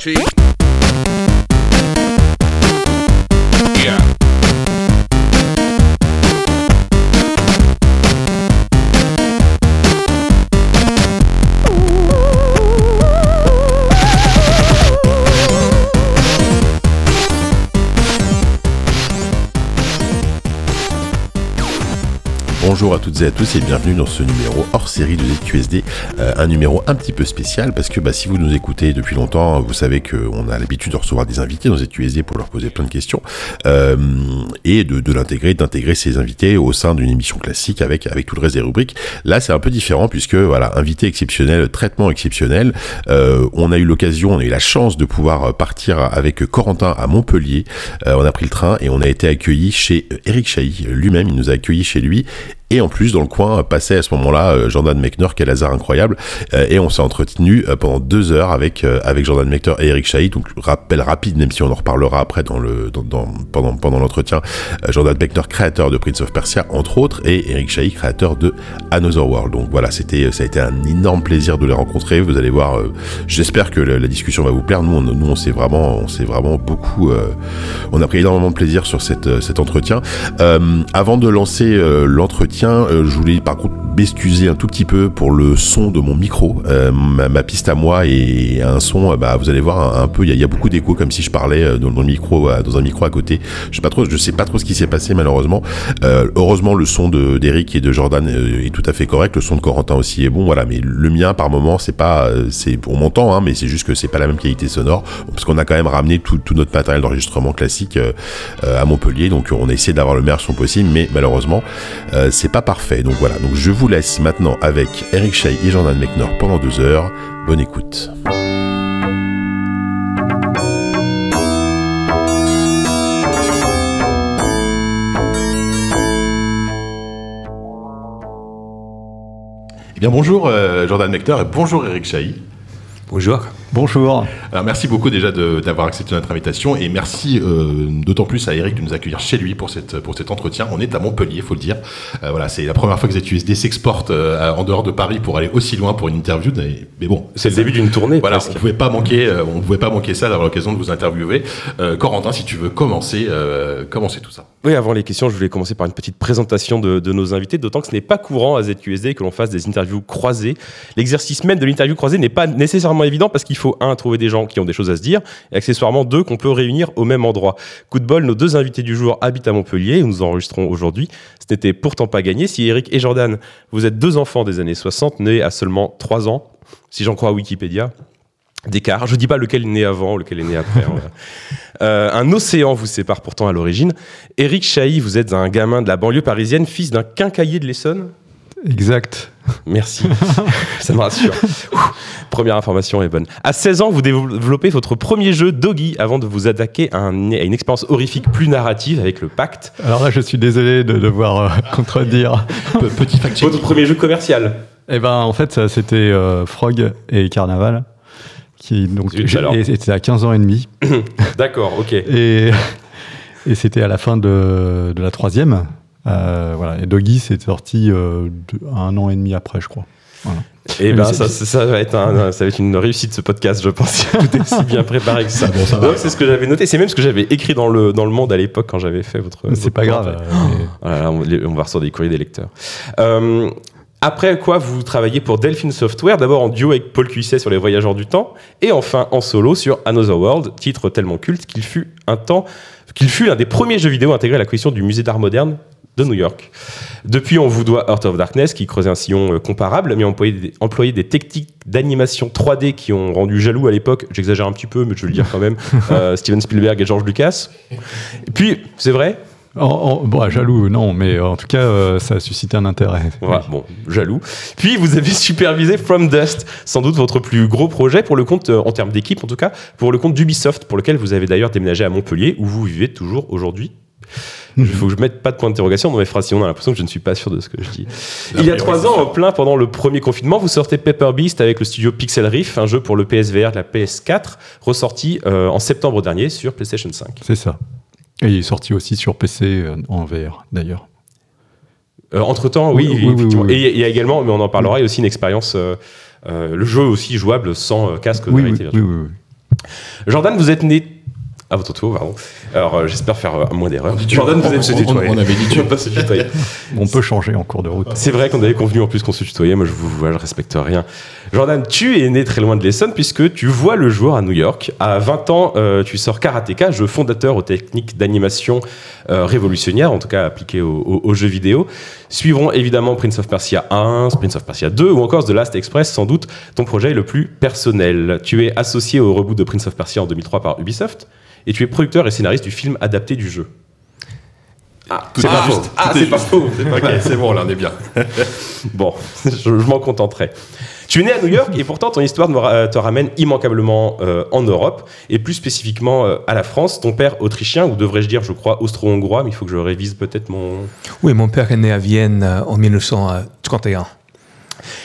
Cheek. À tous et bienvenue dans ce numéro hors série de ZQSD, euh, un numéro un petit peu spécial parce que bah, si vous nous écoutez depuis longtemps, vous savez qu'on a l'habitude de recevoir des invités dans ZQSD pour leur poser plein de questions euh, et de, l'intégrer, d'intégrer ces invités au sein d'une émission classique avec avec tout le reste des rubriques. Là, c'est un peu différent puisque voilà, invité exceptionnel, traitement exceptionnel. Euh, on a eu l'occasion, on a eu la chance de pouvoir partir avec Corentin à Montpellier. On a pris le train et on a été accueilli chez Eric Chahi lui-même. Il nous a accueillis chez lui et en plus, dans le coin, passait à ce moment-là euh, Jordan Mechner, quel hasard incroyable. Euh, et on s'est entretenu euh, pendant deux heures avec, avec Jordan Mechner et Eric Chahi. Donc, rappel rapide, même si on en reparlera après dans le, dans, pendant, pendant l'entretien. Jordan Mechner, créateur de Prince of Persia, entre autres, et Eric Chahi, créateur de Another World. Donc voilà, c'était, ça a été un énorme plaisir de les rencontrer. Vous allez voir, j'espère que la, discussion va vous plaire. Nous, on, nous, s'est vraiment, on vraiment beaucoup, on a pris énormément de plaisir sur cette, cet entretien. avant de lancer l'entretien, euh, je voulais par contre m'excuser un tout petit peu pour le son de mon micro. Euh, ma, piste à moi et un son, euh, bah, vous allez voir un, peu, il y, a beaucoup d'écho comme si je parlais dans, le micro, dans un micro à côté. Je sais pas trop, je sais pas trop ce qui s'est passé malheureusement. heureusement, le son de d'Eric et de Jordan est tout à fait correct. Le son de Corentin aussi est bon, voilà. Mais le mien, par moment, c'est pas, c'est, on m'entend, hein, mais c'est juste que c'est pas la même qualité sonore parce qu'on a quand même ramené tout, tout notre matériel d'enregistrement classique à Montpellier, donc on a essayé d'avoir le meilleur son possible, mais malheureusement, c'est pas parfait. Donc voilà, donc je vous laisse maintenant avec Eric Chahi et Jordan Mechner pendant deux heures. Bonne écoute. Eh bien bonjour euh, Jordan Mechner et bonjour Eric Chahi. Bonjour. Bonjour. Alors merci beaucoup déjà d'avoir accepté notre invitation et merci euh, d'autant plus à Eric de nous accueillir chez lui pour, cette, pour cet entretien. On est à Montpellier, il faut le dire. Euh, voilà, c'est la première fois que ZUSD s'exporte euh, en dehors de Paris pour aller aussi loin pour une interview. Mais bon, c'est le début d'une tournée. Voilà, presque. on pouvait pas manquer, euh, on pouvait pas manquer ça d'avoir l'occasion de vous interviewer. Euh, Corentin, si tu veux commencer, commencer tout ça. Oui, avant les questions, je voulais commencer par une petite présentation de, de nos invités, d'autant que ce n'est pas courant à ZQSD que l'on fasse des interviews croisées. L'exercice même de l'interview croisée n'est pas nécessairement évident parce qu'il faut un trouver des gens qui ont des choses à se dire, et accessoirement deux qu'on peut réunir au même endroit. Coup de bol, nos deux invités du jour habitent à Montpellier, où nous enregistrons aujourd'hui. Ce n'était pourtant pas gagné. Si Eric et Jordan, vous êtes deux enfants des années 60, nés à seulement 3 ans, si j'en crois à Wikipédia, d'écart. Je dis pas lequel est né avant, lequel est né après. euh, un océan vous sépare pourtant à l'origine. Eric Chahi, vous êtes un gamin de la banlieue parisienne, fils d'un quincaillier de l'Essonne? Exact. Merci, ça me rassure. Première information est bonne. À 16 ans, vous développez votre premier jeu Doggy avant de vous attaquer à, un, à une expérience horrifique plus narrative avec le Pacte. Alors là, je suis désolé de devoir euh, contredire. Petit fact Votre premier jeu commercial Eh ben, en fait, c'était euh, Frog et Carnaval. Qui, donc, c'était à 15 ans et demi. D'accord, ok. Et, et c'était à la fin de, de la troisième. Euh, voilà. Et Doggy, c'est sorti euh, un an et demi après, je crois. Voilà. Et ben ça, ça, va être un, ça va être une réussite ce podcast, je pense. Tout est si bien préparé que ça. Bon, ça Donc c'est ce que j'avais noté. C'est même ce que j'avais écrit dans le dans le Monde à l'époque quand j'avais fait votre. C'est pas grave. Mais... oh là, on, on, va recevoir des courriers des lecteurs. Euh, après quoi, vous travaillez pour Delphine Software, d'abord en duo avec Paul Cuisset sur Les Voyageurs du Temps, et enfin en solo sur Another World, titre tellement culte qu'il fut un temps, qu'il fut l'un des premiers jeux vidéo intégrés à la collection du Musée d'Art Moderne de New York. Depuis, on vous doit Heart of Darkness, qui creusait un sillon comparable, mais employé des, des techniques d'animation 3D qui ont rendu jaloux à l'époque, j'exagère un petit peu, mais je vais le dire quand même, euh, Steven Spielberg et George Lucas. Et puis, c'est vrai, Oh, oh, bon, jaloux, non, mais en tout cas, euh, ça a suscité un intérêt. Voilà, bon, jaloux. Puis vous avez supervisé From Dust, sans doute votre plus gros projet pour le compte, euh, en termes d'équipe en tout cas, pour le compte d'Ubisoft, pour lequel vous avez d'ailleurs déménagé à Montpellier, où vous vivez toujours aujourd'hui. Il faut que je mette pas de point d'interrogation dans mes phrases, sinon on a l'impression que je ne suis pas sûr de ce que je dis. Il y a trois ans, en plein pendant le premier confinement, vous sortez Paper Beast avec le studio Pixel Riff, un jeu pour le PSVR de la PS4, ressorti euh, en septembre dernier sur PlayStation 5. C'est ça. Et il est sorti aussi sur PC euh, en VR d'ailleurs. Euh, entre temps, oui, oui, oui, oui Et il y a également, mais on en parlera, il y a aussi une expérience, euh, le jeu aussi jouable sans casque de réalité virtuelle. Jordan, vous êtes né. À votre tour, pardon. Alors, euh, j'espère faire euh, moins d'erreurs. Jordan, vous êtes on, on avait dit tu. Peut se tutoyer. On peut changer en cours de route. C'est vrai qu'on avait convenu en plus qu'on se tutoyait. Moi, je vous vois, je respecte rien. Jordan, tu es né très loin de l'Essonne puisque tu vois le jour à New York. À 20 ans, euh, tu sors Karateka, jeu fondateur aux techniques d'animation euh, révolutionnaires, en tout cas appliquées aux, aux- aux jeux vidéo. Suivront évidemment Prince of Persia 1, Prince of Persia 2 ou encore The Last Express, sans doute ton projet le plus personnel. Tu es associé au reboot de Prince of Persia en 2003 par Ubisoft et tu es producteur et scénariste du film adapté du jeu. Ah, c'est est pas juste, faux. Ah, c'est pas faux. C'est pas- ok, c'est bon, là, on est bien. Bon, je, je m'en contenterai. Tu es né à New York et pourtant ton histoire te ramène immanquablement euh, en Europe et plus spécifiquement euh, à la France. Ton père autrichien, ou devrais-je dire, je crois, austro-hongrois, mais il faut que je révise peut-être mon. Oui, mon père est né à Vienne euh, en 1931.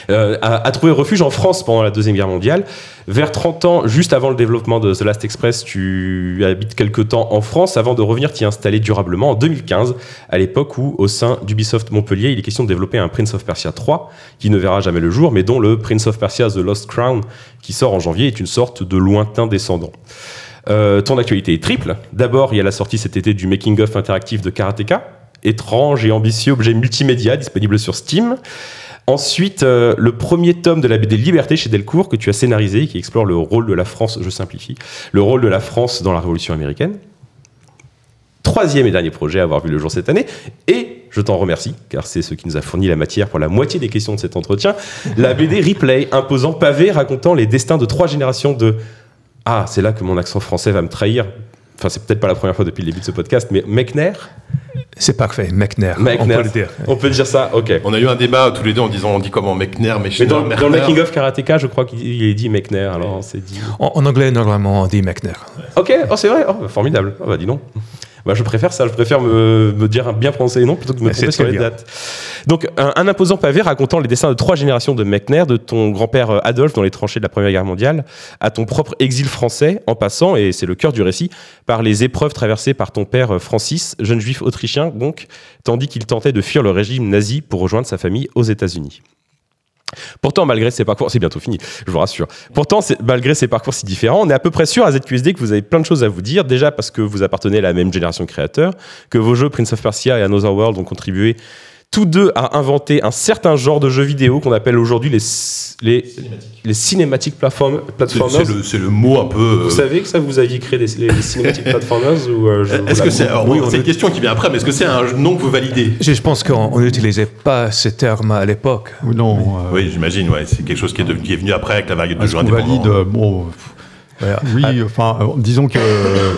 Euh, a, trouvé refuge en France pendant la Deuxième Guerre mondiale. Vers 30 ans, juste avant le développement de The Last Express, tu habites quelques temps en France avant de revenir t'y installer durablement en 2015, à l'époque où, au sein d'Ubisoft Montpellier, il est question de développer un Prince of Persia 3 qui ne verra jamais le jour, mais dont le Prince of Persia The Lost Crown, qui sort en janvier, est une sorte de lointain descendant. Euh, ton actualité est triple. D'abord, il y a la sortie cet été du making-of interactif de Karateka, étrange et ambitieux objet multimédia disponible sur Steam. Ensuite, euh, le premier tome de la BD Liberté chez Delcourt que tu as scénarisé, qui explore le rôle de la France, je simplifie, le rôle de la France dans la Révolution américaine. Troisième et dernier projet à avoir vu le jour cette année, et je t'en remercie, car c'est ce qui nous a fourni la matière pour la moitié des questions de cet entretien, la BD Replay, imposant pavé racontant les destins de trois générations de... Ah, c'est là que mon accent français va me trahir. Enfin, c'est peut-être pas la première fois depuis le début de ce podcast, mais Mechner C'est parfait, Mechner. Mechner. On peut le dire. On peut dire ça, ok. On a eu un débat tous les deux en disant on dit comment Mechner, Mais Mechner, dans, dans le making of Karateka, je crois qu'il est dit Mechner, alors c'est dit. En, en anglais, normalement, on dit Mechner. Ok, oh, c'est vrai, oh, formidable. Oh, bah dis donc. Bah, je préfère ça, je préfère me, me dire bien prononcer les noms plutôt que de me tromper sur les bien. dates. Donc, un, un imposant pavé racontant les destins de trois générations de Mechner, de ton grand-père euh, Adolphe dans les tranchées de la Première Guerre mondiale, à ton propre exil français, en passant, et c'est le cœur du récit, par les épreuves traversées par ton père euh, Francis, jeune juif autrichien, donc, tandis qu'il tentait de fuir le régime nazi pour rejoindre sa famille aux États-Unis. Pourtant, malgré ces parcours, c'est bientôt fini, je vous rassure. Pourtant, malgré ces parcours si différents, on est à peu près sûr à ZQSD que vous avez plein de choses à vous dire. Déjà parce que vous appartenez à la même génération de créateurs, que vos jeux Prince of Persia et Another World ont contribué tous deux à inventer un certain genre de jeux vidéo qu'on appelle aujourd'hui les, les, les cinématiques platform, C'est platformers. c'est le, mot un peu. euh, Vous savez que ça, vous aviez créé des, les, les cinématiques platformers ou euh, Est-ce que c'est Oui, on est- une question qui vient après, mais est-ce que c'est un nom que vous validez Je, je pense qu'on on n'utilisait pas ce terme à l'époque. Non, euh, Oui, j'imagine. Ouais, c'est quelque chose qui est, devenu- qui est venu après avec la vague de jeux indépendants. valide euh, Bon, Voilà. oui, enfin, euh, disons que euh,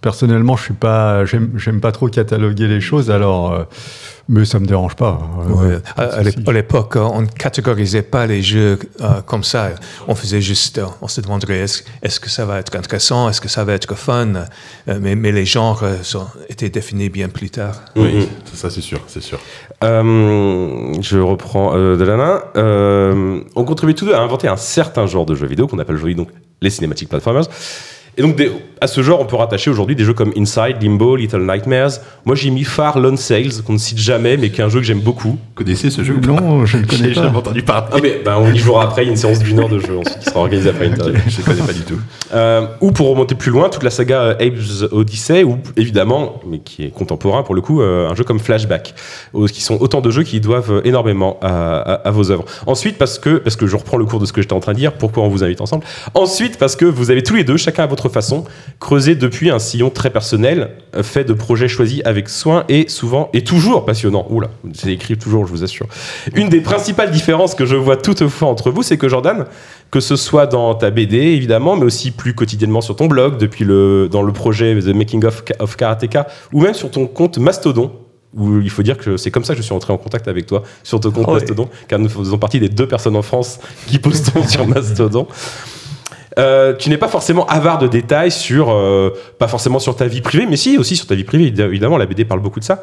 personnellement, je suis pas, j'aime j'aime pas trop cataloguer les choses, alors, euh, mais ça me dérange pas. euh, Ouais. pas À, l'époque, on ne catégorisait pas les jeux euh, comme ça. On faisait juste, euh, on se demandait est-ce est-ce que ça va être intéressant, est-ce que ça va être fun, Euh, mais, mais les genres sont, étaient définis bien plus tard. Oui, ça c'est sûr, c'est sûr. Euh, je reprends euh, de Lana. Euh, on contribue tous deux à inventer un certain genre de jeux vidéo qu'on appelle aujourd'hui donc les cinématiques platformers. Et donc des- à ce genre, on peut rattacher aujourd'hui des jeux comme Inside, Limbo, Little Nightmares. Moi, j'ai mis Far Lone Sales qu'on ne cite jamais, mais qui est un jeu que j'aime beaucoup. Vous connaissez ce jeu ou pas Non, je ne connais pas. jamais entendu parler. Ah mais ben, on y jouera après, il y a une séance d'une heure de jeu ensuite qui sera organisée après l'interview. je ne connais pas du tout. Euh, ou pour remonter plus loin, toute la saga euh, Abe's Odyssey, ou évidemment, mais qui est contemporain pour le coup, euh, un jeu comme Flashback, qui sont autant de jeux qui doivent énormément à, à- à vos œuvres. Ensuite, parce que, parce que je reprends le cours de ce que j'étais en train de dire, pourquoi on vous invite ensemble. Ensuite, parce que vous avez tous les deux, chacun à votre façon, creusé depuis un sillon très personnel, euh, fait de projets choisis avec soin et souvent, et toujours passionnant. Oula, c'est écrit toujours, je vous assure. Une des principales différences que je vois toutefois entre vous, c'est que Jordan, que ce soit dans ta BD évidemment, mais aussi plus quotidiennement sur ton blog, depuis le, dans le projet The Making of, of Karateka, ou même sur ton compte Mastodon, où il faut dire que c'est comme ça que je suis entré en contact avec toi, sur ton compte Oh oui. Mastodon, car nous faisons partie des deux personnes en France qui postons sur Mastodon. Euh, tu n'es pas forcément avare de détails sur, euh, pas forcément sur ta vie privée, mais si aussi sur ta vie privée. Évidemment, la BD parle beaucoup de ça.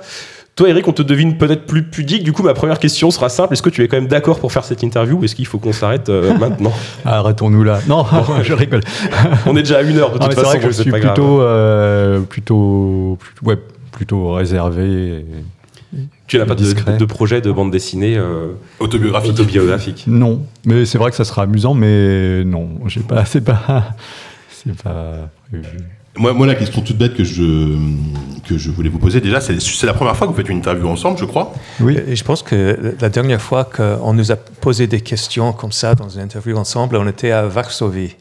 Toi, Eric, on te devine peut-être plus pudique. Du coup, ma première question sera simple. Est-ce que tu es quand même d'accord pour faire cette interview ou est-ce qu'il faut qu'on s'arrête euh, maintenant? Arrêtons-nous là. Non, je rigole. On est déjà à une heure de Non, toute mais c'est façon, vrai que je suis plutôt, plutôt, plutôt, ouais, plutôt réservé. et- Tu n'as pas de, de projet de bande dessinée euh, Autobiographique. autobiographique. Non, mais c'est vrai que ça sera amusant, mais non, j'ai pas, c'est pas, c'est c'est pas prévu. Moi, moi, la question toute bête que je, que je voulais vous poser déjà, c'est c'est la première fois que vous faites une interview ensemble, je crois. Oui, Et je pense que la dernière fois qu'on nous a posé des questions comme ça dans une interview ensemble, on était à Varsovie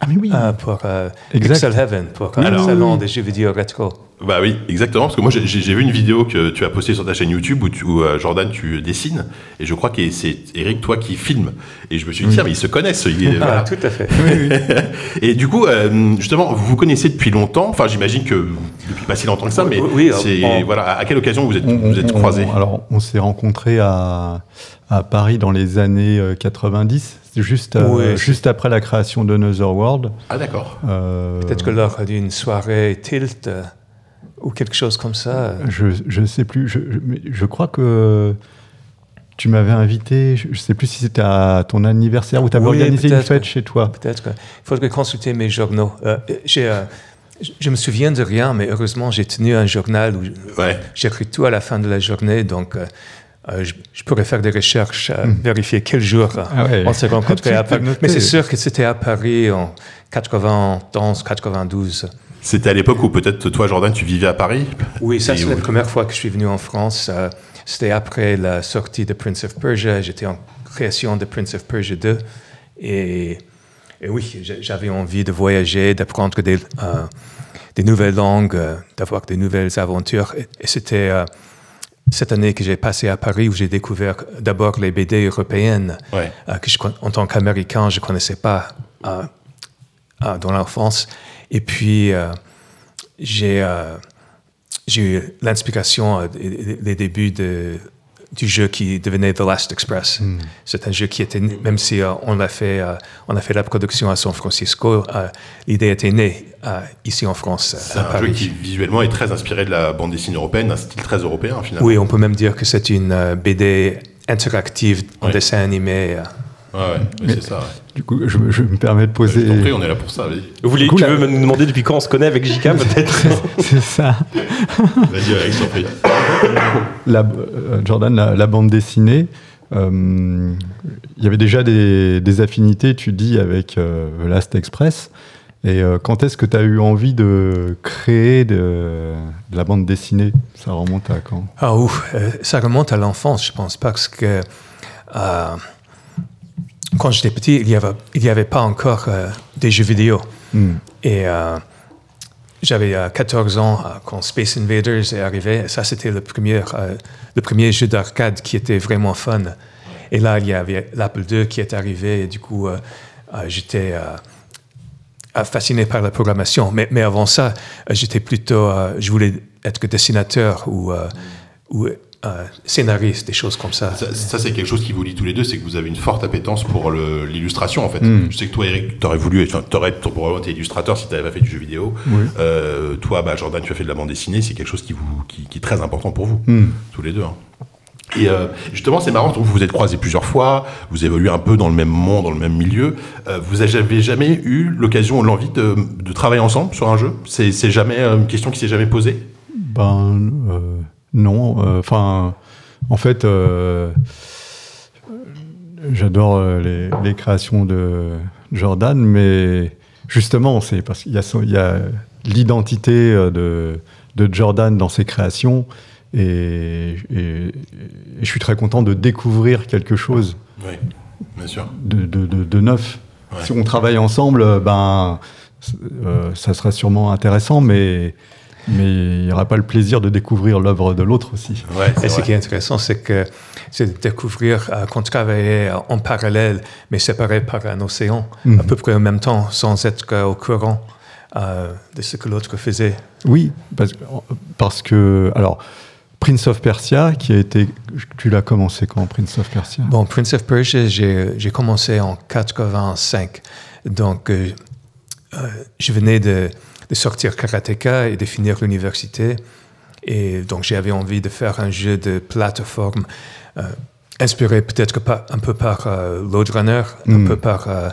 ah mais oui. euh, pour euh. Pixel Heaven, pour un oui, salon des jeux vidéo rétro. Bah oui, exactement. Parce que moi, j'ai j'ai vu une vidéo que tu as postée sur ta chaîne YouTube où, tu- où, euh, Jordan, tu dessines. Et je crois que c'est Eric, toi, qui filme. Et je me suis dit, tiens, mais ils se connaissent. il est- voilà. Ah, tout à fait. Et du coup, euh, justement, vous vous connaissez depuis longtemps. Enfin, j'imagine que depuis pas si longtemps que ça, mais Oui, oui, c'est on- voilà. À quelle occasion vous êtes On- vous êtes on- croisés on- Alors, on s'est rencontrés à, à Paris dans les années euh, 90, c'est juste, euh, Ouais, c'est- juste après la création de World. Ah d'accord. Euh, Peut-être que lors d'une soirée tilt euh, ou quelque chose comme ça. Je ne sais plus. Je, je, crois que tu m'avais invité. Je ne sais plus si c'était à ton anniversaire ou tu avais Oui, organisé une fête chez toi. Peut-être qu'il faudrait consulter mes journaux. Euh, j'ai, euh, je- me souviens de rien, mais heureusement, j'ai tenu un journal où Ouais. j'écris tout à la fin de la journée, donc euh, euh, je, je pourrais faire des recherches, euh, vérifier quel jour Hmm. Ah ouais. on s'est rencontrés à Paris. Mais c'est sûr que c'était à Paris en 91, 92. C'était à l'époque où peut-être toi, Jordan, tu vivais à Paris. Oui, ça c'est où- la première fois que je suis venu en France. euh, c'était après la sortie de Prince of Persia. J'étais en création de Prince of Persia 2. Et, et oui, j'a- j'avais envie de voyager, d'apprendre des, euh, des nouvelles langues, euh, d'avoir des nouvelles aventures. Et, et c'était cette année que j'ai passé à Paris où j'ai découvert d'abord les BD européennes Ouais. euh, que je, en tant qu'Américain, je ne connaissais pas euh, euh, dans l'enfance. Et puis, euh, j'ai euh, j'ai eu l'inspiration euh, des débuts de, du jeu qui devenait The Last Express. C'est un jeu qui était, même si euh, on, a fait, euh, on a fait la production à San Francisco, euh, l'idée était née ici en France, C'est un jeu qui visuellement est très inspiré de la bande dessinée européenne, un style très européen finalement. Oui, on peut même dire que c'est une BD interactive en dessin animé. Ouais, ouais, c'est ça. ouais. Du coup, je, je me permets de Je poser. t'en prie, on est là pour ça. Vas-y, Vous voulez, tu là. veux me demander depuis quand on se connaît avec JK peut-être c'est ça. vas-y, Alex, t'en prie. La, euh, Jordan, la, la bande dessinée, euh, il y avait déjà des, des affinités, tu dis, avec euh, Last Express. Et euh, quand est-ce que tu as eu envie de créer de, de la bande dessinée? Ça remonte à quand? Ah ouf, euh, ça remonte à l'enfance, je pense, parce que euh, quand j'étais petit, il n'y avait, il y avait pas encore euh, des jeux vidéo. Hmm. Et euh, j'avais euh, 14 ans euh, quand Space Invaders est arrivé. Et ça, c'était le premier, le premier jeu d'arcade qui était vraiment fun. Et là, il y avait l'Apple II qui est arrivé. Et du coup, j'étais fasciné par la programmation. Mais, mais avant ça, j'étais plutôt. je voulais être dessinateur ou, ou euh, scénariste, des choses comme ça. Ça, ça, c'est quelque chose qui vous lie tous les deux, c'est que vous avez une forte appétence pour l'illustration en fait. Mm. Je sais que toi, Eric, t'aurais voulu, être- enfin, t'aurais probablement été illustrateur si t'avais pas fait du jeu vidéo. Oui. Euh, toi, bah, Jordan, tu as fait de la bande dessinée, c'est quelque chose qui, vous, qui, qui est très important pour vous, Hmm. tous les deux. hein. Et euh, justement, c'est marrant, vous vous êtes croisés plusieurs fois, vous évoluez un peu dans le même monde, dans le même milieu. Euh, vous avez jamais eu l'occasion ou l'envie de, de travailler ensemble sur un jeu? C'est jamais une question qui s'est jamais posée? Ben euh, non. euh, Enfin, en fait, euh, j'adore euh, les, les créations de Jordan, mais justement, c'est parce qu'il y a, l'identité de, de Jordan dans ses créations, et, et- et je suis très content de découvrir quelque chose Oui, bien sûr. de, de- de- de neuf. Ouais. Si on travaille ensemble, ben, euh, ça serait sûrement intéressant, mais mais il n'y aura pas le plaisir de découvrir l'œuvre de l'autre aussi. Ouais, Et ce qui est intéressant, c'est que c'est de découvrir euh, qu'on travaillait en parallèle, mais séparés par un océan, Mhm. à peu près en même temps, sans être au courant euh, de ce que l'autre faisait. Oui, parce, que- parce que alors Prince of Persia, qui a été, tu l'as commencé quand Prince of Persia? Bon, Prince of Persia, j'ai commencé en 85. Donc, euh, euh, je venais de, de sortir Karateka et de finir l'université. Et donc, j'avais envie de faire un jeu de plateforme euh, inspiré peut-être pas un peu par euh, Load Runner, un Mm. peu par euh,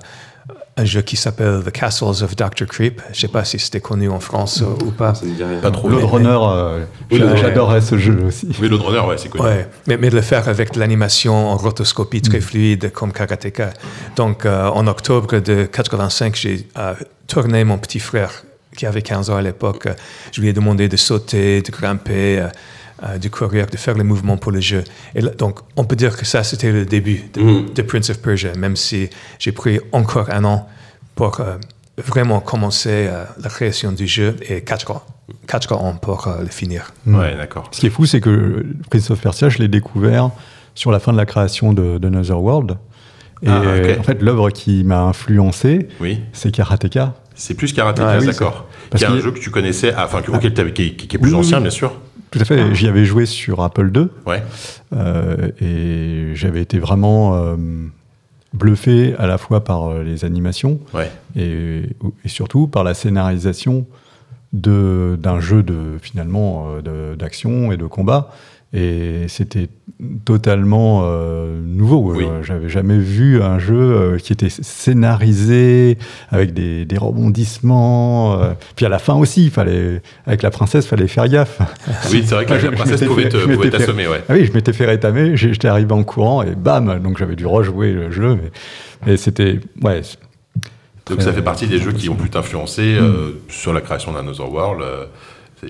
un jeu qui s'appelle The Castles of Dr. Creep. Je sais pas si c'était connu en France euh, ou pas. Pas trop. Load Runner, euh, Oui, ouais. j'adorais ce jeu aussi. Oui, Lone Runner, ouais, c'est connu. Ouais, mais, mais de le faire avec de l'animation en rotoscopie très Mm. fluide comme Karateka. Donc euh, en octobre de 85, j'ai euh, tourné mon petit frère qui avait 15 ans à l'époque. Je lui ai demandé de sauter, de grimper, euh, euh, de courir, de faire les mouvements pour le jeu. Et là, donc on peut dire que ça c'était le début de, Mhm. de Prince of Persia, même si j'ai pris encore un an pour euh, vraiment commencer euh, la création du jeu et 4 ans, quatre ans pour euh, le finir. Ouais, d'accord. Ce qui est fou, c'est que Prince of Persia, je l'ai découvert sur la fin de la création de, de Another World. Et Ah, ok. en fait, l'œuvre qui m'a influencé, Oui. c'est Karateka. C'est plus Karateka, Ah oui, d'accord. Qui est un jeu que tu connaissais, ah, enfin, que- auquel t'avais- qui, qui- qui est plus Oui, ancien, oui. bien sûr. Tout à fait. J'y avais joué sur Apple II. Ouais. Euh, et j'avais été vraiment euh, bluffé à la fois par euh, les animations Ouais. et, et surtout par la scénarisation de- d'un jeu de finalement euh, de- d'action et de combat. Et c'était totalement euh, nouveau. Oui. Euh, J'avais jamais vu un jeu euh, qui était scénarisé avec des, des rebondissements. Puis à la fin aussi, il fallait avec la princesse, fallait faire gaffe. Oui, c'est vrai que la je princesse pouvait t'assommer, ouais. Ah oui, je m'étais fait rétamer, j'étais arrivé en courant et bam, donc j'avais dû rejouer le jeu. Mais, mais c'était. Ouais. Donc ça fait partie des jeux qui ont pu t'influencer euh, sur la création d'Another World. euh,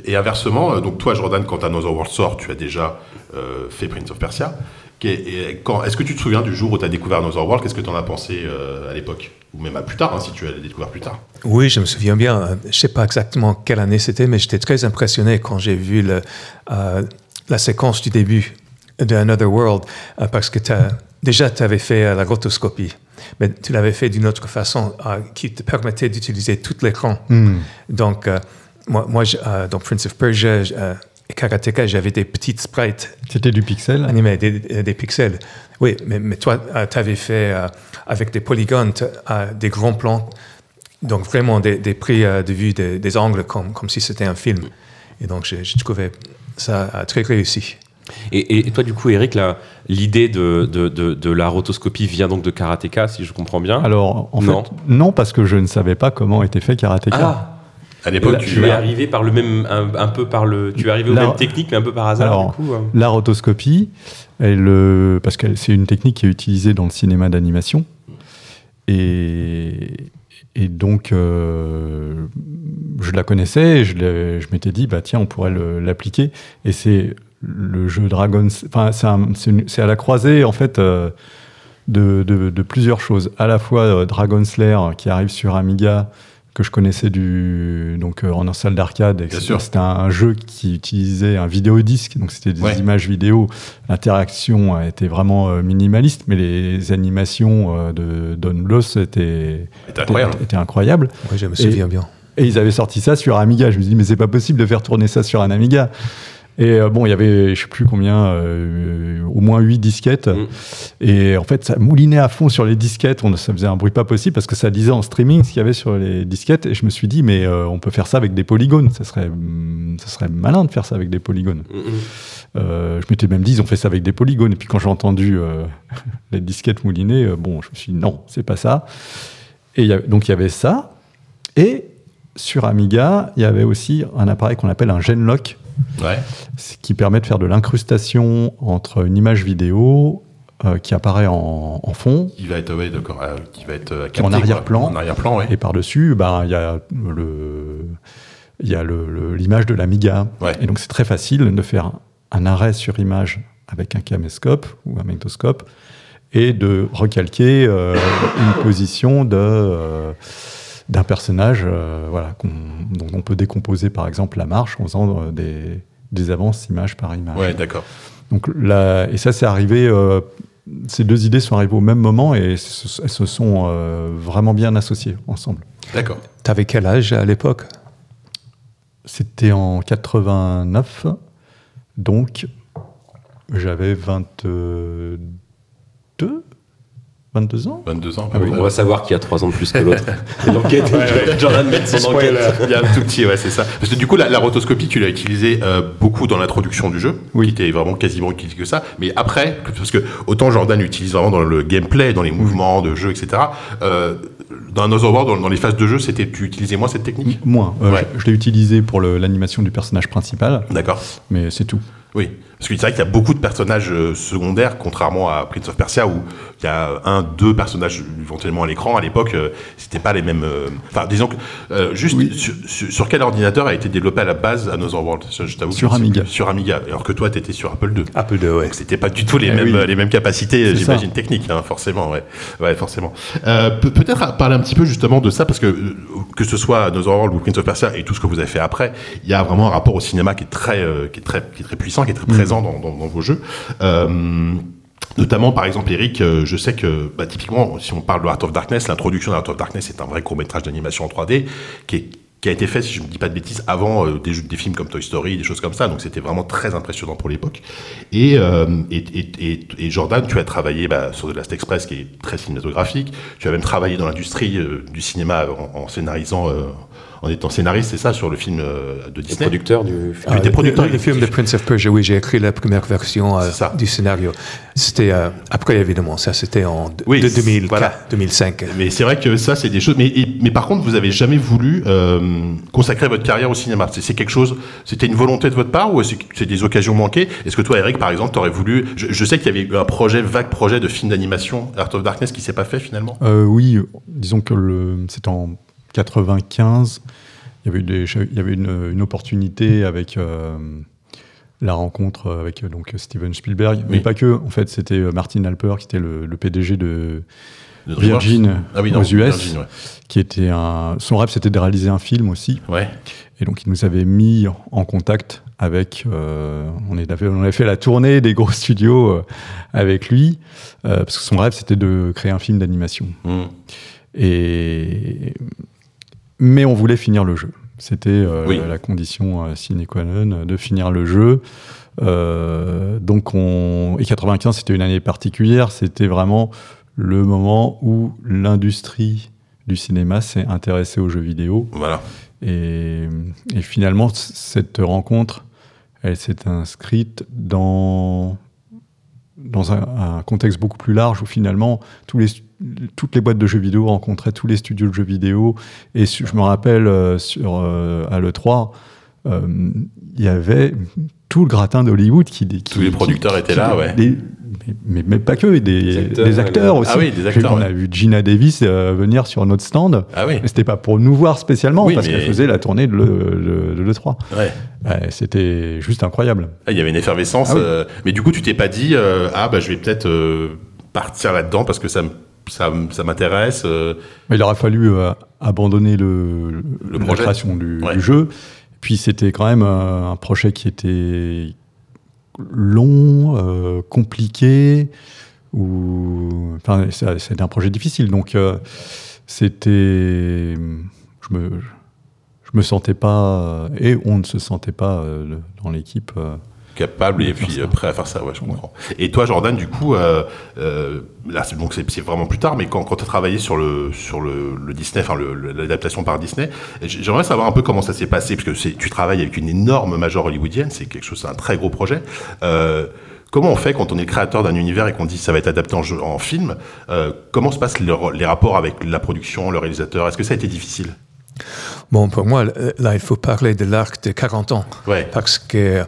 et inversement, euh, donc toi, Jordan, quand Another World sort, tu as déjà euh, fait Prince of Persia. Qu'est- et quand- Est-ce que tu te souviens du jour où tu as découvert Another World? Qu'est-ce que tu en as pensé euh, à l'époque? Ou même à plus tard, hein, si tu l'as découvert plus tard. Oui, je me souviens bien. Je sais pas exactement quelle année c'était, mais j'étais très impressionné quand j'ai vu le, euh, la séquence du début de Another World, euh, parce que t'as- déjà tu avais fait euh, la rotoscopie, mais tu l'avais fait d'une autre façon euh, qui te permettait d'utiliser tout l'écran. Hmm. Donc, euh, moi, moi je- euh, dans Prince of Persia euh, et Karateka, j'avais des petites sprites C'était du pixel? animé, des, des- des pixels. Oui, mais, mais toi, tu avais fait euh, avec des polygones, euh, des grands plans, donc vraiment des, des euh, de vue, des, des angles comme, comme si c'était un film. Et donc, j'ai trouvé ça euh, très réussi. Et, et- et toi, du coup, Eric, la- l'idée de, de, de- de la rotoscopie vient donc de Karateka, si je comprends bien? Alors, en Non. fait, non, parce que je ne savais pas comment était fait Karateka. Ah, À l'époque, tu es arrivé par le même, un, un peu par le, tu es arrivé aux mêmes techniques, mais un peu par hasard, Alors, du coup. euh. La rotoscopie, elle, euh, parce que c'est une technique qui est utilisée dans le cinéma d'animation. Et, et donc, euh, je la connaissais et je, je m'étais dit, bah, tiens, on pourrait l'appliquer. Et c'est le jeu Dragon. Enfin, c'est à la croisée, en fait, euh, de, de- de plusieurs choses. À la fois euh, Dragon Slayer qui arrive sur Amiga, que je connaissais du, donc, euh, en salle d'arcade. et c'était- sûr. C'était un jeu qui utilisait un vidéodisque, donc c'était des Ouais. images vidéo. L'interaction était vraiment euh, minimaliste, mais les animations euh, de Don Bluth étaient, C'était incroyable. étaient- étaient incroyables. Oui, je me souviens bien. Et ils avaient sorti ça sur Amiga. Je me suis dit, mais c'est pas possible de faire tourner ça sur un Amiga. Et euh, bon, il y avait, je sais plus combien, euh, au moins 8 disquettes. Mm. Et en fait, ça moulinait à fond sur les disquettes. On, ça faisait un bruit pas possible parce que ça disait en streaming ce qu'il y avait sur les disquettes. Et je me suis dit, mais euh, on peut faire ça avec des polygones. Ça serait, hum, ça serait malin de faire ça avec des polygones. Mm, mm. Je m'étais même dit, ils ont fait ça avec des polygones. Et puis quand j'ai entendu les disquettes mouliner, bon, je me suis dit, non, c'est pas ça. Et y donc il y avait ça. Et sur Amiga, il y avait aussi un appareil qu'on appelle un Genlock, Ouais. ce qui permet de faire de l'incrustation entre une image vidéo euh, qui apparaît en, en fond Qui va être, ouais, d'accord, euh, qui va être euh, est en arrière-plan. Ouais. et par-dessus, bah, il y a le. Il y a l'image de l'Amiga. Ouais. Et donc, c'est très facile de faire un arrêt sur image avec un caméscope ou un magnétoscope et de recalquer euh, une position de, d'un personnage euh, voilà, dont on peut décomposer par exemple la marche en faisant euh, des, des avances image par image. Ouais, d'accord. Donc là, et ça c'est arrivé, euh, ces deux idées sont arrivées au même moment et elles se sont euh, vraiment bien associées ensemble. D'accord. Tu avais quel âge à l'époque? C'était en 89, donc j'avais 22, 22 ans 22 ans. Ah oui. On va savoir qui a 3 ans de plus que l'autre. L'enquête, Jordan met son enquête. Il y a un tout petit, ouais, c'est ça. Parce que du coup, la, la rotoscopie, tu l'as utilisée euh, beaucoup dans l'introduction du jeu, Oui. qui était vraiment quasiment utilisé que ça. Mais après, parce que autant Jordan utilise vraiment dans le gameplay, dans les mouvements de jeu, etc. euh, dans Another World, dans, dans les phases de jeu, c'était tu utilisais moins cette technique? Moins. Euh, Ouais. Je, je l'ai utilisé pour l'animation du personnage principal, D'accord. mais c'est tout. Oui, parce que c'est vrai qu'il y a beaucoup de personnages euh, secondaires, contrairement à Prince of Persia où il y a un, deux personnages éventuellement à l'écran. À l'époque, euh, c'était pas les mêmes. euh, Enfin, disons que euh, juste sur, sur- sur quel ordinateur a été développé à la base Another World? Je t'avoue. Sur Amiga. Sur Amiga, alors que toi, t'étais sur Apple II. Apple II, ouais. Donc c'était pas du tout les Eh mêmes oui. les mêmes capacités, j'imagine techniques, hein, forcément, ouais, ouais, forcément. Euh, pe- Peut-être parler un petit peu justement de ça parce que que ce soit Another World ou Prince of Persia et tout ce que vous avez fait après, il y a vraiment un rapport au cinéma qui est très euh, qui est très qui est très puissant, qui est très présent dans, vos jeux. Euh, Notamment, par exemple, Eric, euh, je sais que, bah, typiquement, si on parle de Heart of Darkness, l'introduction de Heart of Darkness est un vrai court-métrage d'animation en 3D qui, a été fait, si je ne dis pas de bêtises, avant euh, des, films comme Toy Story, des choses comme ça. Donc, c'était vraiment très impressionnant pour l'époque. Et, Jordan, tu as travaillé bah, sur The Last Express, qui est très cinématographique. Tu as même travaillé dans l'industrie du cinéma en, scénarisant, en étant scénariste, c'est ça, sur le film euh, de Disney. producteurs du Ah, t'es le- producteur le, le film de Prince of Persia, oui, j'ai écrit la première version euh, C'est ça. du scénario. C'était euh, après, évidemment, ça c'était en de- Oui, de c'est- 2004, voilà. 2005. Mais c'est vrai que ça, c'est des choses. Mais, et- mais par contre, vous avez jamais voulu euh, consacrer votre carrière au cinéma. C'est c'est quelque chose. C'était une volonté de votre part ou c'est des occasions manquées? Est-ce que toi, Eric, par exemple, t'aurais voulu Je, je sais qu'il y avait eu un projet, vague projet de film d'animation, Art of Darkness, qui s'est pas fait finalement? Euh, oui, disons que le- c'est en 95. Il y avait, des- il y avait une, une opportunité avec euh, la rencontre avec euh, donc Steven Spielberg, mais Oui. pas que. En fait, c'était euh, Martin Alper qui était le, le PDG de Virgin Ah oui, non, aux US, Virgin, ouais. qui était un. Son rêve, c'était de réaliser un film aussi. Ouais. Et donc, il nous avait mis en contact avec. euh, on, avait fait la tournée des gros studios euh, avec lui, euh, parce que son rêve, c'était de créer un film d'animation. Hmm. Et... Mais on voulait finir le jeu. C'était euh, Oui. la condition euh, sine qua non euh, de finir le jeu. Euh, donc on... Et 95, c'était une année particulière. C'était vraiment le moment où l'industrie du cinéma s'est intéressée aux jeux vidéo. Voilà. Et, et finalement, cette rencontre, elle s'est inscrite dans, dans un, un contexte beaucoup plus large où finalement tous les, toutes les boîtes de jeux vidéo rencontraient tous les studios de jeux vidéo. Et su- je me rappelle euh, sur, euh, à l'E3, euh, il y avait tout le gratin d'Hollywood qui, qui. Tous les producteurs qui- étaient qui- là, ouais. des- mais, mais, pas que, des, Des acteurs, des acteurs aussi. Ah oui, des acteurs, On ouais. a vu Gina Davis venir sur notre stand. Ah oui. Mais c'était pas pour nous voir spécialement, Oui, parce mais- qu'elle faisait la tournée de l'E- de l'E3. Ouais. Ouais, c'était juste incroyable. Ah, Il y avait une effervescence. Ah oui. mais du coup, tu t'es pas dit ah bah je vais peut-être partir là-dedans parce que ça me- ça, m'intéresse. euh, Mais il aura fallu euh, abandonner le, Le la projet. création du, Ouais. du jeu. Puis c'était quand même euh, un projet qui était long, euh, compliqué, ou enfin c'était un projet difficile. Donc euh, c'était, je me, je me sentais pas et on ne se sentait pas euh, dans l'équipe. Capable et puis prêt à faire ça, ouais, je comprends. Et toi, Jordan, du coup, euh, euh, là, c'est donc c'est vraiment plus tard, mais quand, quand tu as travaillé sur le sur le, le Disney, enfin l'adaptation par Disney, j'aimerais savoir un peu comment ça s'est passé, parce que c'est- tu travailles avec une énorme major hollywoodienne, c'est quelque chose, c'est un très gros projet. Euh, Comment on fait quand on est créateur d'un univers et qu'on dit ça va être adapté en, jeu, en film euh, Comment se passent le- les rapports avec la production, le réalisateur? Est-ce que ça a été difficile? Bon, pour moi, là, il faut parler de l'arc de 40 ans. Ouais. Parce que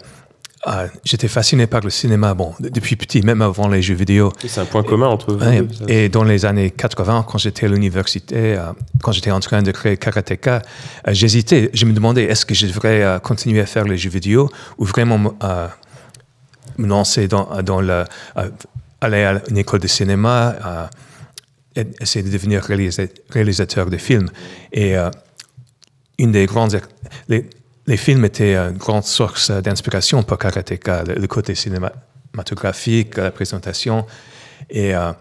euh, j'étais fasciné par le cinéma, bon, depuis petit, même avant les jeux vidéo. C'est un point commun entre vous Ouais, et dans les années 80, quand j'étais à l'université, euh, quand j'étais en train de créer Karateka, euh, j'hésitais. Je me demandais est-ce que je devrais euh, continuer à faire les jeux vidéo ou vraiment euh, me lancer dans, dans le. aller à une école de cinéma, et essayer de devenir réalisa- réalisateur de films. Et une des grandes. Les, les films étaient une grande source d'inspiration pour Karateka, le, côté cinématographique, la présentation. Et euh,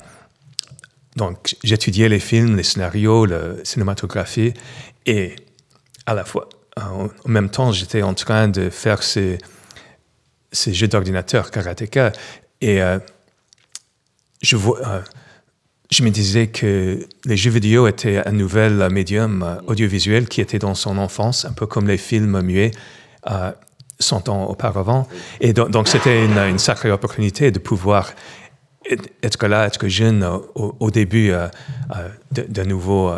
donc, j'étudiais les films, les scénarios, la cinématographie, et à la fois, en même temps, j'étais en train de faire ces, ces jeux d'ordinateur Karateka, et euh, je, vois, euh, je me disais que les jeux vidéo étaient un nouvel médium euh, audiovisuel qui était dans son enfance, un peu comme les films muets. Euh, 100 ans auparavant. Et donc, c'était une, sacrée opportunité de pouvoir être là, être jeune au, début euh, euh, d'un nouveau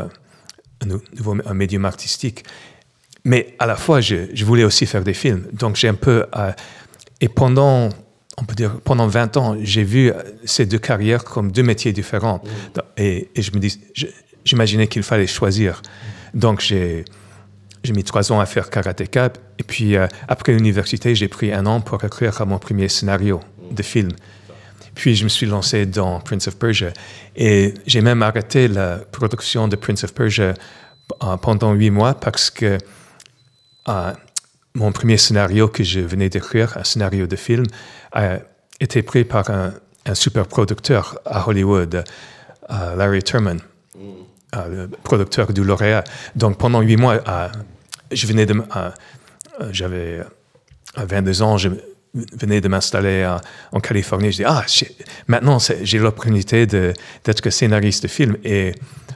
médium artistique. Mais à la fois, je, je voulais aussi faire des films. Donc j'ai un peu... et pendant, on peut dire, pendant 20 ans, j'ai vu euh, ces deux carrières comme deux métiers différents. Et, et je me dis, j'imaginais qu'il fallait choisir. Donc j'ai... J'ai mis trois ans à faire karatéka. Et puis, euh, après l'université, j'ai pris un an pour écrire mon premier scénario de film. Puis, je me suis lancé dans Prince of Persia. Et j'ai même arrêté la production de Prince of Persia euh, pendant huit mois parce que euh, mon premier scénario que je venais d'écrire, un scénario de film, a été pris par un, super producteur à Hollywood, euh, Larry Turman euh, le producteur du lauréat. Donc pendant huit mois, euh, je venais de, euh, euh, j'avais euh, 22 ans, je venais de m'installer euh, en Californie. Je dis ah, maintenant j'ai l'opportunité d'être scénariste de film. Et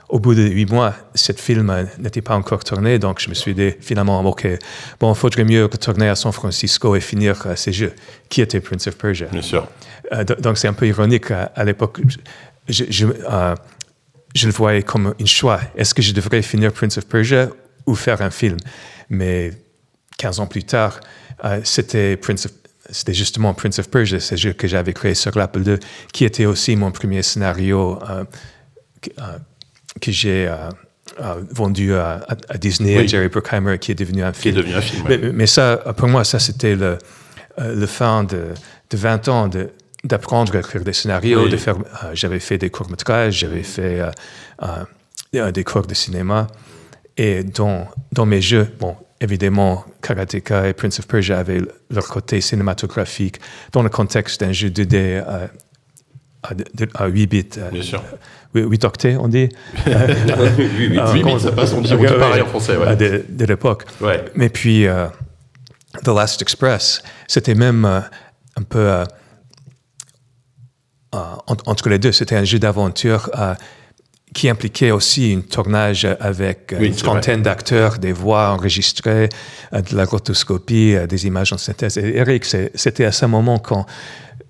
au bout de huit mois, cette film n'était pas encore tourné, donc je me suis dit finalement ok, bon, il faudrait mieux retourner à San Francisco et finir euh, ces jeux, qui était Prince of Persia. Bien sûr. Euh, do- donc c'est un peu ironique à, à l'époque. Je, je, euh, je le voyais comme un choix. Est-ce que je devrais finir Prince of Persia ou faire un film? Mais 15 ans plus tard, euh, c'était Prince of- c'était justement Prince of Persia, ce jeu que j'avais créé sur l'Apple II, qui était aussi mon premier scénario que, euh, j'ai euh, euh, vendu à, Disney, à. Jerry Bruckheimer, qui est devenu un Qui est film. devenu un film. ouais. Mais, ça, pour moi, ça, c'était le, euh, le fin de, de 20 ans de- d'apprendre à écrire des scénarios, Oui. de faire. euh, j'avais fait des courts-métrages, j'avais fait euh, euh, euh, des cours de cinéma. Et dans, dans mes jeux, bon, évidemment, Karateka et Prince of Persia avaient leur côté cinématographique dans le contexte d'un jeu 2D euh, à, à 8 bits. euh, Bien sûr. 8 octets, on dit oui, oui. Ah, Oui, comment mais ça passe, on dit, on dit pareil en français. euh, Ouais. de, de l'époque. Ouais. Mais puis, euh, The Last Express, c'était même euh, un peu euh, euh, en- entre les deux. C'était un jeu d'aventure euh, qui impliquait aussi un tournage avec euh, Oui, une trentaine d'acteurs, des voix enregistrées, euh, de la rotoscopie, euh, des images en synthèse. Et Eric, c'était à ce moment quand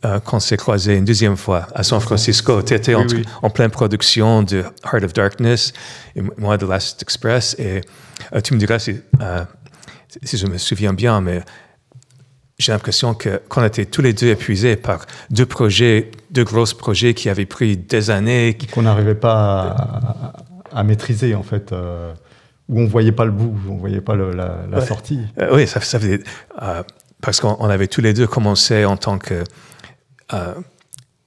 euh, qu'on s'est croisé une deuxième fois à San Francisco. Tu étais en, Oui, en pleine production de Heart of Darkness et moi de Last Express. Et euh, tu me diras si, euh, si je me souviens bien, mais j'ai l'impression que qu'on était tous les deux épuisés par deux projets, deux gros projets qui avaient pris des années. qu'on n'arrivait pas à, à maîtriser en fait, euh, où on voyait pas le bout, on voyait pas le- la, la Ouais. sortie. Euh, oui, ça, ça faisait, euh, parce qu'on on avait tous les deux commencé en tant que, euh,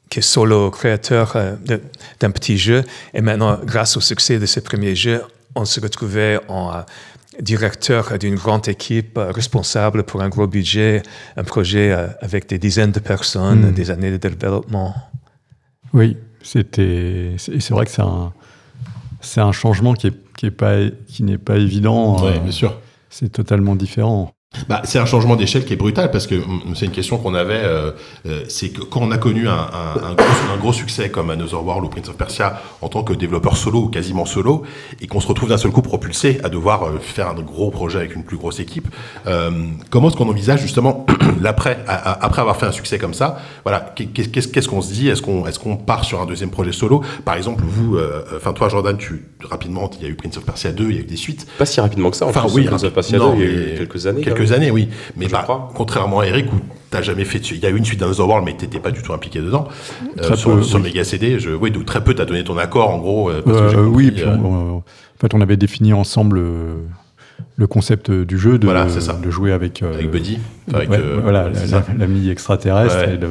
que solo créateur euh, d'un petit jeu. Et maintenant, grâce au succès de ce premier jeu, on se retrouvait en euh, directeur d'une grande équipe euh, responsable pour un gros budget, un projet euh, avec des dizaines de personnes, Mm. des années de développement. Oui, c'était. c'est- C'est vrai que c'est un, c'est un changement qui est, qui est pas, qui n'est pas évident. Euh, bien sûr. c'est totalement différent. Bah, c'est un changement d'échelle qui est brutal parce que mm, c'est une question qu'on avait. euh, euh, c'est que quand on a connu un, un, un, gros, un gros succès comme Another World ou Prince of Persia en tant que développeur solo ou quasiment solo, et qu'on se retrouve d'un seul coup propulsé à devoir euh, faire un gros projet avec une plus grosse équipe, euh, comment est-ce qu'on envisage justement l'après, après avoir fait un succès comme ça Voilà, qu'est- qu'est-ce qu'on se dit? Est-ce qu'on est-ce qu'on part sur un deuxième projet solo? Par exemple, vous, euh, enfin toi Jordan, tu rapidement, il y a eu Prince of Persia 2, il y a eu des suites. Pas si rapidement que ça. En Enfin, plus, oui, Prince of Persia non, 2, il y a eu quelques années. quand Quelques années, oui. Mais bah, contrairement à Eric, où t'as jamais fait. Il y a eu une suite d'Another World, mais t'étais pas du tout impliqué dedans. Euh, sur oui. Mega CD, je, oui, donc très peu t'as donné ton accord, en gros. euh, parce que Euh, compris, oui, puis on- en fait, on avait défini ensemble le concept du jeu, de, Voilà, c'est ça. de jouer avec, euh, avec Buddy. enfin, avec, ouais, euh, voilà, l'ami extraterrestre Ouais. et, de,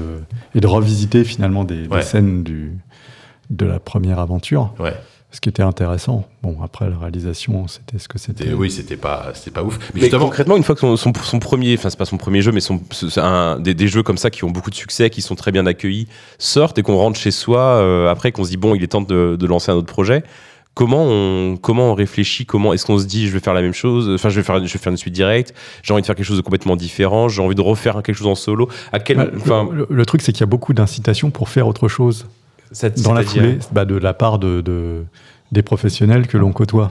et de revisiter finalement des, scènes du, de la première aventure, Ouais. Ce qui était intéressant. Bon, après la réalisation, c'était ce que c'était. Oui, c'était pas, c'était pas ouf. Mais, Mais justement, concrètement, une fois que son, son, son premier, enfin c'est pas son premier jeu, mais son, c'est un, des, des jeux comme ça qui ont beaucoup de succès, qui sont très bien accueillis, sortent et qu'on rentre chez soi euh, après, qu'on se dit bon, il est temps de, de lancer un autre projet. Comment on, comment on réfléchit? Comment est-ce qu'on se dit je vais faire la même chose? Enfin, je vais faire, je vais faire une suite directe. J'ai envie de faire quelque chose de complètement différent. J'ai envie de refaire quelque chose en solo. À quel, Bah, le truc, c'est qu'il y a beaucoup d'incitations pour faire autre chose dans la foulée, bah, de la part de, de- des professionnels que l'on côtoie.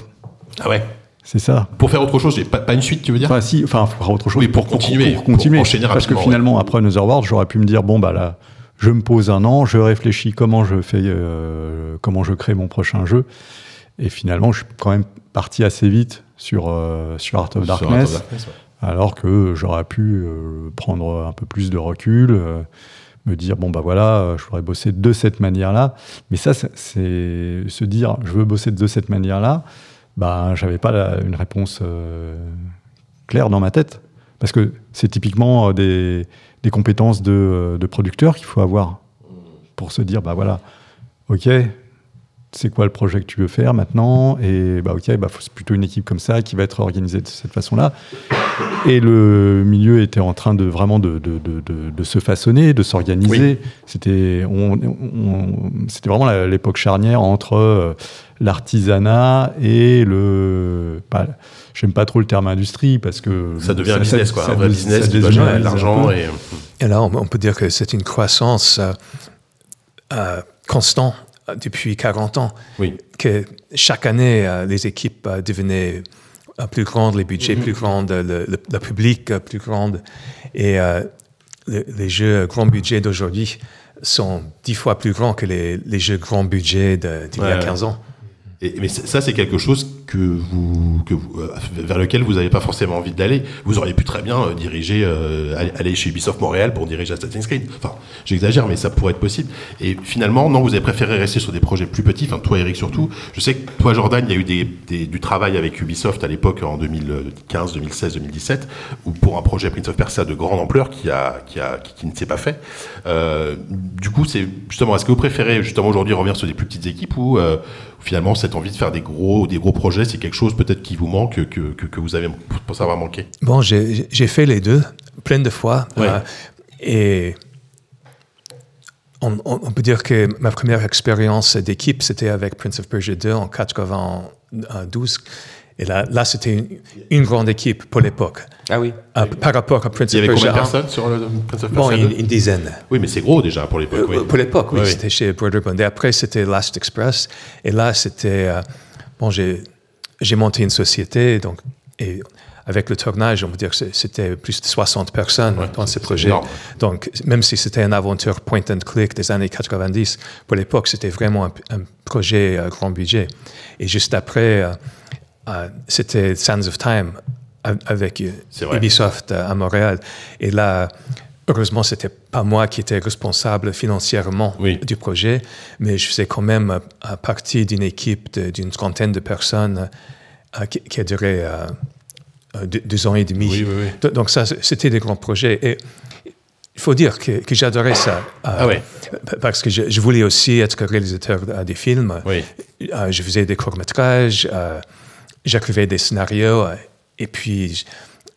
ah ouais. C'est ça. Pour faire autre chose, j'ai pas, pas une suite, tu veux dire? Enfin, si, enfin, faudra autre chose Oui, pour continuer, Pour, continuer. pour enchaîner Parce que finalement, après Another World, j'aurais pu me dire bon, bah là, je me pose un an, je réfléchis comment je fais, euh, comment je crée mon prochain jeu. Et finalement, je suis quand même parti assez vite sur, euh, sur Art of Sur Art of Darkness, ouais. alors que j'aurais pu euh, prendre un peu plus de recul, euh, me dire, bon, bah voilà, euh, je voudrais bosser de cette manière-là. Mais ça, c'est- se dire, je veux bosser de cette manière-là, bah, j'avais pas une réponse euh, claire dans ma tête. Parce que c'est typiquement euh, des, des compétences de, de producteur qu'il faut avoir pour se dire, bah voilà, ok, c'est quoi le projet que tu veux faire maintenant? Et bah ok, bah faut- plutôt une équipe comme ça qui va être organisée de cette façon-là. Et le milieu était en train de vraiment de, de- de- de- de se façonner, de s'organiser. C'était on, on- c'était vraiment l'époque charnière entre euh, l'artisanat et le. Pas, J'aime pas trop le terme industrie parce que Ça devient un business, quoi. ça un vrai business ça qui doit déshumanise générer de l'argent. Et... Et là, on, peut dire que c'est une croissance euh, euh, constante euh, depuis 40 ans. Oui. Que chaque année, euh, les équipes euh, devenaient euh, plus grandes, les budgets plus grands, le, le- le public euh, plus grand. Et euh, le- les jeux grand budget d'aujourd'hui sont dix fois plus grands que les, les jeux grand budget d'il y a Ouais. 15 ans. Et, mais ça, c'est quelque chose que vous, que vous, euh, vers lequel vous n'avez pas forcément envie d'aller. Vous auriez pu très bien euh, diriger, euh, aller, chez Ubisoft Montréal pour diriger Assassin's Creed. Enfin, j'exagère, mais ça pourrait être possible. Et finalement, non, vous avez préféré rester sur des projets plus petits. Enfin, toi, Eric, surtout. Je sais que toi, Jordan, il y a eu des, des- du travail avec Ubisoft à l'époque, en 2015, 2016, 2017, ou pour un projet Prince of Persia de grande ampleur qui, a, qui, a, qui ne s'est pas fait. Euh, du coup, c'est justement, est-ce que vous préférez justement aujourd'hui revenir sur des plus petites équipes ou euh, finalement cette envie de faire des gros, des gros projets, c'est quelque chose peut-être qui vous manque, que, que, que vous avez pour avoir manqué Bon, j'ai j'ai fait les deux plein de fois. Ouais. euh, et on, on- on peut dire que ma première expérience d'équipe, c'était avec Prince of Persia 2 en 92. Et là, là c'était une, une grande équipe pour l'époque. Ah oui. Euh, par rapport à Prince Il y of avait combien Persia de 1, personnes sur le Prince of bon, Persia une, 2? une dizaine. Oui, mais c'est gros déjà pour l'époque. oui. Euh, Pour l'époque, oui, Oui, oui. c'était chez Broderbund. Et après, c'était Last Express. Et là, c'était. euh, bon, j'ai j'ai monté une société, donc. Et avec le tournage, on peut dire que c'était plus de 60 personnes dans ce projet. énorme. Donc, même si c'était une aventure point and click des années 90, pour l'époque, c'était vraiment un, un projet euh, grand budget. Et juste après, euh, c'était Sands of Time avec euh. Ubisoft euh, à Montréal. Et là, heureusement, c'était pas moi qui étais responsable financièrement Oui. du projet, mais je faisais quand même euh, euh, partie d'une équipe d'une trentaine de personnes euh, qui, qui a duré euh, euh, deux, ans et demi. Oui, oui, oui. Do- Donc ça, c'était des grands projets. Et il faut dire que, que j'adorais ça. euh, Ah ouais. p- Parce que je, je voulais aussi être réalisateur de- des films. Oui. Euh, je faisais des courts-métrages, euh, j'écrivais des scénarios. euh, et puis,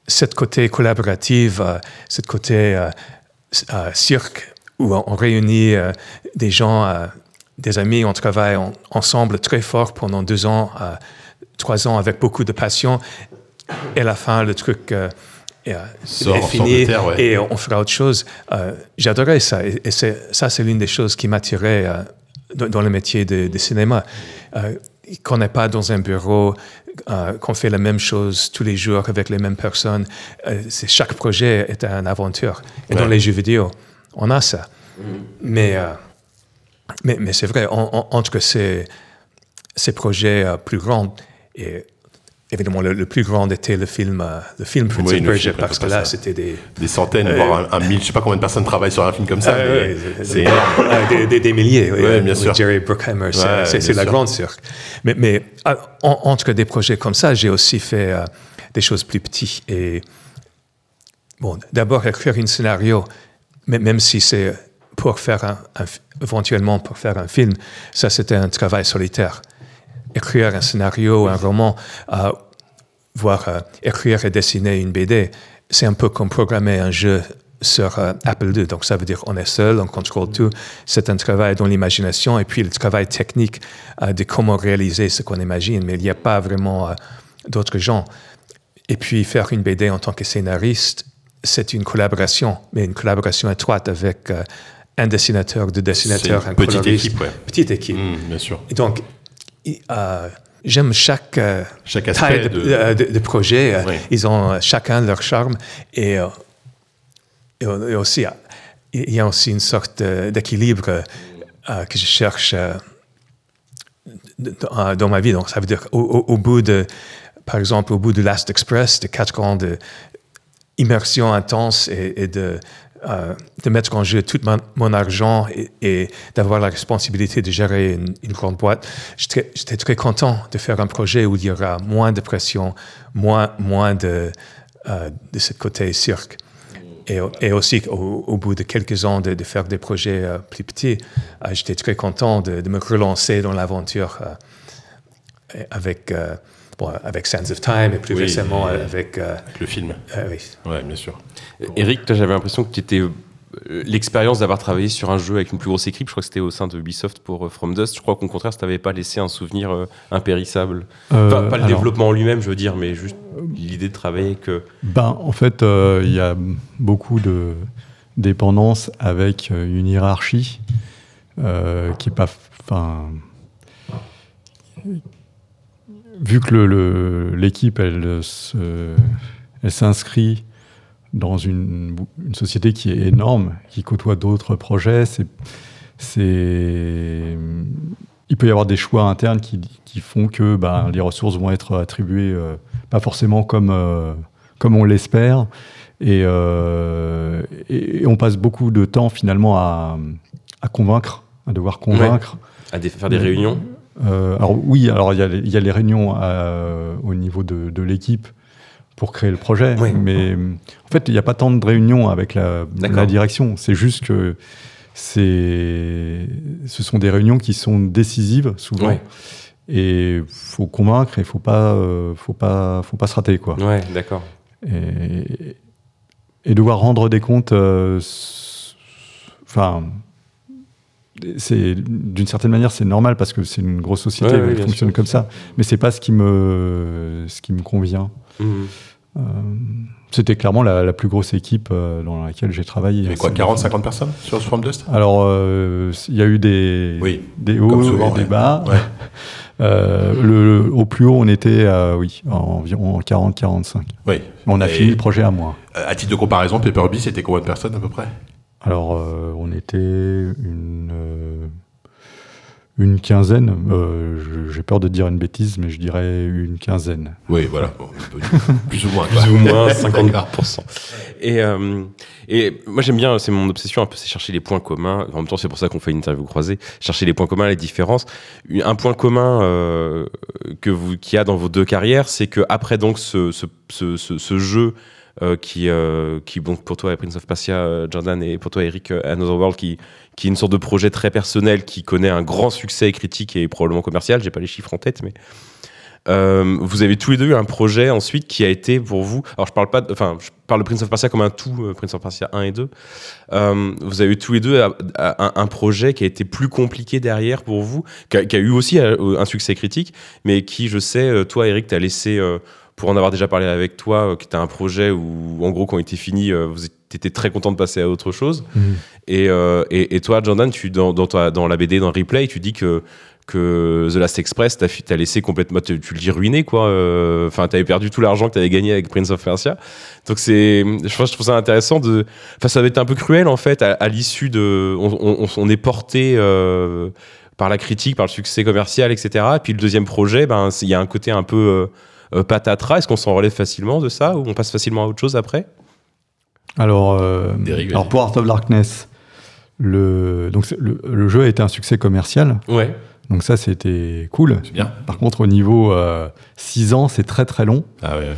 cette côté collaborative, euh, cette côté euh, euh, cirque, où on, on réunit des gens, des amis, on travaille en- ensemble très fort pendant deux ans, trois ans avec beaucoup de passion. Et à la fin, le truc est, Sort- est sort fini de terre, ouais. et on fera autre chose. J'adorais ça. Et, ça, c'est l'une des choses qui m'attirait dans, dans le métier de, de cinéma. Qu'on n'est pas dans un bureau, euh, qu'on fait la même chose tous les jours avec les mêmes personnes. Euh, c'est- chaque projet est une aventure. Et dans les jeux vidéo, on a ça. Mais, euh, mais, mais c'est vrai, en- en- entre ces, ces projets euh, plus grands, et évidemment, le, le plus grand était le film, euh, le film Prince Oui, of Persia, parce que là, c'était des, Des centaines, Euh, voire un, un mille, je sais pas combien de personnes travaillent sur un film comme ça, mais ouais, c'est des- ah, des, des- milliers, oui, Ouais, euh, bien sûr. Jerry Bruckheimer, c'est Ouais, la grande cirque. Mais, mais ah, en- entre des projets comme ça, j'ai aussi fait euh, des choses plus petites. Et bon, d'abord écrire un scénario, même si c'est pour faire un, éventuellement pour faire un film, ça c'était un travail solitaire. Écrire un scénario, un roman, euh, voire euh, écrire et dessiner une BD, c'est un peu comme programmer un jeu sur euh, Apple II. Donc ça veut dire on est seul, on contrôle tout. C'est un travail dans l'imagination et puis le travail technique de comment réaliser ce qu'on imagine. Mais il n'y a pas vraiment d'autres gens. Et puis faire une BD en tant que scénariste, c'est une collaboration, mais une collaboration étroite avec un dessinateur, deux dessinateurs, une un petite coloriste. équipe, ouais. Petite équipe. Hum, bien sûr. Et donc, euh, j'aime chaque, euh, Chaque aspect taille de, de- euh, de- de projet. euh, Oui. Ils ont chacun leur charme. Et, aussi, il y a aussi une sorte d'équilibre que je cherche dans, ma vie. Donc, ça veut dire au, au- au bout de, par exemple, au bout de Last Express, de quatre ans de immersion intense et, et de, euh, de mettre en jeu tout mon, argent et, d'avoir la responsabilité de gérer une, grande boîte, j'étais très content de faire un projet où il y aura moins de pression, moins, moins de, euh, de ce côté cirque. Et, aussi, au, bout de quelques ans de, faire des projets euh, plus petits, j'étais très content de, me relancer dans l'aventure avec, bon, avec Sands of Time et plus Oui, récemment et- avec... euh, Avec le film. euh, oui. Ouais, bien sûr. Eric, toi, j'avais l'impression que tu étais. euh, L'expérience d'avoir travaillé sur un jeu avec une plus grosse équipe, je crois que c'était au sein de Ubisoft pour From Dust. Je crois qu'au contraire, ça t'avait pas laissé un souvenir impérissable. Euh, Enfin, pas le alors, développement en lui-même, je veux dire, mais juste l'idée de travailler avec. euh, Ben, en fait, euh, il y a beaucoup de dépendance avec une hiérarchie euh, qui est pas. Enfin, vu que le- le- l'équipe, elle, se- elle s'inscrit dans une, une société qui est énorme, qui côtoie d'autres projets, c'est, c'est, il peut y avoir des choix internes qui, qui font que ben, les ressources vont être attribuées euh, pas forcément comme, euh, comme on l'espère. Et, euh, et- et on passe beaucoup de temps finalement à, à convaincre, à devoir convaincre. à des- faire des réunions. Euh, alors oui, alors il y, a les- il y a les réunions euh, au niveau de, de l'équipe pour créer le projet, Oui. mais en fait il n'y a pas tant de réunions avec la, direction. C'est juste que c'est, ce sont des réunions qui sont décisives souvent. Ouais. Et faut convaincre et faut pas, euh, faut pas, faut pas se rater quoi. Ouais, d'accord. Et, et devoir rendre des comptes, euh, enfin, c'est d'une certaine manière c'est normal parce que c'est une grosse société, Ouais, elle fonctionne sûr. comme ça. Mais c'est pas ce qui me, ce qui me convient. Mhm. Euh, C'était clairement la, la plus grosse équipe euh, dans laquelle j'ai travaillé. Avait quoi, C'est- 40, 50 personnes sur Swarm Dust Alors, euh, il y a eu des, Oui, des comme hauts souvent, et des bas. Ouais. Euh, le, au plus haut, on était oui, environ 40-45. Oui. On a Et, fini le projet à moi. À titre de comparaison, Paper c'était combien de personnes à peu près? Alors, euh, on était une, euh, une quinzaine. Euh, J'ai peur de dire une bêtise, mais je dirais une quinzaine. Oui, voilà. Bon, plus ou moins. Plus ou moins D'accord. 50%. Et, euh, et moi j'aime bien, c'est mon obsession un peu, c'est chercher les points communs. En même temps, c'est pour ça qu'on fait une interview croisée, chercher les points communs, les différences. Un point commun euh, que vous, qu'il y a dans vos deux carrières, c'est que après donc ce, ce, ce, ce- ce jeu euh, qui, euh, pour toi Prince of Persia, euh, Jordan, et pour toi Eric, euh, Another World, qui, qui est une sorte de projet très personnel, qui connaît un grand succès critique et probablement commercial. J'ai pas les chiffres en tête, mais vous avez tous les deux eu un projet ensuite qui a été pour vous. Alors je parle pas, de- enfin je parle Prince of Persia comme un tout, Prince of Persia 1 et 2. Euh, vous avez eu tous les deux euh, un, projet qui a été plus compliqué derrière pour vous, qui a, qui a eu aussi un succès critique, mais qui, je sais, toi Eric, t'as laissé, pour en avoir déjà parlé avec toi, euh, qui était un projet où, en gros, quand il était fini, euh, vous étiez très content de passer à autre chose. Et, euh, et, et toi, Jordan, tu, dans, dans, ta- dans la BD, dans Replay, tu dis que, que The Last Express, t'as t'as laissé complètement, tu, tu le dis ruiné, quoi. euh, Enfin, t'avais perdu tout l'argent que t'avais gagné avec Prince of Persia. Donc, c'est, je, pense- je trouve ça intéressant de. Enfin, ça avait été un peu cruel, en fait, à, à l'issue de. On, on- on est porté. euh, par la critique, par le succès commercial, etc. Et puis le deuxième projet, ben, il y a un côté un peu euh, euh, patatras. Est-ce qu'on s'en relève facilement de ça ou on passe facilement à autre chose après? Alors, euh, alors pour Art of Darkness, le, donc le, le jeu a été un succès commercial. Ouais. Donc ça, c'était cool. Bien. Par contre, au niveau 6 ans, c'est très très long. Ah ouais.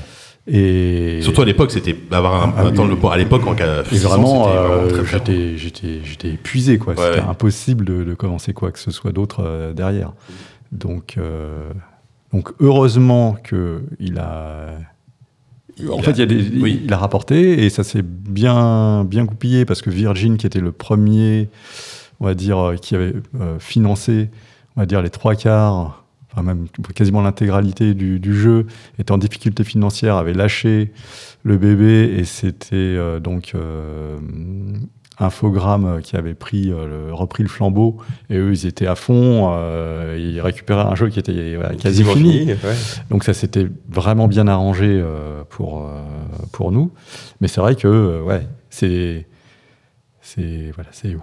Et, Surtout à l'époque, c'était avoir un, Ah oui. attendre le à l'époque en cas et vraiment, euh, j'étais, j'étais, j'étais épuisé. Quoi. Ouais, C'était ouais. impossible de, de commencer quoi que ce soit d'autre euh, derrière. Donc, euh, donc heureusement qu'il a... En Il fait, a- il, y a des, oui. il a rapporté et ça s'est bien, bien goupillé parce que Virgin, qui était le premier, on va dire, euh, qui avait euh, financé, on va dire, les trois quarts, enfin même quasiment l'intégralité du, du jeu, était en difficulté financière, avait lâché le bébé et c'était euh, donc euh, Infogrames qui avait pris, euh, le- repris le flambeau et eux, ils étaient à fond, euh, ils récupéraient un jeu qui était voilà, quasi Quasiment fini. ouais. Donc ça s'était vraiment bien arrangé euh, pour, euh, pour nous. Mais c'est vrai que euh, ouais, c'est c'est voilà, c'est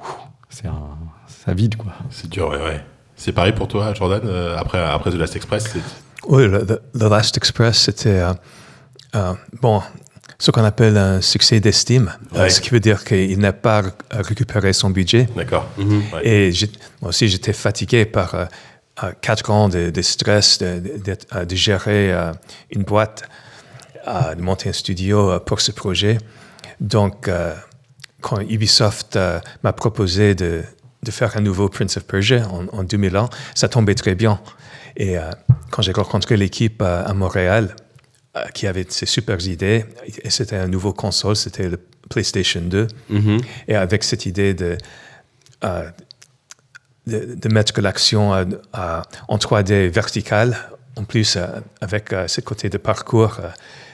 c'est un ça vide quoi. C'est dur, ouais, ouais. C'est pareil pour toi, Jordan, euh, après, après The Last Express Oui, The Last Express, c'était euh, euh, bon, ce qu'on appelle un succès d'estime, euh, Ouais. ce qui veut dire qu'il n'a pas ré- récupéré son budget. D'accord. Ouais. Et moi aussi, j'étais fatigué par euh, euh, quatre ans de, de stress, de, de- gérer euh, une boîte, euh, de monter un studio euh, pour ce projet. Donc, euh, quand Ubisoft euh, m'a proposé de, de faire un nouveau Prince of Persia en, en 2001, ça tombait très bien. Et euh, quand j'ai rencontré l'équipe euh, à Montréal, euh, qui avait ces super idées, et c'était un nouveau console, c'était le PlayStation 2, et avec cette idée de, euh, de, de mettre l'action euh, euh, en 3D verticale, en plus euh, avec euh, ce côté de parcours euh,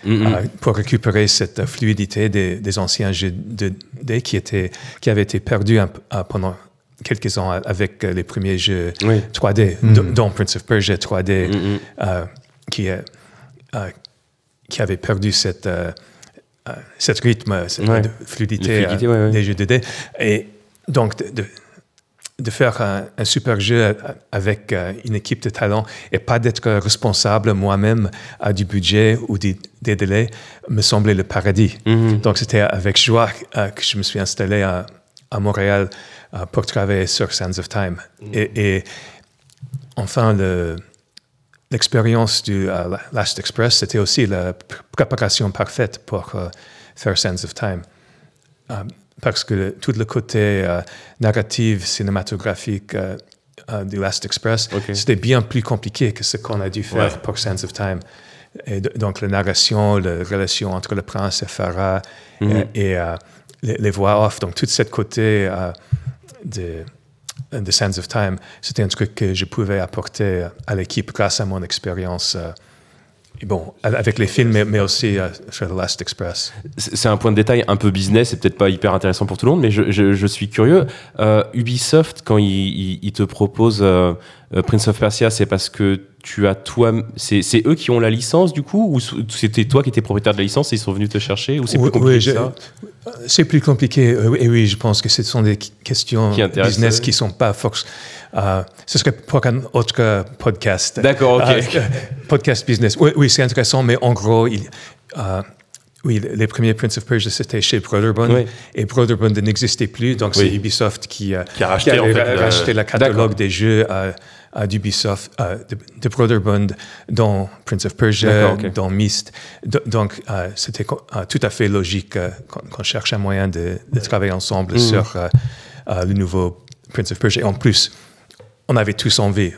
euh, pour récupérer cette euh, fluidité des, des anciens jeux de, de- qui, étaient, qui avaient été perdus euh, pendant quelques ans euh, avec euh, les premiers jeux Oui. 3D, d- dont Prince of Persia 3D, euh, qui, est, euh, qui avait perdu cette, euh, euh, cette rythme, cette Ouais. de fluidité, ouais, des jeux 2D. Et donc, de, de- de faire un, un super jeu avec euh, une équipe de talent et pas d'être responsable moi-même du budget ou des, des délais me semblait le paradis. Donc, c'était avec joie que je me suis installé à, à Montréal pour travailler sur Sands of Time. Et, et enfin, le, l'expérience du euh, Last Express, c'était aussi la pr- préparation parfaite pour euh, faire Sands of Time. Euh, parce que le- tout le côté narratif, cinématographique du Last Express, c'était bien plus compliqué que ce qu'on a dû faire Ouais. pour Sands of Time. Et donc, la narration, la relation entre le prince et Farah, euh, et les, les voix off, donc tout ce côté de, de Sands of Time, c'était un truc que je pouvais apporter à l'équipe grâce à mon expérience. euh, et bon, avec les films, mais, aussi euh, sur The Last Express. C'est un point de détail un peu business, c'est peut-être pas hyper intéressant pour tout le monde, mais je, suis curieux. Euh, Ubisoft, quand il, te propose Prince of Persia, c'est parce que tu as toi, c'est eux qui ont la licence du coup, ou c'était toi qui étais propriétaire de la licence et ils sont venus te chercher, ou c'est plus compliqué oui, que ça? C'est plus compliqué. euh, Et oui, je pense que ce sont des questions Qui business euh, qui sont pas force. euh, ce serait pour un autre euh, podcast. D'accord, ok. Euh, podcast business. Oui, oui c'est intéressant, mais en gros, il, euh, oui, les premiers Prince of Persia, c'était chez Brotherbund. Oui. Et Brotherbund n'existait plus, donc c'est. Ubisoft qui, euh, Qui a racheté, avait en fait, ra- le- racheté le D'accord. catalogue des jeux euh, euh, d'Ubisoft, de, de Brotherbund, dont Prince of Persia, dont Myst. Do- Donc, euh, c'était euh, tout à fait logique euh, qu'on cherche un moyen de, de travailler ensemble Mhm. sur le nouveau Prince of Persia. Et en plus, on avait tous envie.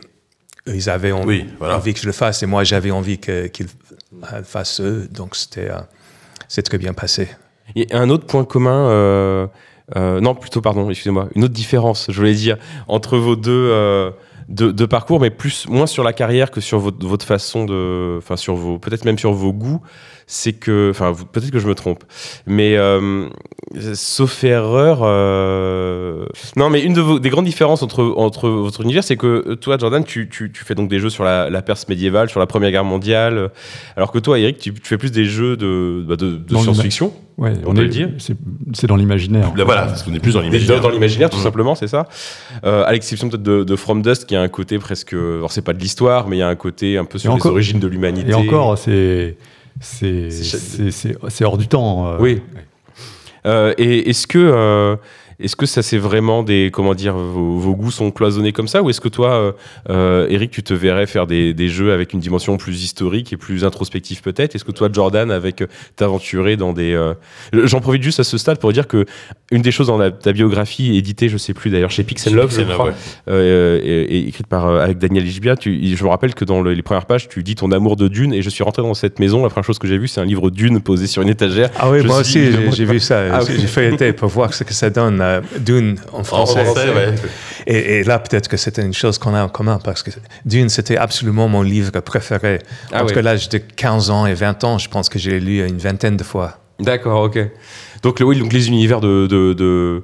Ils avaient en- Oui, voilà. envie que je le fasse et moi, j'avais envie qu'ils le fassent eux. Donc, c'était c'est très bien passé. A un autre point commun, euh, euh, non, plutôt, pardon, excusez-moi, une autre différence, je voulais dire, entre vos deux, euh, deux parcours, mais plus, moins sur la carrière que sur votre, votre façon de. Enfin, sur vos. Peut-être même sur vos goûts, c'est que. Enfin, peut-être que je me trompe, mais euh, sauf erreur. euh, Non, mais une de vos, des grandes différences entre, entre votre univers, c'est que euh, toi, Jordan, tu, tu, tu fais donc des jeux sur la, la Perse médiévale, sur la Première Guerre mondiale, alors que toi, Eric, tu, tu fais plus des jeux de, bah, de, de science-fiction. Ouais, On on peut est- le dire. C'est dans l'imaginaire. Là, voilà, parce qu'on est plus dans l'imaginaire. dans l'imaginaire, tout simplement, c'est ça. Euh, à l'exception peut-être de, de From Dust, qui a un côté presque. Alors, c'est pas de l'histoire, mais il y a un côté un peu sur Et les encore- origines de l'humanité. Et encore, c'est c'est hors du temps. euh. Oui. Euh, et est-ce que. Est-ce que ça c'est vraiment des comment dire vos, vos goûts sont cloisonnés comme ça ou est-ce que toi euh, euh, Eric tu te verrais faire des, des jeux avec une dimension plus historique et plus introspective peut-être? Est-ce que toi Jordan avec euh, t'aventurer dans des euh, j'en profite juste à ce stade pour dire que une des choses dans la- ta biographie éditée je sais plus d'ailleurs chez Pixel Love je crois ouais. euh, et, et écrite par avec Daniel tu, je me rappelle que dans le- les premières pages, tu dis ton amour de Dune, et je suis rentré dans cette maison. La première chose que j'ai vue, c'est un livre Dune posé sur une étagère. Ah oui, Je moi aussi, j'ai- vu ça. Ah. J'ai feuilleté pour voir ce que ça donne. Euh, Dune en En français. ouais. Et, et là, peut-être que c'était une chose qu'on a en commun parce que Dune, c'était absolument mon livre préféré. Ah Entre oui. l'âge de 15 ans et 20 ans, je pense que j'ai lu une vingtaine de fois. D'accord, ok. Donc, le- oui, donc les univers de, de, de-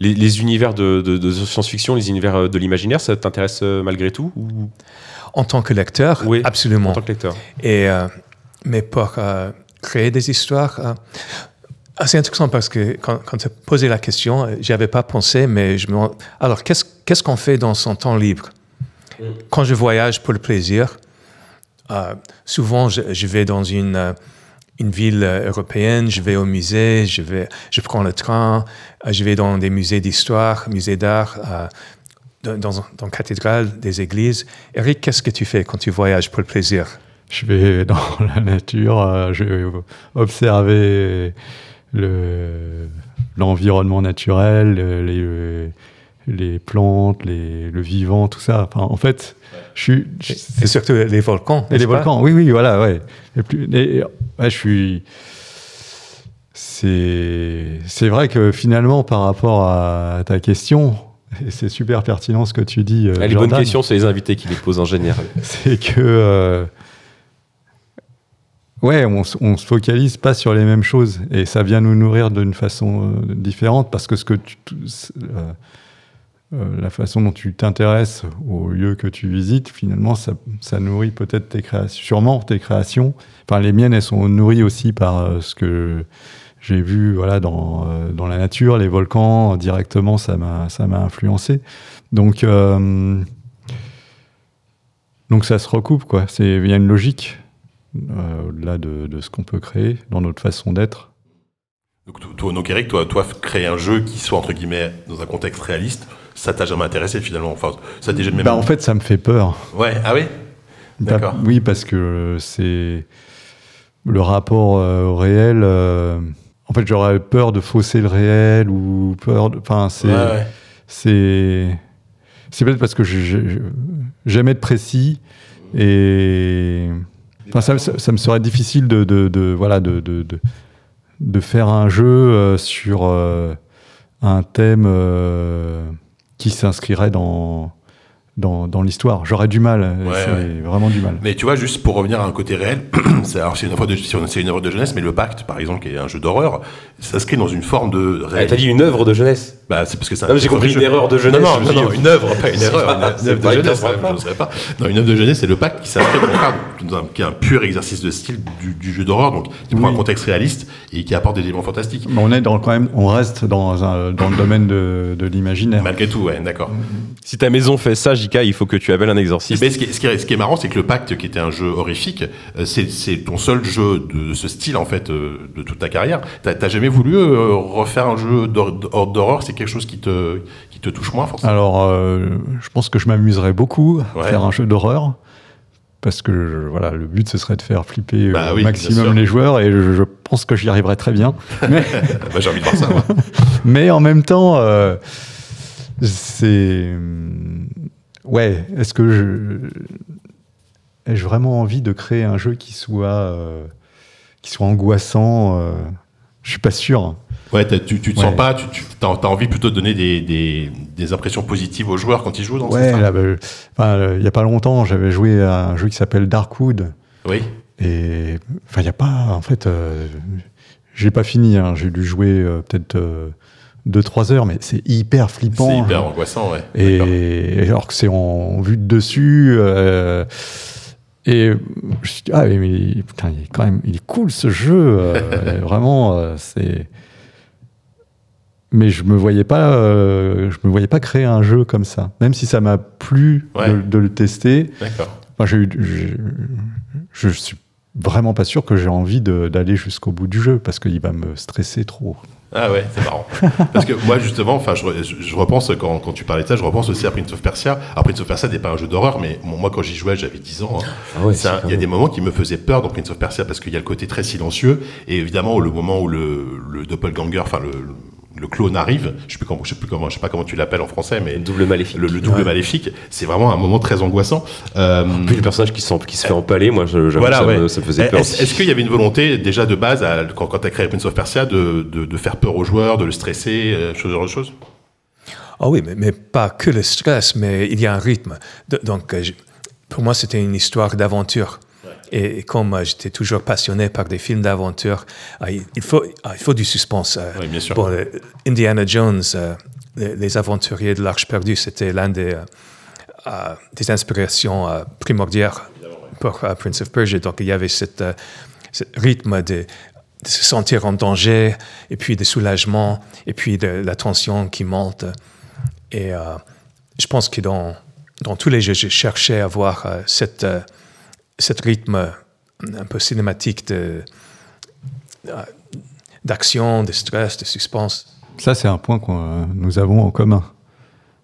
les, les univers de, de- de science-fiction, les univers euh, de l'imaginaire, ça t'intéresse euh, malgré tout ou? En tant que lecteur, Oui, absolument. en tant que lecteur Et, euh, mais pour euh, créer des histoires, euh, ah, c'est intéressant parce que quand, quand tu as posé la question, euh, j'y avais pas pensé, mais je me demande, alors qu'est-ce qu'est-ce qu'on fait dans son temps libre? Quand je voyage pour le plaisir, euh, souvent je, je vais dans une, euh, une ville européenne, je vais au musée, je, vais, je prends le train, je vais dans des musées d'histoire, musées d'art, euh, dans, dans, dans cathédrales, des églises. Eric, qu'est-ce que tu fais quand tu voyages pour le plaisir? Je vais dans la nature, euh, je vais observer le- l'environnement naturel, le- les, les plantes, les, le vivant, tout ça. Enfin, en fait, je suis. je- C'est surtout les volcans. Et les volcans, oui, oui, voilà, ouais. Et plus, et- ouais, je suis. C'est, c'est vrai que finalement, par rapport à ta question, c'est super pertinent ce que tu dis. euh, Ah, les bonnes questions, c'est les invités qui les posent en général. C'est que. euh, ouais, on, on se focalise pas sur les mêmes choses. Et ça vient nous nourrir d'une façon euh, différente parce que ce que euh, euh, la façon dont tu t'intéresses au lieu que tu visites, finalement, ça, nourrit peut-être tes créations, sûrement tes créations. Enfin, les miennes, elles sont nourries aussi par ce que j'ai vu voilà, dans, la nature, les volcans, directement, ça m'a influencé. Donc, donc ça se recoupe, quoi. C'est- Il y a une logique euh, au-delà de, de ce qu'on peut créer dans notre façon d'être. Donc, to- toi, donc Eric, toi, toi, créer un jeu qui soit entre guillemets dans un contexte réaliste, ça t'a jamais intéressé finalement? Enfin, ça t'est jamais. Bah, en fait, ça me fait peur. Ouais. Ah oui? D'accord. Bah, oui, parce que c'est le rapport euh, au réel. euh, en fait, j'aurais peur de fausser le réel ou peur. de- Enfin, c'est Ouais, ouais. c'est c'est peut-être parce que j'aime être précis et ça, me serait difficile de faire un jeu euh, sur euh, un thème euh, qui s'inscrirait dans dans, dans l'histoire. J'aurais du mal, Ouais, c'est ouais. vraiment du mal. Mais tu vois, juste pour revenir à un côté réel, c'est alors, c'est une œuvre de c'est une œuvre de jeunesse, mais le Pacte, par exemple, qui est un jeu d'horreur, s'inscrit dans une forme de Ah, réel. T'as dit une œuvre de jeunesse Bah, c'est parce que c'est un Non, mais j'ai compris une erreur de jeunesse, Non, non, non, dit, une œuvre, pas une erreur. pas- une- œuvre de jeunesse, je ne pas. Non, une œuvre de jeunesse, c'est le Pacte qui s'inscrit dans d'un- qui est un pur exercice de style du, du jeu d'horreur, donc qui prend Oui. un contexte réaliste et qui apporte des éléments fantastiques. Mais on est dans, quand même, on reste dans, un- dans le domaine de, de l'imaginaire. Malgré tout, ouais, d'accord. Si ta maison fait ça, JK, il faut que tu appelles un exorciste. Mais ce qui, est, ce qui est- ce qui est marrant, c'est que le Pacte, qui était un jeu horrifique, euh, c'est c'est ton seul jeu de ce style, en fait, euh, de toute ta carrière. T'as t'as jamais voulu euh, refaire un jeu d'hor- d'horreur? C'est quelque chose qui te, qui te touche moins, forcément Alors, euh, je pense que je m'amuserais beaucoup à Ouais. faire un jeu d'horreur. Parce que je- voilà, le but ce serait de faire flipper Bah au oui, bien maximum les joueurs et je, je pense que j'y arriverai très bien. Mais, Bah, J'ai envie de voir ça, moi. mais en même temps, euh, c'est. Ouais, est-ce que je. Ai-je vraiment envie de créer un jeu qui soit, euh, qui soit angoissant euh, Je suis pas sûr. Ouais, tu, tu te Ouais. sens pas, tu, tu as, envie plutôt de donner des, des, des impressions positives aux joueurs quand ils jouent dans Ouais, enfin, euh, il y a pas longtemps, j'avais joué à un jeu qui s'appelle Darkwood. Oui. Et enfin, il n'y a pas. En fait, euh, j'ai pas fini. hein. J'ai dû jouer euh, peut-être 2-3 heures, mais c'est hyper flippant. C'est hyper angoissant, ouais. Et, alors que c'est en vue de dessus. euh, et je me suis dit, ah, mais, putain, il est quand même il est cool ce jeu. euh, vraiment, euh, c'est. Mais je me voyais pas, je me voyais pas créer un jeu comme ça. Même si ça m'a plu Ouais. de, de le tester. D'accord. Enfin, j'ai eu- je, suis vraiment pas sûr que j'ai envie de- d'aller jusqu'au bout du jeu parce qu'il va me stresser trop. Ah ouais, c'est marrant. Parce que moi, justement, enfin, je, je- je repense, quand, quand tu parlais de ça, je repense aussi à Prince of Persia. Alors, Prince of Persia n'est pas un jeu d'horreur, mais bon, moi, quand j'y jouais, j'avais 10 ans. hein. Ah ouais, un- Il y a des moments qui me faisaient peur dans Prince of Persia parce qu'il y a le côté très silencieux. Et évidemment, le moment où le, le doppelganger, enfin, le, le clone arrive, je sais plus comment, je sais plus comment, je sais pas comment tu l'appelles en français, mais Double maléfique. le, le double maléfique, c'est vraiment un moment très angoissant. Euh, Puis le personnage qui, qui se fait empaler, moi, je- voilà, ça, ouais. me, ça me faisait peur. Est-ce qu'il y avait une volonté déjà de base, à- quand, quand tu as créé Prince of Persia, de, de, de faire peur aux joueurs, de le stresser, euh, ce genre de choses? Ah oui, mais, mais pas que le stress, mais il y a un rythme. De- donc, euh, pour moi, c'était une histoire d'aventure. Et, comme euh, j'étais toujours passionné par des films d'aventure, ah, il, faut, ah, il faut du suspense. euh. Oui, bien sûr. Bon, Indiana Jones, euh, les, aventuriers de l'Arche perdue, c'était l'un des, euh, euh, des inspirations euh, primordiales pour euh, Prince of Persia. Donc, il y avait euh, ce rythme de, de se sentir en danger, et puis de soulagement, et puis de la tension qui monte. Et euh, je pense que dans dans tous les jeux, je cherchais à avoir euh, cette, euh, cette rythme un peu cinématique de, euh, d'action, de stress, de suspense. Ça, c'est un point que nous avons en commun.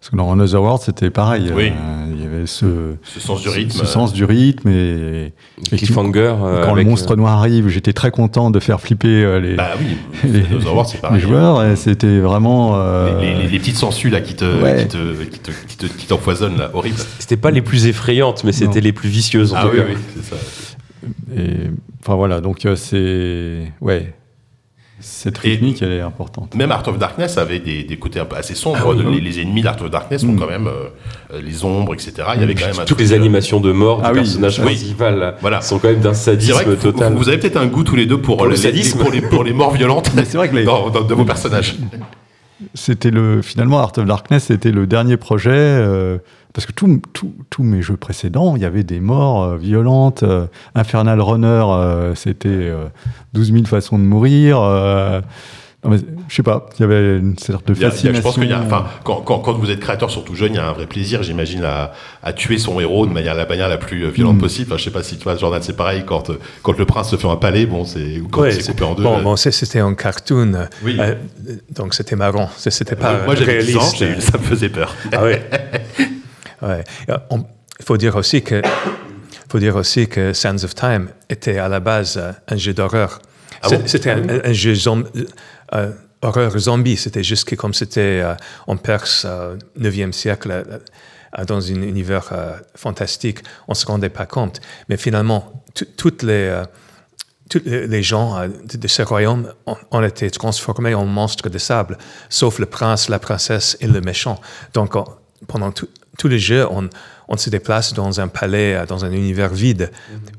Parce que dans Another World, c'était pareil. Oui. Euh, ce, Ce sens du rythme. ce sens du rythme et, et Cliffhanger. euh, quand avec, le monstre noir arrive, j'étais très content de faire flipper euh, les, Bah oui, les, joueurs. et C'était vraiment. euh, Les, les- les petites sangsues là qui te, Ouais. qui te, qui te, qui te- qui t'empoisonnent là, horrible. C'était pas les plus effrayantes, mais c'était les plus vicieuses. en Ah tout oui, cas. oui, c'est ça. et, enfin voilà, donc euh, c'est. Ouais. Cette Et- rythmique, elle est importante. Même Art of Darkness avait des, des côtés un peu assez sombres. Ah oui, les, oui. les ennemis d'Art of Darkness ont Mm. quand même euh, euh, les ombres, etc. Il y avait quand même un Toutes les euh, animations de mort Ah du oui, personnage oui. principal là, Voilà. sont quand même d'un sadisme vous, total. vous avez peut-être un goût tous les deux pour, Pour le les, sadisme. pour, les, pour les morts violentes c'est vrai que les- dans, dans- de vos personnages. C'était le finalement Art of Darkness, c'était le dernier projet euh, parce que tous mes jeux précédents, il y avait des morts euh, violentes. euh, Infernal Runner, c'était euh, 12 000 façons de mourir. Euh, mais, je sais pas, il y avait une sorte de a- a- fascination. je pense qu'il y a, enfin, quand, quand, quand vous êtes créateur, surtout jeune, il y a un vrai plaisir, j'imagine, à, à tuer son héros de manière la manière la plus euh, violente Mm. possible. Enfin, je sais pas si toi, Jordan, c'est pareil quand euh, quand le prince se fait empaler, bon, c'est ou quand Ouais, c'est coupé en deux. Bon, euh, bon, c'était un cartoon, euh, Oui. euh, donc c'était marrant. C'était pas moi, 10 ans, réaliste. j'ai- ça me faisait peur. Ah ouais. ouais. Euh, Il faut dire aussi que, faut dire aussi que Sands of Time était à la base euh, un jeu d'horreur. Ah bon? c'était un, un jeu zom- euh, horreur zombie. C'était juste que comme c'était euh, en Perse, euh, 9e siècle, euh, euh, dans un univers fantastique, on ne se rendait pas compte. Mais finalement, tout- toutes les tous les les gens de, ce royaume ont, été transformés en monstres de sable, sauf le prince, la princesse et le méchant. Donc, on- pendant tout, tout le jeu, on, on se déplace dans un palais, dans un univers vide.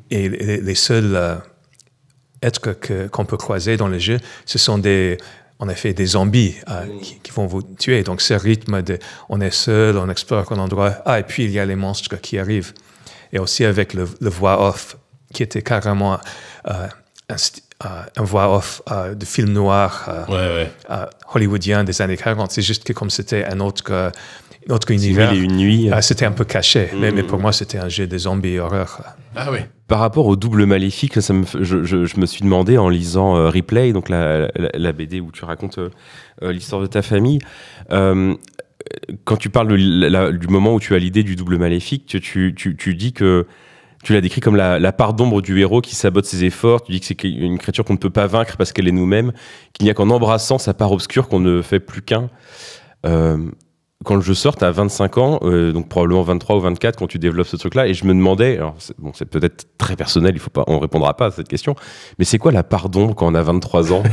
Et les, les seuls êtres que- qu'on peut croiser dans le jeu, ce sont des, en effet des zombies euh, qui, qui vont vous tuer. Donc, ce rythme de on est seul, on explore un endroit. Ah, et puis il y a les monstres qui arrivent. Et aussi avec le, le voix off, qui était carrément euh, un, euh, un voix off de film noir Ouais, ouais. hollywoodien des années 40. C'est juste que comme c'était un autre, un autre univers, et une nuit. euh, c'était un peu caché. Mais, Mm. mais pour moi, c'était un jeu de zombies horreur. Ah oui. Par rapport au double maléfique, je, me suis demandé en lisant euh, Replay, donc la, BD où tu racontes euh, euh, l'histoire de ta famille, quand tu parles du moment où tu as l'idée du double maléfique, tu, tu, tu- dis que tu l'as décrit comme la, part d'ombre du héros qui sabote ses efforts. Tu dis que c'est une créature qu'on ne peut pas vaincre parce qu'elle est nous-mêmes, qu'il n'y a qu'en embrassant sa part obscure qu'on ne fait plus qu'un. Quand le jeu sort, tu as 25 ans, euh, donc probablement 23 ou 24 quand tu développes ce truc-là, et je me demandais, alors c'est bon, c'est peut-être très personnel, il faut pas, on répondra pas à cette question, mais c'est quoi la part d'ombre quand on a 23 ans?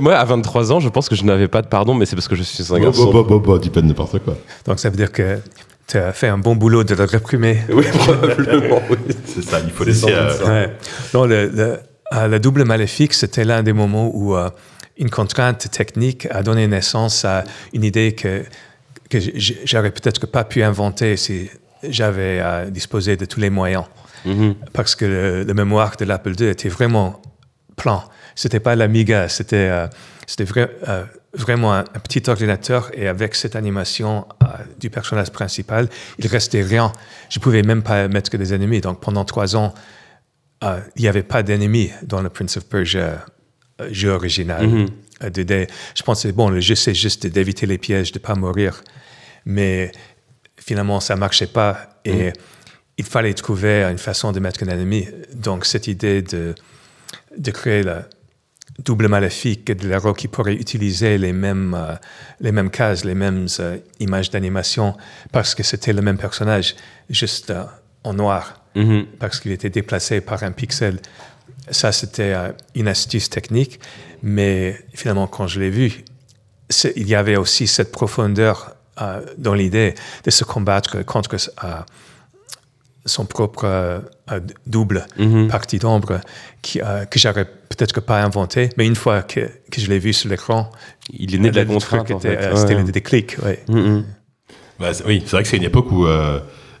Moi, à 23 ans, je pense que je n'avais pas de pardon, mais c'est parce que je suis un Bon, garçon. bon, bon, bon, bon, dis pas de n'importe quoi. Donc ça veut dire que tu as fait un bon boulot de le réprimer. Oui, probablement. oui. C'est ça, il faut laisser. euh. Ouais. Non, le, le, euh, le double maléfique, c'était l'un des moments où euh, une contrainte technique a donné naissance à une idée que, que j'aurais peut-être pas pu inventer si j'avais euh, disposé de tous les moyens. Mhm. Parce que le, le mémoire de l'Apple II était vraiment plan. C'était pas l'Amiga, c'était euh, c'était euh, vraiment un, un petit ordinateur et avec cette animation euh, du personnage principal, il restait rien. Je pouvais même pas mettre que des ennemis. Donc pendant trois ans, euh, il n'y avait pas d'ennemis dans le Prince of Persia euh, jeu original. Mhm. Euh, de- de- je pensais, bon, le jeu, c'est juste d'éviter les pièges, de ne pas mourir. Mais finalement, ça ne marchait pas. Et il fallait trouver une façon de mettre un ennemi. Donc, cette idée de, de créer le double maléfique de l'héros qui pourrait utiliser les mêmes, euh, les mêmes cases, les mêmes euh, images d'animation, parce que c'était le même personnage, juste euh, en noir Mhm. parce qu'il était déplacé par un pixel. Ça, c'était euh, une astuce technique, mais finalement, quand je l'ai vu, il y avait aussi cette profondeur euh, dans l'idée de se combattre contre euh, son propre euh, double Mhm. partie d'ombre qui, euh, que j'aurais peut-être pas inventé, mais une fois que, que je l'ai vu sur l'écran, Il est né de la contrainte. en était, fait. euh, Ouais, c'était le déclic. ouais. Mhm. bah, c'est- oui, c'est vrai que c'est une époque où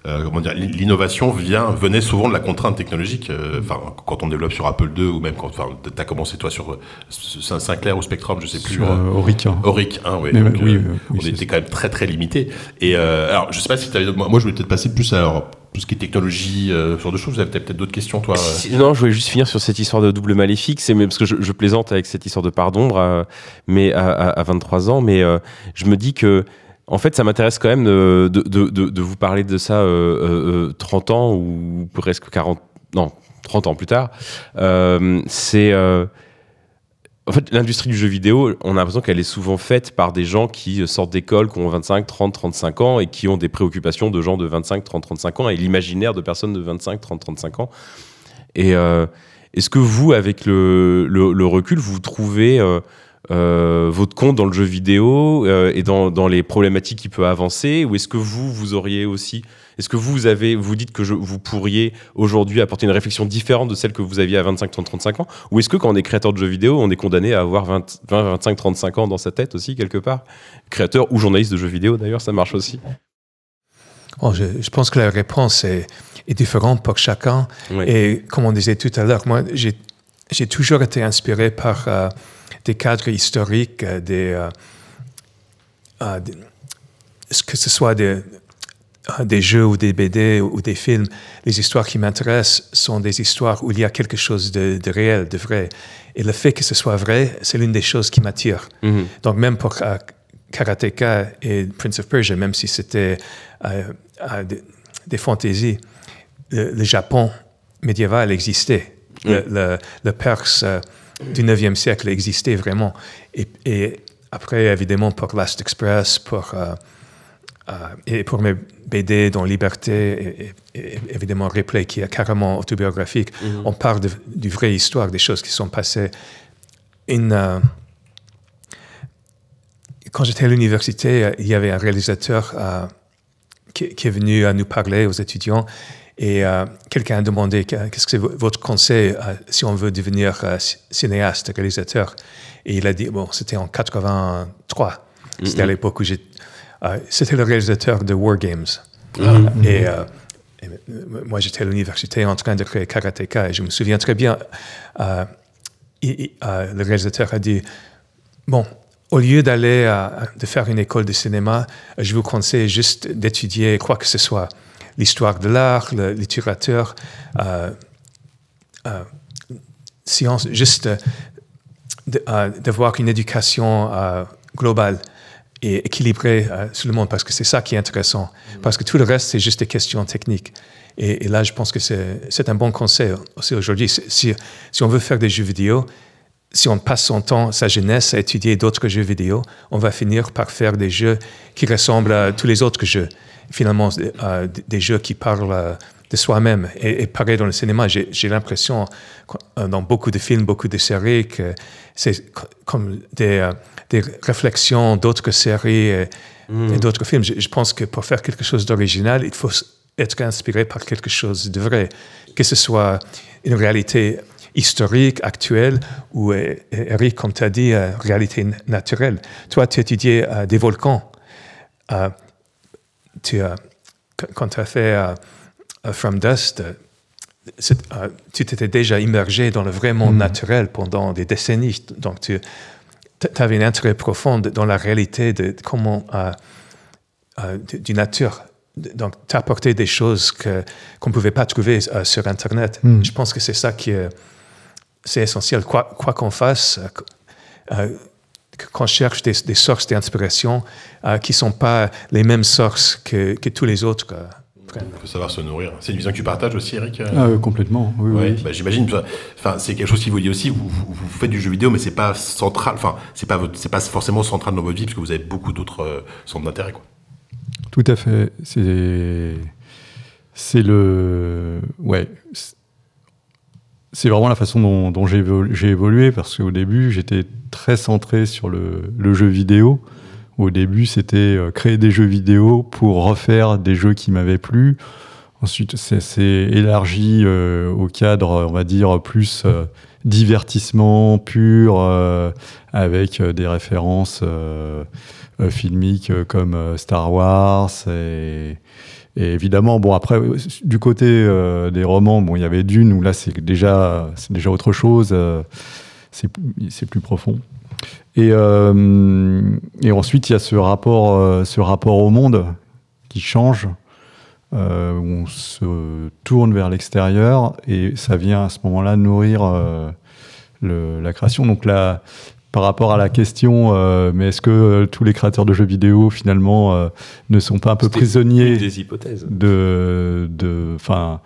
euh, comment dire, l'innovation vient, venait souvent de la contrainte technologique. euh, Enfin, quand on développe sur Apple II ou même quand, enfin, t'as commencé toi sur euh, Sinclair ou Spectrum, je sais plus. Sur euh, Auric. hein. Auric 1, oui. Mais Donc, oui, euh, oui, oui, on était ça. quand même très très limité. Et euh, alors, je sais pas si t'avais, moi, moi, je voulais peut-être passer plus à alors, tout ce qui est technologie, euh, ce genre de choses. Vous avez peut-être d'autres questions, toi. euh? Si- Non, je voulais juste finir sur cette histoire de double maléfique. C'est parce que je, je plaisante avec cette histoire de part d'ombre, euh, mais à, à- à 23 ans. Mais euh, je me dis que, en fait, ça m'intéresse quand même de, de, de- de- vous parler de ça euh, euh, euh, 30 ans ou presque 40, non, 30 ans plus tard. Euh, c'est euh, en fait, l'industrie du jeu vidéo, on a l'impression qu'elle est souvent faite par des gens qui euh, sortent d'école, qui ont 25, 30, 35 ans et qui ont des préoccupations de gens de 25, 30, 35 ans et l'imaginaire de personnes de 25, 30, 35 ans. Et euh, est-ce que vous, avec le recul, vous trouvez euh, votre compte dans le jeu vidéo euh, et dans, dans les problématiques qu'il peut avancer Ou est-ce que vous, vous auriez aussi. Est-ce que vous avez, vous dites que je- vous pourriez aujourd'hui apporter une réflexion différente de celle que vous aviez à 25, 30, 35 ans Ou est-ce que quand on est créateur de jeux vidéo, on est condamné à avoir 20, 20, 25, 35 ans dans sa tête aussi, quelque part? Créateur ou journaliste de jeux vidéo, d'ailleurs, ça marche aussi. Bon, je, je pense que la réponse est, est différente pour chacun. Oui. Et comme on disait tout à l'heure, moi, j'ai j'ai toujours été inspiré par euh, des cadres historiques, euh, des, euh, euh, des- que ce soit des, des jeux ou des BD ou des films. Les histoires qui m'intéressent sont des histoires où il y a quelque chose de, de réel, de vrai. Et le fait que ce soit vrai, c'est l'une des choses qui m'attire. Mhm. Donc même pour Karateka et Prince of Persia, même si c'était des, des fantaisies, le, le Japon médiéval existait. Le, le- le Perse du 9e siècle existait vraiment. Et, et après, évidemment, pour Last Express, pour, euh, euh, et pour mes BD dont Liberté et, évidemment Replay qui est carrément autobiographique, on parle de, du vraie histoire, des choses qui sont passées. Une, euh, quand j'étais à l'université, il y avait un réalisateur qui, qui est venu à nous parler aux étudiants et euh, quelqu'un a demandé que- qu'est-ce que c'est vo- votre conseil euh, si on veut devenir euh, ci- cinéaste, réalisateur. Et il a dit, bon, c'était en 83. C'était à l'époque où j'ai... c'était le réalisateur de War Games. Et, euh, et, moi, j'étais à l'université en train de créer Karateka et je me souviens très bien, le réalisateur a dit, Bon, au lieu d'aller de faire une école de cinéma, je vous conseille juste d'étudier quoi que ce soit. L'histoire de l'art, la littérature, euh, euh, science, juste euh, euh, d'avoir une éducation globale et équilibrée sur le monde, parce que c'est ça qui est intéressant. Parce que tout le reste, c'est juste des questions techniques. Et, et là, je pense que c'est un bon conseil aussi aujourd'hui. Si, si- si on veut faire des jeux vidéo, si on passe son temps, sa jeunesse, à étudier d'autres jeux vidéo, on va finir par faire des jeux qui ressemblent à tous les autres jeux. Finalement, euh, des jeux qui parlent euh, de soi-même. Et, et pareil dans le cinéma, j'ai l'impression, euh, dans beaucoup de films, beaucoup de séries, que c'est co- comme des, des réflexions d'autres séries et, et d'autres films. Je, je pense que pour faire quelque chose d'original, il faut être inspiré par quelque chose de vrai, que ce soit une réalité historique, actuelle, ou, Eric, comme tu as dit, réalité naturelle. Toi, tu étudiais des volcans. Tu, qu- quand tu as fait euh, euh, From Dust, euh, tu t'étais déjà immergé dans le vrai monde naturel pendant des décennies. Donc, tu avais un intérêt profond dans la réalité de, de comment, euh, du, nature. Donc, tu apporté des choses qu'on ne pouvait pas trouver sur Internet. Mm. Je pense que c'est ça qui est, c'est essentiel. Quoi qu'on fasse, qu- qu'on cherche des, des sources d'inspiration euh, qui ne sont pas les mêmes sources que, que tous les autres. Il faut savoir se nourrir. C'est une vision que tu partages aussi, Eric euh Ah, euh, complètement, oui, Ouais, oui. bah, j'imagine. Enfin, c'est quelque chose qui vous dit aussi. Vous, vous, vous faites du jeu vidéo, mais c'est pas central. Enfin, c'est pas votre- c'est pas forcément central dans votre vie parce que vous avez beaucoup d'autres euh, centres d'intérêt, quoi. Tout à fait. C'est c'est le ouais. C'est- vraiment la façon dont, j'ai évolu- j'ai évolué parce qu'au début j'étais très centré sur le, jeu vidéo. Au début c'était euh, créer des jeux vidéo pour refaire des jeux qui m'avaient plu. Ensuite c'est élargi euh, au cadre on va dire plus euh, divertissement pur avec des références. filmiques comme Star Wars et, et évidemment, bon après du côté euh, des romans, bon il y avait Dune où là c'est déjà déjà autre chose, euh, c'est plus profond. Et, euh, et ensuite il y a ce rapport euh, ce rapport au monde qui change. où on se tourne vers l'extérieur et ça vient à ce moment-là nourrir la création. Donc là, par rapport à la question, euh, mais est-ce que euh, tous les créateurs de jeux vidéo finalement euh, ne sont pas un peu prisonniers Une des hypothèses. de, de, enfin,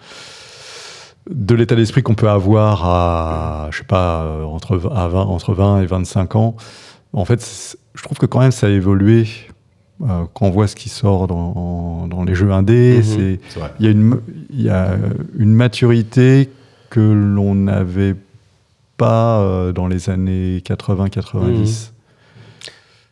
de l'état d'esprit qu'on peut avoir à, je sais pas, entre, v- à 20, entre 20 et 25 ans? En fait, je trouve que quand même ça a évolué. quand on voit ce qui sort dans, dans les jeux indés, Mhm. il y a une, il y a une maturité que l'on n'avait pas euh, dans les années 80-90.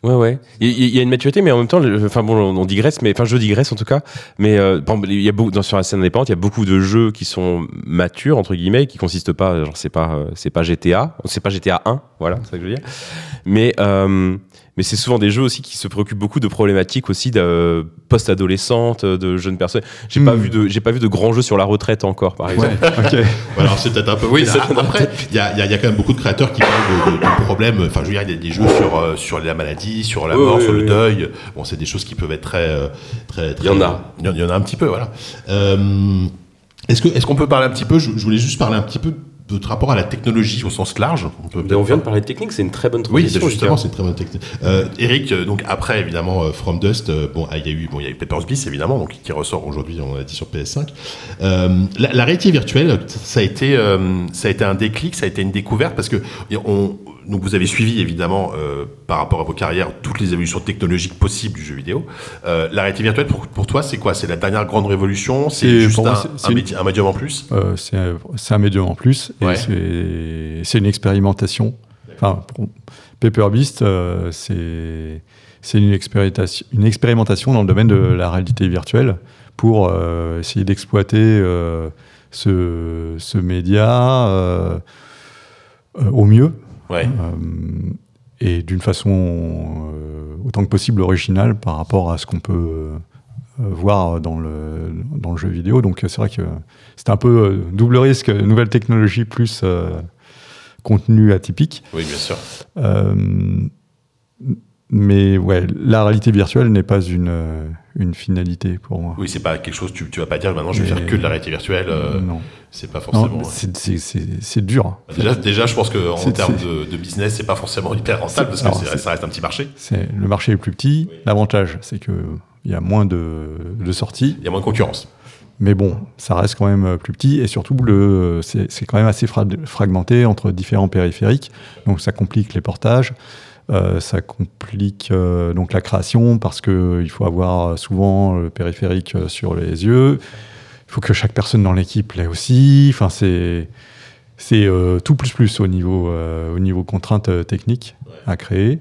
Ouais, ouais. Il y, a une maturité, mais en même temps, enfin bon, on digresse, mais enfin, je digresse en tout cas. Mais euh, y a beaucoup, sur la scène indépendante, il y a beaucoup de jeux qui sont matures entre guillemets, qui consistent pas, genre c'est pas, euh, c'est pas GTA, c'est pas GTA 1, voilà, c'est ça que je veux dire. Mais mais c'est souvent des jeux aussi qui se préoccupent beaucoup de problématiques aussi de post-adolescentes, de jeunes personnes. J'ai pas Hmm. vu de, j'ai pas vu de grands jeux sur la retraite encore, par exemple. Ouais, alors c'est peut-être un peu. Oui, Après, il y a, il y a- y a quand même beaucoup de créateurs qui parlent de, de- de problèmes. Enfin, je veux dire, il y a des jeux sur, euh, sur la maladie, sur la mort, oui, sur oui, le oui. deuil. Bon, c'est des choses qui peuvent être très. euh, très, très Il y en a. Il y en- il y en a un petit peu, voilà. Euh, est-ce que est-ce qu'on peut parler un petit peu je, je voulais juste parler un petit peu votre rapport à la technologie au sens large. On, peut Mais on vient de parler de technique, c'est une très bonne oui, transition. justement, Lucas. c'est une très bonne technique. Euh, Eric, euh, donc après évidemment euh, From Dust, euh, bon, ah, il y a eu, bon, il y a eu Papers, Please évidemment, donc qui ressort aujourd'hui, on l'a dit sur PS5. Euh, la, la réalité virtuelle, ça a été, ça a été un déclic, ça a été une découverte parce que on, donc vous avez suivi évidemment euh, par rapport à vos carrières toutes les évolutions technologiques possibles du jeu vidéo. Euh, la réalité virtuelle pour, pour toi, c'est quoi? C'est la dernière grande révolution? C'est juste moi, un, médi- médium en plus? Euh, c'est un- médium en plus et Ouais. c'est- une expérimentation. Enfin, pour Paper Beast, c'est une expérimentation, une expérimentation dans le domaine de la réalité virtuelle pour essayer d'exploiter ce, ce média au mieux Ouais. euh, et d'une façon euh, autant que possible originale par rapport à ce qu'on peut euh, voir dans le, dans le jeu vidéo. Donc c'est vrai que c'est un peu double risque, nouvelle technologie plus euh, contenu atypique. Oui, bien sûr. Euh, mais ouais, la réalité virtuelle n'est pas une, une finalité pour moi. Oui, c'est pas quelque chose. Tu, tu vas pas dire maintenant je vais Mais- faire que de la réalité virtuelle. euh, non, c'est pas forcément. c'est- c'est c'est- c'est dur. Déjà, déjà, je pense qu'en termes de, de business, c'est pas forcément hyper rentable parce que Alors, ça reste un petit marché. Le marché est plus petit. L'avantage, c'est que il y a moins de, de sorties. Il y a moins de concurrence. Mais bon, ça reste quand même euh, plus petit et surtout le, c'est quand même assez fra- fragmenté entre différents périphériques. Donc ça complique les portages, euh, ça complique euh, donc la création parce que il faut avoir souvent le périphérique euh, sur les yeux. Il faut que chaque personne dans l'équipe l'ait aussi. Enfin c'est c'est euh, tout plus plus au niveau euh, au niveau contraintes euh, techniques à créer.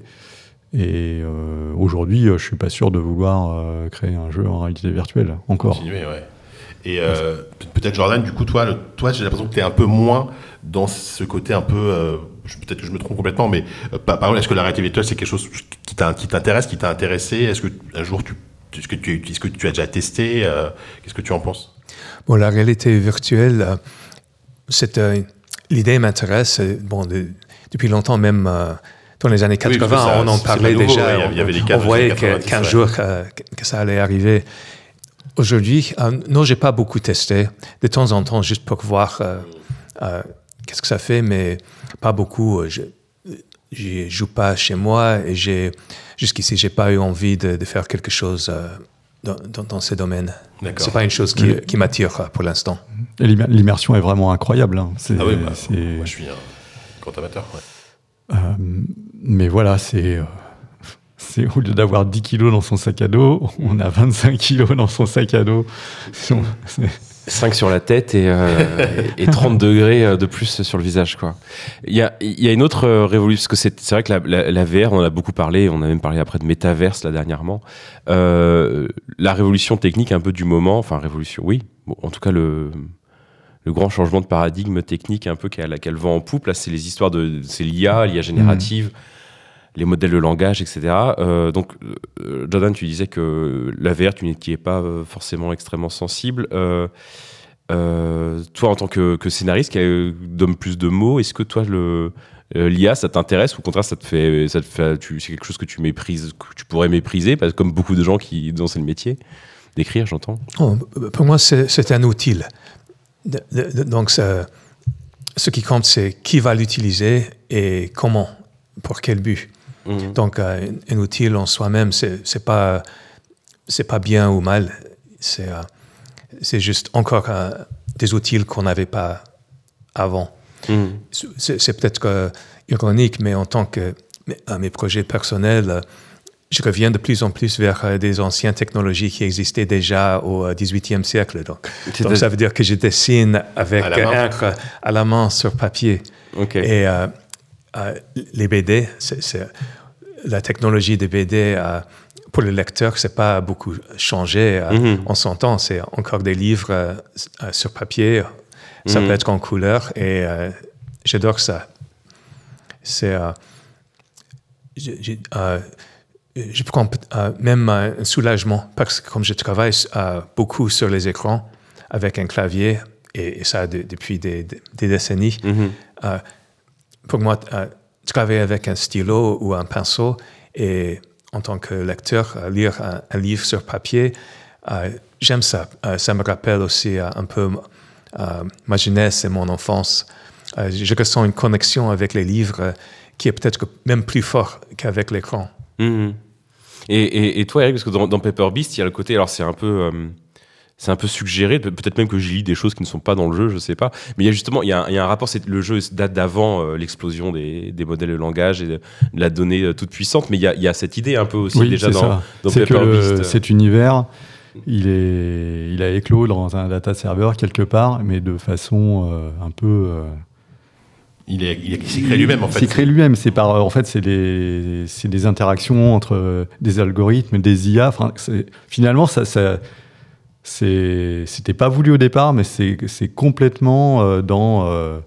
Et euh, aujourd'hui, je suis pas sûr de vouloir créer un jeu en réalité virtuelle encore. Continuer, ouais. Et pe- peut-être Jordan, du coup, toi, le- toi, j'ai l'impression que tu es un peu moins dans ce côté un peu. peut-être que je me trompe complètement, mais euh, par exemple, est-ce que la réalité virtuelle c'est quelque chose qui t'in- qui t'intéresse, qui t'a intéressé? Est-ce que un jour tu est-ce que tu, est-ce que tu as déjà testé euh, Qu'est-ce que tu en penses? Bon, la réalité virtuelle, euh, c'est, euh, l'idée m'intéresse. Bon, de- depuis longtemps, même euh, dans les années Oui, 80, parce que ça- on en parlait nouveau, déjà. ouais, il y avait on- les voyait années que- 90, qu'un jour euh, que, ça allait arriver. Aujourd'hui, non, j'ai pas beaucoup testé. De temps en temps, juste pour voir qu'est-ce que ça fait, mais pas beaucoup. Je, je joue pas chez moi et j'ai jusqu'ici, j'ai pas eu envie de, de faire quelque chose dans, dans, dans ce. C'est pas une chose qui, qui m'attire pour l'instant. L'immersion est vraiment incroyable. hein. C'est- Ah oui, bah, c'est- moi je suis un grand amateur. ouais. euh, mais voilà, c'est. euh, c'est au lieu d'avoir 10 kilos dans son sac à dos, on a 25 kilos dans son sac à dos. C'est- 5 sur la tête et, euh, et 30 degrés euh, de plus sur le visage. Quoi. Il, y a, y a une autre euh, révolution, parce que c'est vrai que la, la- la VR, on en a beaucoup parlé, on a même parlé après de métaverse là dernièrement. Euh, la révolution technique un peu du moment, enfin révolution, oui, Bon, en tout cas le, le grand changement de paradigme technique un peu qu'elle qu'elle vend en poupe, là c'est les histoires de... c'est l'IA, l'IA générative. Les modèles de langage, etc. Euh, donc, euh, Jordan, tu disais que la VR, tu n'y pas euh, forcément extrêmement sensible. Toi, en tant que, scénariste qui donne plus de mots, est-ce que toi, l'IA, ça t'intéresse? Ou au contraire, ça te fait, ça te fait, c'est quelque chose que tu méprises, que tu pourrais mépriser, parce que comme beaucoup de gens qui dont c'est le métier d'écrire, j'entends. Pour moi, c'est un outil. Donc, ce qui compte, c'est qui va l'utiliser et comment, pour quel but. Donc, euh, un, un outil en soi-même, c'est c'est pas, pas bien ou mal. C'est euh, c'est juste encore euh, des outils qu'on n'avait pas avant. Mhm. C'est peut-être que ironique, mais en tant que à mes projets personnels, euh, je reviens de plus en plus vers euh, des anciennes technologies qui existaient déjà au euh, 18e siècle. Donc, donc ça veut dire que je dessine avec À la main. euh, encre à la main sur papier. Et euh, les BD, c'est- la technologie des BD, euh, pour le lecteur, c'est pas beaucoup changé. euh, Mhm. On s'entend, c'est encore des livres euh, euh, sur papier. Ça Mhm. peut être en couleur et j'adore ça. C'est. je, prends euh, même euh, un soulagement parce que comme je travaille euh, beaucoup sur les écrans avec un clavier et, et ça de- depuis des, décennies, Mhm. euh, pour moi, euh, travailler avec un stylo ou un pinceau et en tant que lecteur, euh, lire un, livre sur papier, euh, j'aime ça. Ça me rappelle aussi un peu ma jeunesse et mon enfance. Je ressens une connexion avec les livres qui est peut-être même plus fort qu'avec l'écran. Mhm. Et, toi, Eric, parce que dans, dans Paper Beast, il y a le côté, alors c'est un peu, c'est un peu suggéré, pe- peut-être même que je lis des choses qui ne sont pas dans le jeu, je sais pas. Mais il y a justement, il y a, un- il y a un rapport, c'est le jeu date d'avant euh, l'explosion des, des modèles de langage et de, de la donnée euh, toute puissante, mais il y a, il y a cette idée un peu aussi Oui, déjà c'est dans, ça. dans C'est que Paper le- Beast. cet univers, il, est, il a éclos dans un data server quelque part, mais de façon euh, un peu. euh, Il est- il est- il s'est créé lui-même, en il fait. s'est créé lui-même. C'est par, en fait, c'est des, c'est des interactions entre euh, des algorithmes, des IA. Enfin, c'est- finalement, ça, ça, c'est, c'était pas voulu au départ, mais c'est, complètement euh, dans.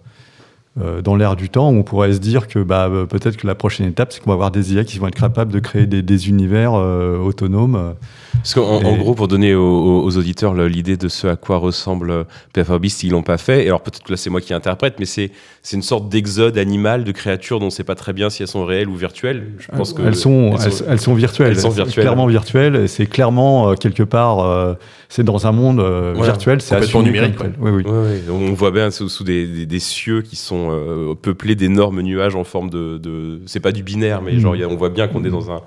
Euh, dans l'air du temps, où on pourrait se dire que bah, euh, peut-être que la prochaine étape, c'est qu'on va avoir des IA qui vont être capables de créer des, des univers euh, autonomes. Parce qu'en Et- gros, pour donner aux, auditeurs l'idée de ce à quoi ressemble Paper Beast s'ils l'ont pas fait, et alors peut-être que là c'est moi qui interprète, mais c'est une sorte d'exode animal de créatures dont on sait pas très bien si elles sont réelles ou virtuelles. Je pense que elles, sont, elles elles, sont- elles sont virtuelles. elles sont C'est virtuelles. Clairement virtuelles. C'est clairement euh, quelque part, euh, c'est dans un monde euh, Ouais, virtuel. C'est complètement numérique, comme tel. Oui, oui. Ouais, ouais. On voit bien sous, sous des, des- des cieux qui sont euh, peuplés d'énormes nuages en forme de. de- c'est pas du binaire, mais Mm. genre, il y a- on voit bien qu'on est dans un.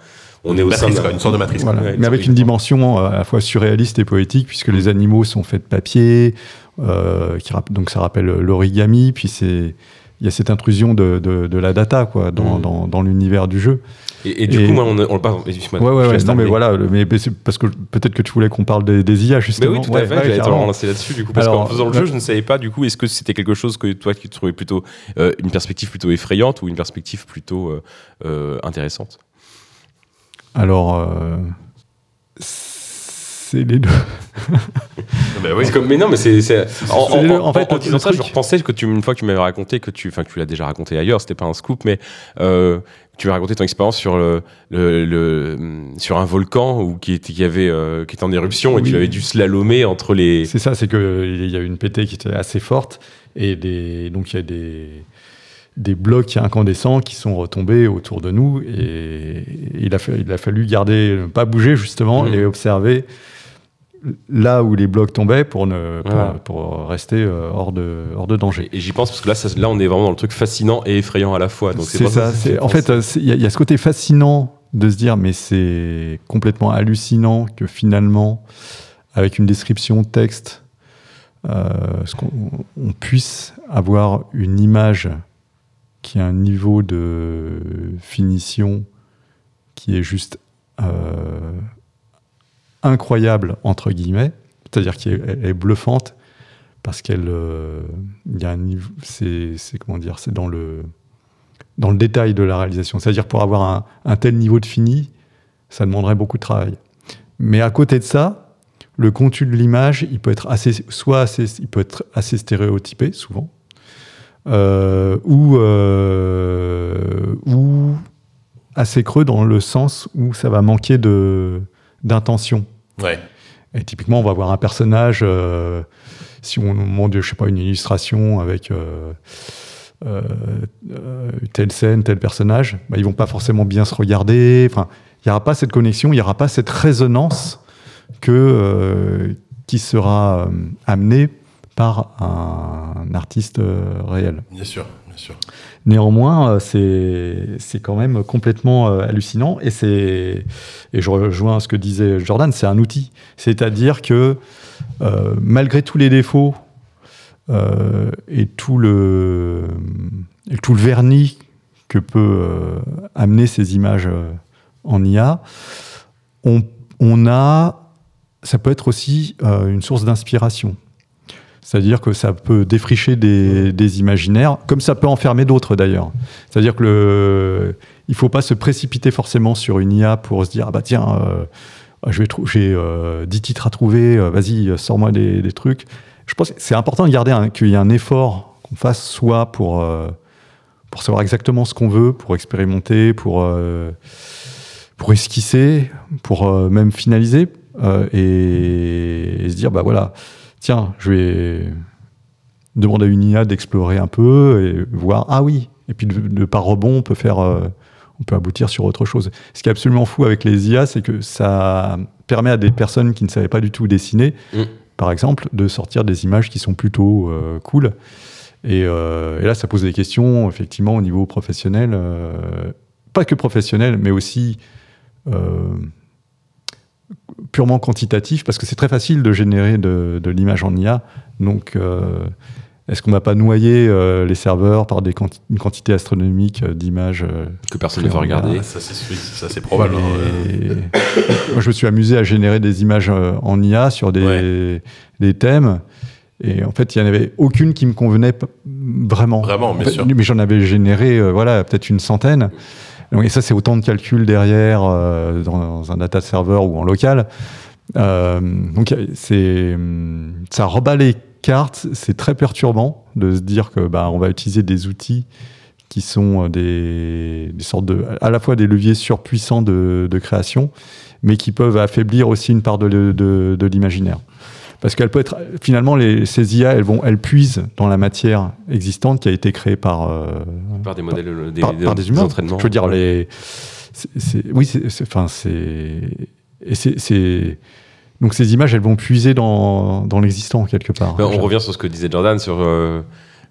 On est au sein matrice, d'un- quoi, une sorte de matrice. quoi. Voilà. Ouais, Mais avec exactement. une dimension euh, à la fois surréaliste et poétique, puisque les animaux sont faits de papier, euh, qui donc ça rappelle l'origami, puis c'est il y a cette intrusion de, de, de la data quoi, dans, dans, dans l'univers du jeu. Et, et du Et- coup, moi, on, on excuse-moi, Ouais, ouais, ouais. Non, mais voilà, mais, mais parce que peut-être que tu voulais qu'on parle des, des IA Mais justement. oui, tout Ouais, à fait, ouais, j'allais te relancer là-dessus du coup, parce qu'en faisant le jeu, je ne savais pas du coup, est-ce que c'était quelque chose que toi qui trouvais plutôt euh, une perspective plutôt effrayante ou une perspective plutôt euh, euh, intéressante? Alors, c'est les deux. Bah oui. C'est comme- mais non, mais c'est. En, en- en- en fait, en disant ça, truc- je repensais que tu, une fois que tu m'avais raconté que tu, enfin que tu l'as déjà raconté ailleurs, c'était pas un scoop, mais euh, tu m'as raconté ton expérience sur le, le, le- sur un volcan ou qui était, qui avait, euh, qui était en éruption et tu avais dû slalomer entre les. C'est ça, c'est qu'il y a eu une pétée qui était assez forte et des, donc il y a des, des blocs incandescents qui sont retombés autour de nous et il a, fa- il a fallu garder, ne pas bouger justement Mhm. et observer là où les blocs tombaient pour, ne, pour, Voilà. pour rester euh, hors, de, hors de danger. Et, et j'y pense parce que là, ça- là, on est vraiment dans le truc fascinant et effrayant à la fois. Donc C'est ça. En fait, il y, a- il y a ce côté fascinant de se dire, mais c'est complètement hallucinant que finalement, avec une description texte, euh, ce qu'on- on puisse avoir une image qui a un niveau de finition qui est juste euh, incroyable entre guillemets, c'est-à-dire qu'elle est, bluffante parce qu'elle, euh, c'est, comment dire, c'est dans le dans le détail de la réalisation. C'est-à-dire pour avoir un, un tel niveau de fini, ça demanderait beaucoup de travail. Mais à côté de ça, le contenu de l'image, il peut être assez, soit assez, il peut être assez stéréotypé souvent, euh, ou, euh, ou assez creux dans le sens où ça va manquer de d'intention. Ouais. Et typiquement, on va voir un personnage, euh, si on nous montre, je sais pas, une illustration avec euh, euh, telle scène, tel personnage, bah, ils vont pas forcément bien se regarder. Enfin, il n'y aura pas cette connexion, il n'y aura pas cette résonance que, qui sera amenée par un, artiste réel. Bien sûr, Néanmoins, euh, c'est quand même complètement euh, hallucinant et je rejoins ce que disait Jordan, c'est un outil. C'est-à-dire que euh, malgré tous les défauts et tout le vernis que peut amener ces images en IA, on, on a ça peut être aussi une source d'inspiration. C'est-à-dire que ça peut défricher des, imaginaires, comme ça peut enfermer d'autres d'ailleurs. C'est-à-dire que le, il faut pas se précipiter forcément sur une IA pour se dire ah bah tiens, euh, j'ai euh, 10 titres à trouver, euh, vas-y sors-moi des, trucs. Je pense que c'est important de garder qu'il y ait un effort qu'on fasse soit pour euh, pour savoir exactement ce qu'on veut, pour expérimenter, pour pour esquisser, pour même finaliser et, et se dire bah voilà tiens, je vais demander à une IA d'explorer un peu et voir, ah oui, et puis de, de par rebond, on peut faire, euh, on peut aboutir sur autre chose. Ce qui est absolument fou avec les IA, c'est que ça permet à des personnes qui ne savaient pas du tout dessiner, Mm. par exemple, de sortir des images qui sont plutôt euh, cool. Et, euh, et là, ça pose des questions, effectivement, au niveau professionnel, pas que professionnel, mais aussi purement quantitatif, parce que c'est très facile de générer de, de l'image en IA. Donc, euh, est-ce qu'on va pas noyer euh, les serveurs par des quanti- une quantité astronomique euh, d'images euh, que personne ne va regarder. Ah, ça, c'est probable. hein. et- Moi, je me suis amusé à générer des images euh, en IA sur des, des thèmes. Et en fait, il n'y en avait aucune qui me convenait vraiment. Vraiment, En bien fait, sûr. Mais j'en avais généré, euh, voilà, peut-être une centaine. Et ça, c'est autant de calculs derrière euh, dans un data server ou en local. Euh, donc, c'est, ça rebat les cartes. C'est très perturbant de se dire que bah, on va utiliser des outils qui sont euh, des, des sortes de, à la fois des leviers surpuissants de, de création, mais qui peuvent affaiblir aussi une part de, de, de l'imaginaire. Parce qu'elle peut être, finalement, les, ces IA, elles vont, elles puisent dans la matière existante qui a été créée par, euh, Par des modèles, euh, des, par, par des humains. entraînements. Je veux dire, les, oui, c'est, enfin, c'est, donc ces images, elles vont puiser dans, dans l'existant quelque part. Ben, on revient sur ce que disait Jordan sur. euh,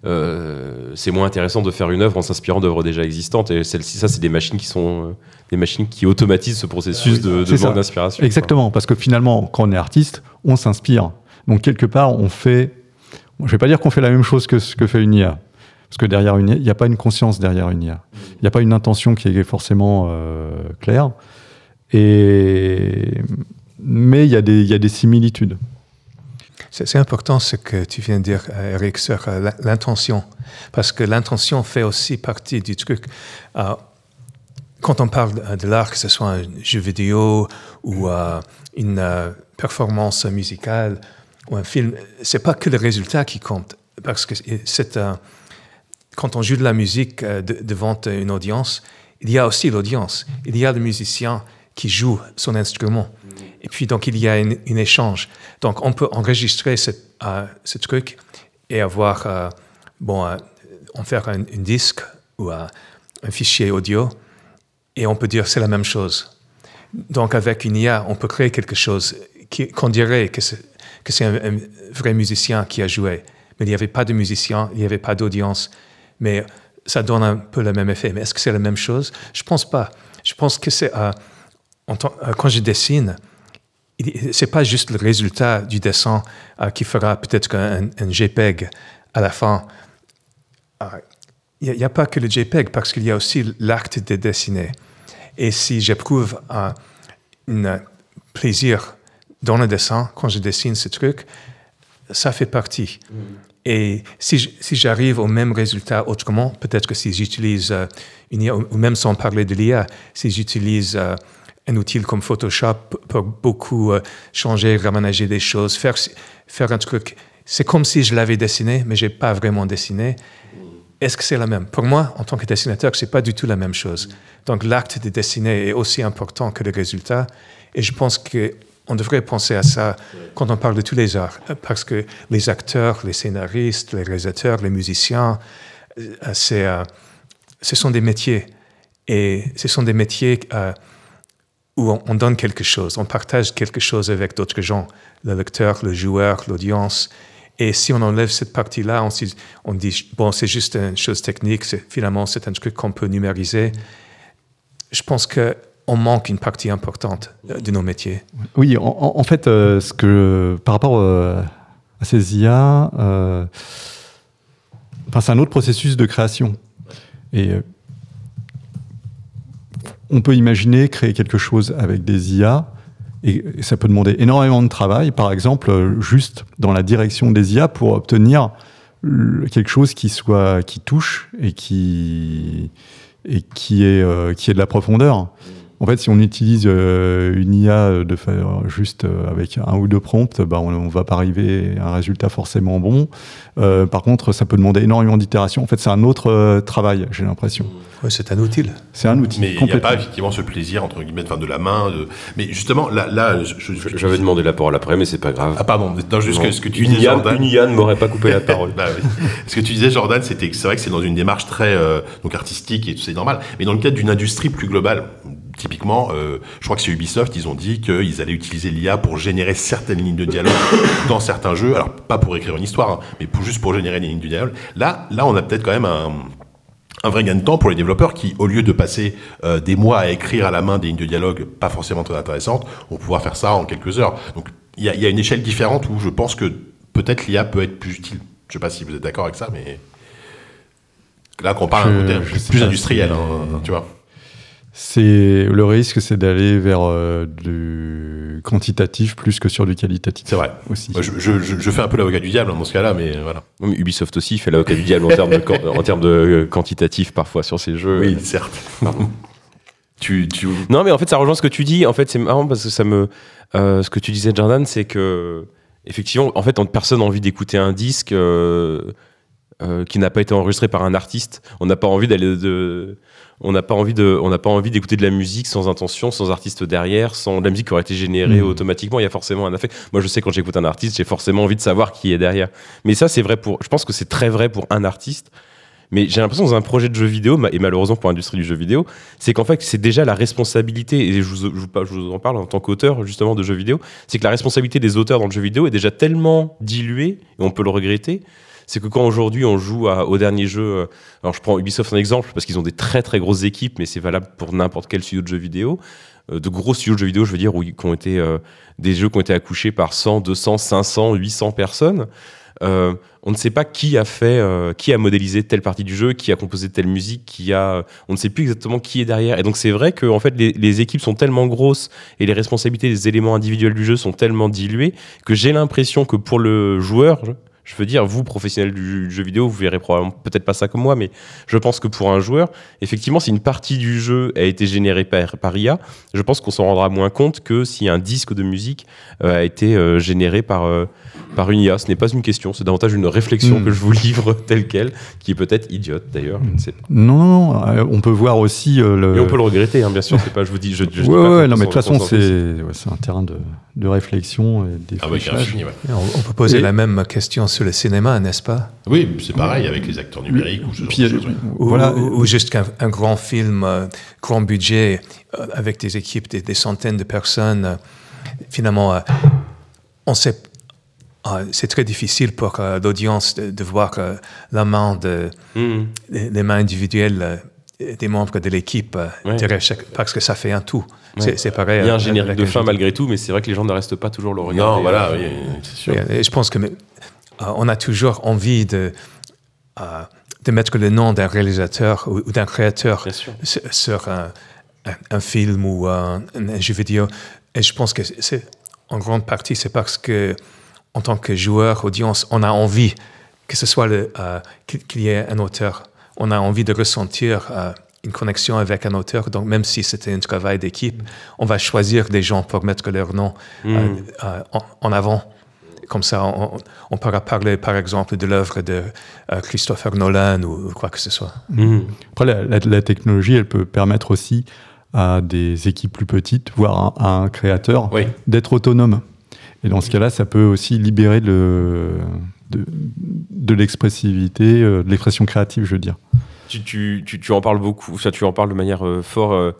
euh, c'est moins intéressant de faire une œuvre en s'inspirant d'œuvres déjà existantes et celle-ci ça c'est des machines qui sont euh, des machines qui automatisent ce processus de, de manque d'inspiration Exactement, parce que finalement, quand on est artiste, on s'inspire. Donc quelque part, on fait. Je vais pas dire qu'on fait la même chose que ce que fait une IA, parce que derrière une il n'y a pas une conscience derrière une IA. Il n'y a pas une intention qui est forcément euh, claire. Et mais y il y a des similitudes. C'est important ce que tu viens de dire, euh, Eric, sur euh, l'intention. Parce que l'intention fait aussi partie du truc. Euh, quand on parle de, l'art, que ce soit un jeu vidéo ou une performance musicale ou un film, c'est pas que le résultat qui compte. Parce que quand on joue de la musique de- devant une audience, il y a aussi l'audience. Il y a le musicien qui joue son instrument. Et puis, donc, il y a un échange. Donc, on peut enregistrer ce, euh, ce truc et avoir, euh, bon, euh, en faire un, disque ou un fichier audio et on peut dire c'est la même chose. Donc, avec une IA, on peut créer quelque chose qu'on dirait que c'est un, vrai musicien qui a joué. Mais il n'y avait pas de musicien, il n'y avait pas d'audience. Mais ça donne un peu le même effet. Mais est-ce que c'est la même chose? Je pense pas. Je pense que c'est euh, euh, quand je dessine, c'est pas juste le résultat du dessin euh, qui fera peut-être un, un JPEG à la fin. Euh, Il n'y a, pas que le JPEG parce qu'il y a aussi l'acte de dessiner. Et si j'éprouve un un plaisir dans le dessin, quand je dessine ce truc, ça fait partie. Et si j'arrive au même résultat autrement, peut-être que si j'utilise euh, une IA, ou même sans parler de l'IA, si j'utilise euh, un outil comme Photoshop pour beaucoup euh, changer, raménager des choses, faire, faire un truc, c'est comme si je l'avais dessiné, mais j'ai pas vraiment dessiné. est-ce que c'est la même? Pour moi, en tant que dessinateur, c'est pas du tout la même chose. Donc l'acte de dessiner est aussi important que le résultat. Et je pense qu'on devrait penser à ça quand on parle de tous les arts, parce que les acteurs, les scénaristes, les réalisateurs, les musiciens, euh, euh, ce sont des métiers. Et ce sont des métiers euh, où on, on donne quelque chose, on partage quelque chose avec d'autres gens, le lecteur, le joueur, l'audience. Et si on enlève cette partie-là, on, dit, bon, c'est juste une chose technique, finalement, c'est un truc qu'on peut numériser. Je pense qu'on manque une partie importante euh, de nos métiers. Oui, en, fait, euh, ce que, par rapport euh, à ces IA, c'est un autre processus de création. Et on peut imaginer créer quelque chose avec des IA, et, ça peut demander énormément de travail, par exemple, juste dans la direction des IA pour obtenir quelque chose qui soit qui touche et qui et qui est euh, qui est de la profondeur. En fait, si on utilise euh, une IA de faire juste euh, avec un ou deux prompts, bah, on ne va pas arriver à un résultat forcément bon. Euh, par contre, ça peut demander énormément d'itérations. En fait, c'est un autre euh, travail, j'ai l'impression. Ouais, c'est un outil. C'est un outil. Mais il n'y a pas effectivement ce plaisir entre guillemets enfin, de la main. De... Mais justement, là, là J'avais demandé la parole après, mais c'est pas grave. Ah pardon, non, juste que ce que tu une disais, Jordan. une Yann m'aurait pas coupé la parole. Bah oui. Ce que tu disais, Jordan, c'était que c'est vrai que c'est dans une démarche très euh, donc artistique et tout c'est normal, mais dans le cadre d'une industrie plus globale. Typiquement, euh, je crois que chez Ubisoft, ils ont dit qu'ils allaient utiliser l'IA pour générer certaines lignes de dialogue dans certains jeux. Alors pas pour écrire une histoire, hein, mais pour, juste pour générer des lignes de dialogue. Là, là, on a peut-être quand même un un vrai gain de temps pour les développeurs qui, au lieu de passer euh, des mois à écrire à la main des lignes de dialogue pas forcément très intéressantes, vont pouvoir faire ça en quelques heures. Donc il y a, il y a une échelle différente où je pense que peut-être l'IA peut être plus utile. Je sais pas si vous êtes d'accord avec ça, mais là qu'on parle d'un côté plus, industriel, c'est- hein, tu vois. C'est le risque, c'est d'aller vers euh, du quantitatif plus que sur du qualitatif. C'est vrai. aussi. Moi, je, je- fais un peu l'avocat du diable hein, dans ce cas-là, mais voilà. Mais Ubisoft aussi fait l'avocat du diable en termes de, en termes de euh, quantitatif parfois sur ses jeux. Oui, certes. Pardon. tu, tu... Non, mais en fait, ça rejoint ce que tu dis. En fait, c'est marrant parce que ça me. euh, ce que tu disais, Jordan, c'est que. Effectivement, en fait, on- personne n'a envie d'écouter un disque euh, euh, qui n'a pas été enregistré par un artiste. On n'a pas envie d'aller de. On n'a pas envie de, on n'a pas envie d'écouter de la musique sans intention, sans artiste derrière, sans de la musique qui aurait été générée Mhm. automatiquement. Il y a forcément un effet. Moi, je sais quand j'écoute un artiste, j'ai forcément envie de savoir qui est derrière. Mais ça, c'est vrai pour. Je pense que c'est très vrai pour un artiste. Mais j'ai l'impression dans un projet de jeu vidéo, et malheureusement pour l'industrie du jeu vidéo, c'est qu'en fait, c'est déjà la responsabilité, et je vous, je vous en parle en tant qu'auteur justement de jeux vidéo, c'est que la responsabilité des auteurs dans le jeu vidéo est déjà tellement diluée, et on peut le regretter, c'est que quand aujourd'hui on joue au dernier jeu, euh, alors je prends Ubisoft en exemple, parce qu'ils ont des très très grosses équipes, mais c'est valable pour n'importe quel studio de jeux vidéo, euh, de gros studios de jeux vidéo, je veux dire, où, qui ont été, euh, des jeux qui ont été accouchés par 100, 200, 500, 800 personnes. Euh, on ne sait pas qui a fait, euh, qui a modélisé telle partie du jeu, qui a composé telle musique, qui a, on ne sait plus exactement qui est derrière. Et donc c'est vrai que en fait les, les équipes sont tellement grosses et les responsabilités des éléments individuels du jeu sont tellement diluées que j'ai l'impression que pour le joueur, je- veux dire, vous professionnels du jeu vidéo, vous verrez probablement peut-être pas ça comme moi, mais je pense que pour un joueur, effectivement, si une partie du jeu a été générée par, par IA, je pense qu'on s'en rendra moins compte que si un disque de musique euh, a été euh, généré par, euh, par une IA. Ce n'est pas une question, c'est davantage une réflexion Mm. que je vous livre telle quelle, qui est peut-être idiote d'ailleurs, je ne sais pas. Non, non, non. on peut voir aussi le. Et on peut le regretter, hein, bien sûr, c'est pas, je vous dis, je, je dis Ouais, pas ouais, non, mais de toute façon, c'est ouais, c'est un terrain de, de réflexion et des Ah ouais. On, on peut poser Et- la même question sur le cinéma, n'est-ce pas? Oui, c'est pareil avec les acteurs numériques ou ce genre Puis, de choses, ouais. ou, voilà. ou- ou juste un, un grand film, euh, grand budget, euh, avec des équipes, des, des centaines de personnes. euh, finalement, euh, on sait, c'est très difficile pour euh, l'audience de, de voir euh, la main de, les, les mains individuelles euh, des membres de l'équipe euh, Ouais. parce que ça fait un tout. Ouais. C'est- pareil. Il y a un euh, générique de fin malgré tout, mais c'est vrai que les gens ne restent pas toujours le regarder. Non, voilà, oui, c'est sûr. Et, je pense que mais, euh, on a toujours envie de, euh, de mettre le nom d'un réalisateur ou, d'un créateur sur, un, un- un film ou un, un jeu vidéo. Et je pense que c'est en grande partie c'est parce que en tant que joueur, audience, on a envie que ce soit le, euh, qu'il qu'il y ait un auteur. On a envie de ressentir euh, une connexion avec un auteur. Donc même si c'était un travail d'équipe, on va choisir des gens pour mettre leur nom euh, euh, en, en avant. comme ça, on, on pourra parler, par exemple, de l'œuvre de euh, Christopher Nolan ou, ou quoi que ce soit. Mhm. Après, la, la- la technologie, elle peut permettre aussi à des équipes plus petites, voire à, à un créateur, Oui. d'être autonome. Et dans ce cas-là, ça peut aussi libérer le, de, de l'expressivité, de l'expression créative, je veux dire. Tu, tu, tu, tu en parles beaucoup, enfin, tu en parles de manière euh, fort, euh,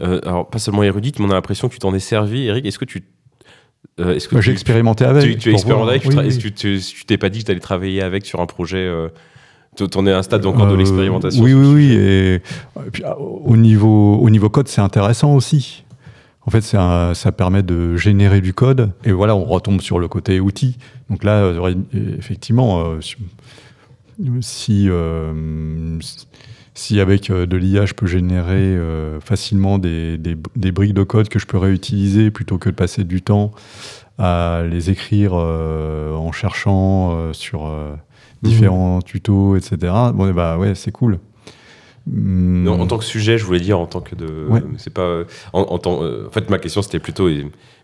euh, alors pas seulement érudite, mais on a l'impression que tu t'en es servi. Eric, est-ce que tu. est-ce que Moi, j'ai expérimenté avec. Tu, tu as expérimenté avec, Oui, oui. est-ce que tu t'es pas dit que tu allais travailler avec sur un projet T'en es à un stade encore de l'expérimentation Oui, oui, oui. Et, et puis, ah, au, niveau, au niveau code, c'est intéressant aussi. En fait, un- ça permet de générer du code. Et voilà, on retombe sur le côté outil. Donc là, effectivement, si- si, euh, si avec euh, de l'IA, je peux générer euh, facilement des, des- des briques de code que je peux réutiliser plutôt que de passer du temps à les écrire en cherchant sur euh, différents tutos, etc. Bon, bah ouais, c'est cool. Non, en tant que sujet, je voulais dire en tant que de. Ouais. C'est pas. euh, En, en tant, euh, en fait, ma question c'était plutôt.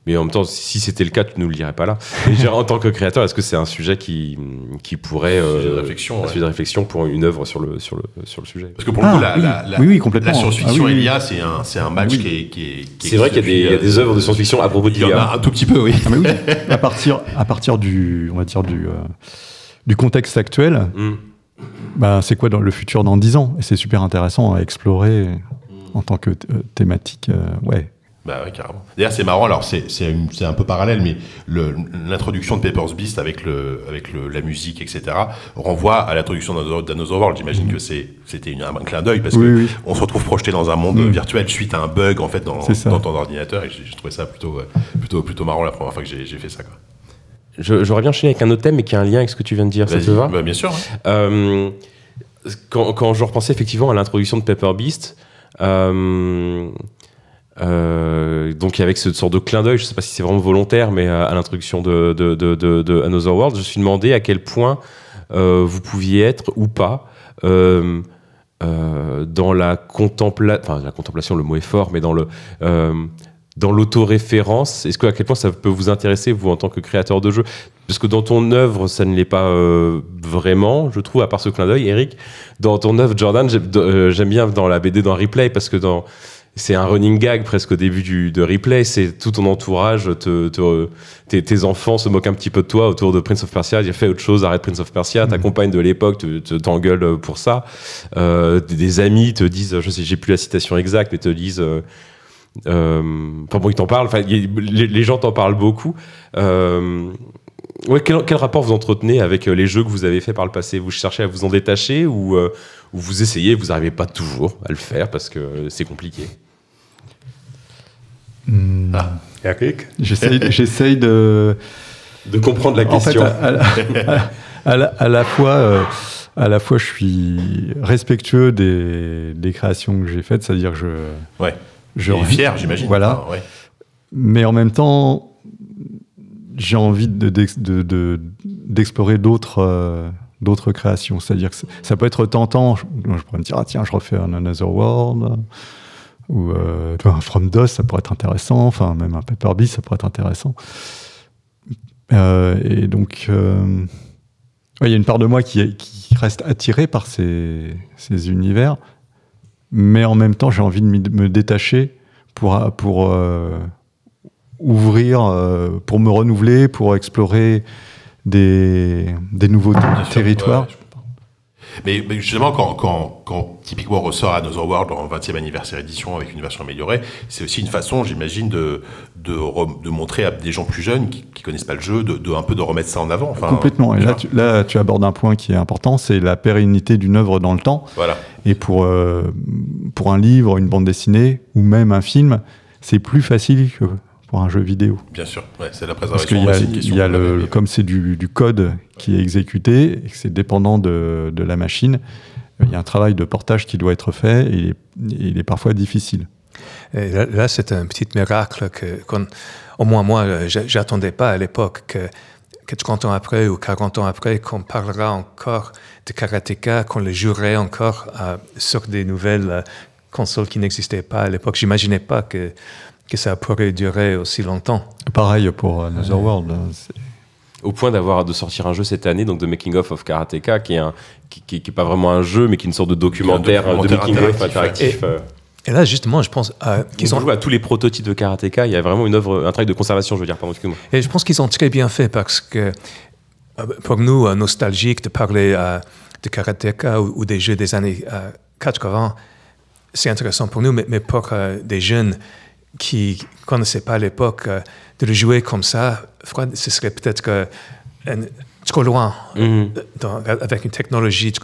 mais en même temps, si c'était le cas, tu nous le dirais pas là. Mais en tant que créateur, est-ce que c'est un sujet qui, qui pourrait. euh, Sujet de réflexion, Un ouais. sujet de réflexion pour une œuvre sur le, sur le, sur le sujet? Parce que pour le Ah, coup, la, oui. la, la, Oui, oui, complètement. la science-fiction Ah, oui, et l'IA, c'est un, c'est un match Oui. qui est. Qui est, qui C'est vrai qu'il y a des, il y a des œuvres de science-fiction à propos de Il y en l'IA. a un tout petit peu, oui. Ah, mais oui, à partir, à partir du, on va dire du, euh, du contexte actuel, Hmm. Bah, c'est quoi dans le futur dans 10 ans? Et c'est super intéressant à explorer en tant que euh, thématique. euh, ouais. Bah ouais, carrément. D'ailleurs, c'est marrant, alors c'est un peu parallèle, mais l'introduction de Papers Beast avec, le, avec le, la musique, etc., renvoie à l'introduction d'Another. J'imagine que c'est- c'était un clin d'œil parce Oui, que oui. on se retrouve projeté dans un monde Mm. virtuel suite à un bug en fait dans, dans ton ordinateur et j'ai trouvé ça plutôt, euh, plutôt, plutôt marrant la première fois que j'ai j'ai fait ça. quoi. Je- J'aurais bien enchaîner avec un autre thème, mais qui a un lien avec ce que tu viens de dire. Ça te va? Bah, Bien sûr. Euh, quand, quand je repensais effectivement à l'introduction de Pepper Beast, euh, euh, donc avec ce sorte de clin d'œil, je sais pas si c'est vraiment volontaire, mais à, à l'introduction de, de, de, de- de Another World, je me suis demandé à quel point vous pouviez être ou pas dans la contemplation, enfin la contemplation, le mot est fort, mais dans le dans l'autoréférence, est-ce que à quel point ça peut vous intéresser vous en tant que créateur de jeu Parce que dans ton œuvre, ça ne l'est pas euh, vraiment, je trouve, à part ce clin d'œil, Eric. Dans ton œuvre, Jordan, j'aime euh, bien dans la BD, dans Replay, parce que dans c'est un running gag presque au début du, de Replay. C'est tout ton entourage, te, te- tes, tes enfants se moquent un petit peu de toi autour de Prince of Persia. Ils fait autre chose, arrête Prince of Persia. Ta compagne de l'époque te, te- t'engueule pour ça. Euh, des, amis te disent, je sais, j'ai plus la citation exacte, mais te disent. euh, Enfin bon, ils t'en parlent. Enfin, il y a- les, les gens t'en parlent beaucoup. Euh, ouais, quel, quel rapport vous entretenez avec euh, les jeux que vous avez fait par le passé? Vous cherchez à vous en détacher ou, euh, ou vous essayez, vous n'arrivez pas toujours à le faire parce que c'est compliqué? Hum, Ah. Eric? J'essaye de. De comprendre la En fait, question. à, à la, à la- à la fois, euh, à la fois, je suis respectueux des, des créations que j'ai faites, c'est-à-dire que je. Ouais. Je Et fier, j'imagine. Voilà. Enfin, ouais. Mais en même temps, j'ai envie de- d'ex- de- de- d'explorer d'autres euh, d'autres créations. C'est-à-dire que ça peut être tentant. Je, je pourrais me dire, ah tiens, je refais un Another World. Ou euh, un From DOS, ça pourrait être intéressant. Enfin, même un Paper Beast, ça pourrait être intéressant. Euh, et donc, ouais, il y a une part de moi qui, est- qui reste attirée par ces, ces univers. Mais en même temps, j'ai envie de me détacher pour, pour euh, ouvrir, euh, pour me renouveler, pour explorer des, des nouveaux Bien territoires. Mais, mais justement, quand, quand, quand typiquement ressort Another World en 20e anniversaire édition avec une version améliorée, c'est aussi une façon, j'imagine, de, de, re- de montrer à des gens plus jeunes qui, qui connaissent pas le jeu, de, de un peu de remettre ça en avant. Enfin, Complètement. Et là tu, là, tu abordes un point qui est important, c'est la pérennité d'une œuvre dans le temps. Voilà. Et pour, euh, pour un livre, une bande dessinée ou même un film, c'est plus facile que pour un jeu vidéo. Bien sûr, ouais, c'est la Parce préservation. qu'il y a, question il y a que j'avais, le, mais- comme c'est du, du code qui est exécuté et que c'est dépendant de, de la machine, il y a un travail de portage qui doit être fait et il est, il est parfois difficile. Et là, là, c'est un petit miracle que, qu'on- au moins moi, j'a- j'attendais pas à l'époque que, que 30 ans après ou 40 ans après, qu'on parlera encore de karatéka, qu'on le jouerait encore euh, sur des nouvelles euh, consoles qui n'existaient pas à l'époque. J'imaginais pas que, que ça pourrait durer aussi longtemps. Pareil pour Another World. hein, au point d'avoir de sortir un jeu cette année, donc de Making of of Karateka, qui est un qui, qui, qui est pas vraiment un jeu, mais qui est une sorte de documentaire, Un de making of interactif, euh, Et là, justement, je pense euh, Ils qu'ils ont joué à tous les prototypes de Karateka. Il y a vraiment une œuvre, un travail de conservation, je veux dire. Pardon, excuse-moi. Et je pense qu'ils ont très bien fait parce que euh, pour nous, euh, nostalgiques, de parler euh, de karatéka ou, ou des jeux des années euh, 80, c'est intéressant pour nous, mais, mais pour euh, des jeunes qui ne connaissaient pas l'époque, euh, de le jouer comme ça, ce serait peut-être trop loin, Mhm. dans- avec une technologie tr-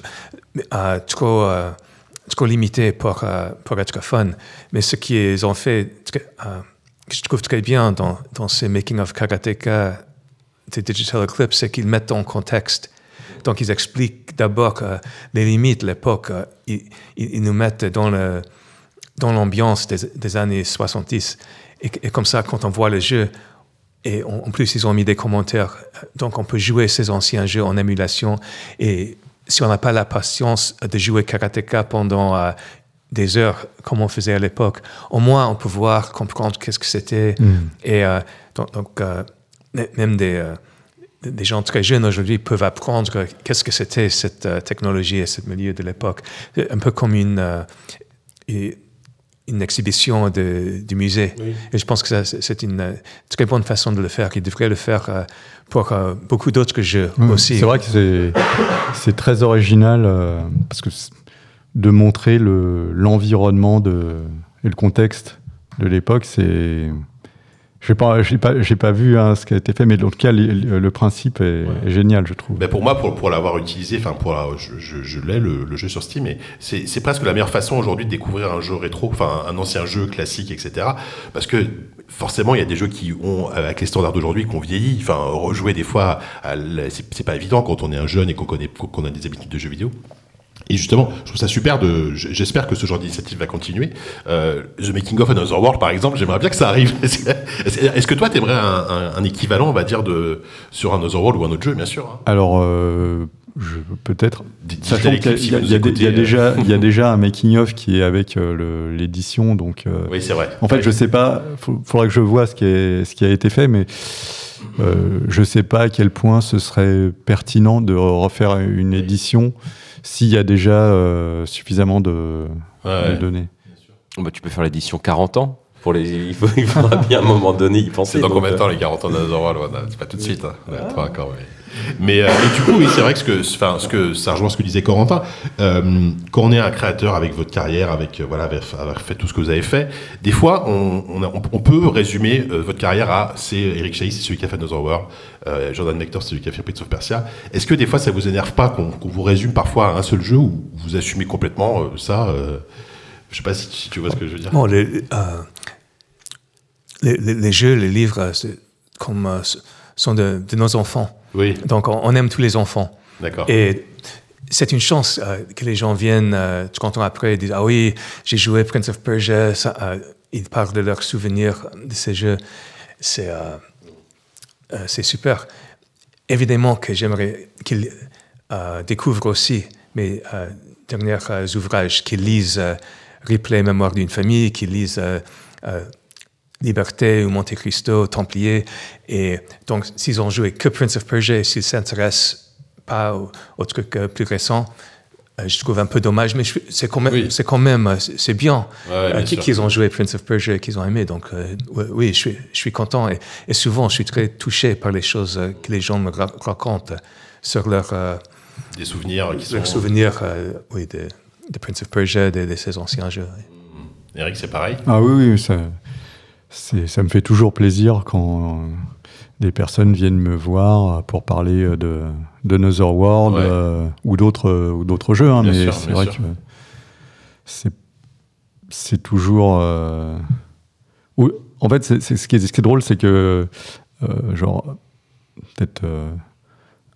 euh, trop, euh, trop limitée pour, euh, pour être fun. Mais ce qu'ils ont fait, euh, que je trouve très bien dans, dans ces making of karateka de Digital Eclipse, c'est qu'ils mettent en contexte. Donc, ils expliquent d'abord euh, les limites l'époque. euh, ils nous mettent dans le dans l'ambiance des, des années 70. Et, et comme ça, quand on voit le jeu, et en, en plus, ils ont mis des commentaires. Donc, on peut jouer ces anciens jeux en émulation. Et si on n'a pas la patience de jouer Karateka pendant euh, des heures, comme on faisait à l'époque, au moins, on peut voir, comprendre qu'est-ce que c'était. Et euh, donc, euh, même des, euh, des gens très jeunes aujourd'hui peuvent apprendre qu'est-ce que c'était cette euh, technologie et ce milieu de l'époque. Un peu comme une, euh, une- une exhibition de, du musée. Et je pense que c'est une très bonne façon de le faire. Ils devraient le faire euh, pour euh, beaucoup d'autres jeux Ouais, aussi. C'est vrai que c'est c'est très original euh, parce que de montrer le l'environnement de et le contexte de l'époque, c'est j'ai pas j'ai pas j'ai pas vu hein, ce qui a été fait, mais en tout cas le, le principe est, est génial, je trouve. Ben pour moi, pour, pour l'avoir utilisé, enfin pour la- je, je, je l'ai le, le jeu sur Steam, et c'est c'est presque la meilleure façon aujourd'hui de découvrir un jeu rétro, enfin un ancien jeu classique, etc. Parce que forcément, il y a des jeux qui ont, avec les standards d'aujourd'hui, qu'on vieillit. Enfin, rejouer des fois, c'est pas évident quand on est un jeune et qu'on connaît, qu'on a des habitudes de jeux vidéo. Et justement, je trouve ça super de. J'espère que ce genre d'initiative va continuer. Euh, The Making of Another World, par exemple, j'aimerais bien que ça arrive. Est-ce que, toi, t'aimerais un, un, un équivalent, on va dire, de sur Another World ou un autre jeu, bien sûr. hein Alors euh, peut-être Sachant qu'il y y, y y a euh, déjà il y a déjà un making of qui est avec euh, l'édition, donc Oui, c'est vrai. En fait, je sais pas. Il faudra que je vois ce qui, est, ce qui a été fait, mais je sais pas à quel point ce serait pertinent de refaire une édition s'il y a déjà euh, suffisamment de, Ouais. de données. Bah, tu peux faire l'édition 40 ans. Pour les... il, faut- il faudra bien à un moment donné y penser. C'est dans donc, combien de euh, temps les 40 ans ouais, C'est pas tout de suite. Hein. Ouais, pas encore, mais... Mais euh, du coup, oui, c'est vrai que, enfin, ce que ça rejoint ce que disait Corentin. Euh, quand on est un créateur avec votre carrière, avec euh, voilà, avoir fait tout ce que vous avez fait, des fois, on, peut résumer euh, votre carrière à c'est Eric Chahi, c'est celui qui a fait Another World, Jordan Mector, c'est celui qui a fait Prince of Persia. Est-ce que des fois, ça vous énerve pas qu'on vous résume parfois à un seul jeu ou vous assumez complètement ça Je sais pas si, tu vois ce que je veux dire. Les, jeux, les livres, comme, sont de nos enfants. Oui, Donc, on, on aime tous les enfants. d'accord. Et c'est une chance euh, que les gens viennent euh, 30 ans après et disent Ah oui, j'ai joué Prince of Persia. Ça, euh, ils parlent de leurs souvenirs de ces jeux. C'est euh, c'est super. Évidemment que j'aimerais qu'ils découvrent aussi mes derniers ouvrages, qu'ils lisent Replay, Mémoire d'une famille, qu'ils lisent Liberté ou Monte Cristo, Templier. Et donc, s'ils ont joué que Prince of Persia, et s'ils s'intéressent pas aux, aux trucs euh, plus récents, euh, je trouve un peu dommage, mais c'est quand même, Oui. c'est quand même, euh, c'est bien, Ouais, bien qu'ils ont joué Prince of Persia et qu'ils ont aimé. Donc, euh, oui, je suis, je suis content. Et, et souvent, je suis très touché par les choses que les gens me ra- racontent sur leur, euh, Des souvenirs qui sont. leurs souvenirs euh, oui, de, de Prince of Persia, de, de ces anciens jeux. oui. Eric, c'est pareil? Ah oui, oui, ça, c'est- ça me fait toujours plaisir quand des personnes viennent me voir pour parler de, de Another World Ouais. euh, ou d'autres ou d'autres jeux. hein, mais c'est vrai sûr. que c'est c'est toujours. euh, ou- en fait, c'est, c'est- ce, qui est, ce qui est drôle, c'est que euh, genre peut-être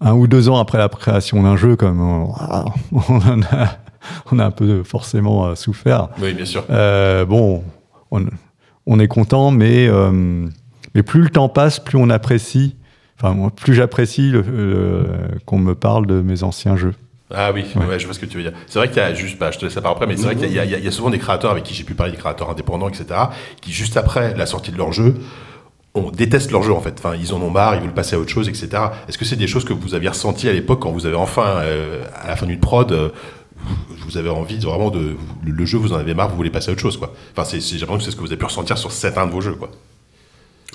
un ou deux ans après la création d'un jeu, comme on, on en a, on a un peu forcément souffert. Oui, bien sûr. Bon, on, on est content, mais, euh, mais plus le temps passe, plus on apprécie, enfin, moi, plus j'apprécie qu'on me parle de mes anciens jeux. Ah oui, Ouais. ouais, je vois ce que tu veux dire. C'est vrai qu'il y a juste, bah, je te laisse la parole après, mais c'est vrai qu'il y a souvent des créateurs avec qui j'ai pu parler, des créateurs indépendants, etc., qui juste après la sortie de leur jeu on déteste leur jeu en fait. Enfin, ils en ont marre, ils veulent passer à autre chose, etc. Est-ce que c'est des choses que vous aviez ressenties à l'époque quand vous avez enfin, euh, à la fin d'une prod, euh, vous- avez envie de, vraiment de le, le jeu, vous en avez marre, vous voulez passer à autre chose, quoi. Enfin, c'est, j'ai l'impression que c'est ce que vous avez pu ressentir sur certains de vos jeux, quoi.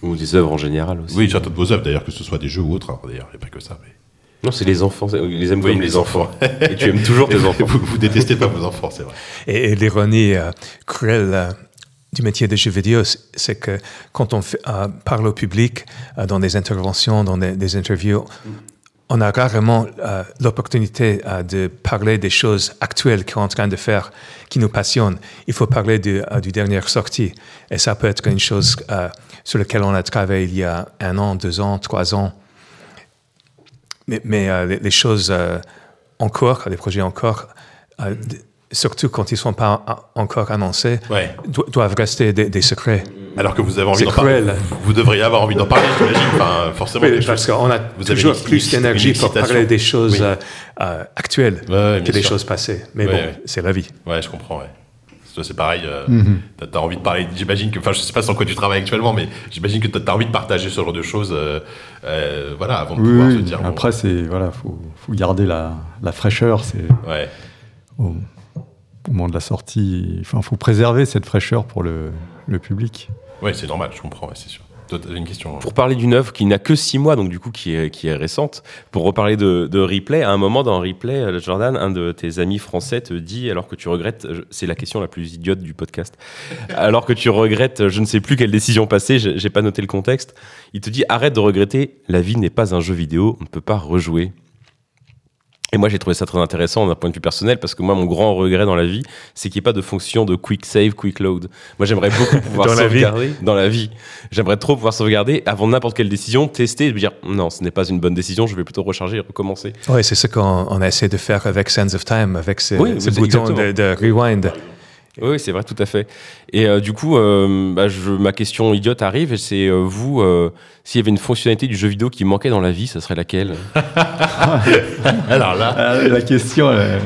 Ou des œuvres en général aussi. Oui, certains de vos œuvres, d'ailleurs, que ce soit des jeux ou autres. hein, d'ailleurs, il n'y a pas que ça. Mais... Non, c'est les enfants. Ils les aiment Oui, comme les les enfants. Et tu aimes toujours tes enfants. vous, vous détestez pas vos enfants, c'est vrai. Et, et l'ironie euh, cruelle euh, du métier de jeu vidéo, c'est- que quand on fait- euh, parle au public euh, dans des interventions, dans des, des interviews, on a rarement euh, l'opportunité euh, de parler des choses actuelles qu'on est en train de faire, qui nous passionnent. Il faut parler du, euh, du dernière sortie. Et ça peut être une chose sur laquelle on a travaillé il y a un an, deux ans, trois ans. Mais, les, les choses en cours, les projets en cours, d- surtout quand ils ne sont pas encore annoncés, Ouais. do- doivent rester des, des secrets. Alors que vous avez envie d'en parler. Vous, devriez avoir envie d'en parler, j'imagine. Enfin, forcément. Oui, parce qu'on a vous avez toujours une- plus d'énergie pour parler des choses Oui. euh, euh, actuelles Ouais, ouais, que des sûr. choses passées. Mais Ouais, bon, ouais. c'est la vie. Ouais, je comprends, c'est pareil. euh, Mhm. t'as- T'as envie de parler. J'imagine que. Enfin, je sais pas sur quoi tu travailles actuellement, mais j'imagine que t'as as envie de partager ce genre de choses. euh, euh, voilà, avant de Oui, pouvoir oui. se dire. bon, Après, c'est voilà, faut, faut garder la, la fraîcheur. C'est ouais. Au moment de la sortie. Enfin, faut préserver cette fraîcheur pour le, le public. Ouais, c'est normal, je comprends, c'est sûr. Une question. hein. Pour parler d'une œuvre qui n'a que 6 mois, donc du coup qui est, qui est récente, pour reparler de, de replay, à un moment dans replay, euh, Jordan, un de tes amis français te dit, alors que tu regrettes, c'est la question la plus idiote du podcast, alors que tu regrettes, je ne sais plus quelle décision passer, j'ai j'ai pas noté le contexte, il te dit arrête de regretter, la vie n'est pas un jeu vidéo, on ne peut pas rejouer. Et moi, j'ai trouvé ça très intéressant d'un point de vue personnel parce que moi, mon grand regret dans la vie, c'est qu'il n'y ait pas de fonction de quick save, quick load. Moi, j'aimerais beaucoup pouvoir Dans la vie sauvegarder dans la vie. J'aimerais trop pouvoir sauvegarder avant n'importe quelle décision, tester et me dire non, ce n'est pas une bonne décision, je vais plutôt recharger et recommencer. Oui, c'est ce qu'on on a essayé de faire avec Sands of Time, avec ce, Oui, ce c'est bouton de rewind. Oui, c'est vrai, tout à fait. Et euh, du coup, euh, bah, je, ma question idiote arrive, c'est euh, vous, euh, s'il y avait une fonctionnalité du jeu vidéo qui manquait dans la vie, ça serait laquelle? Alors là. Ah, la question, elle,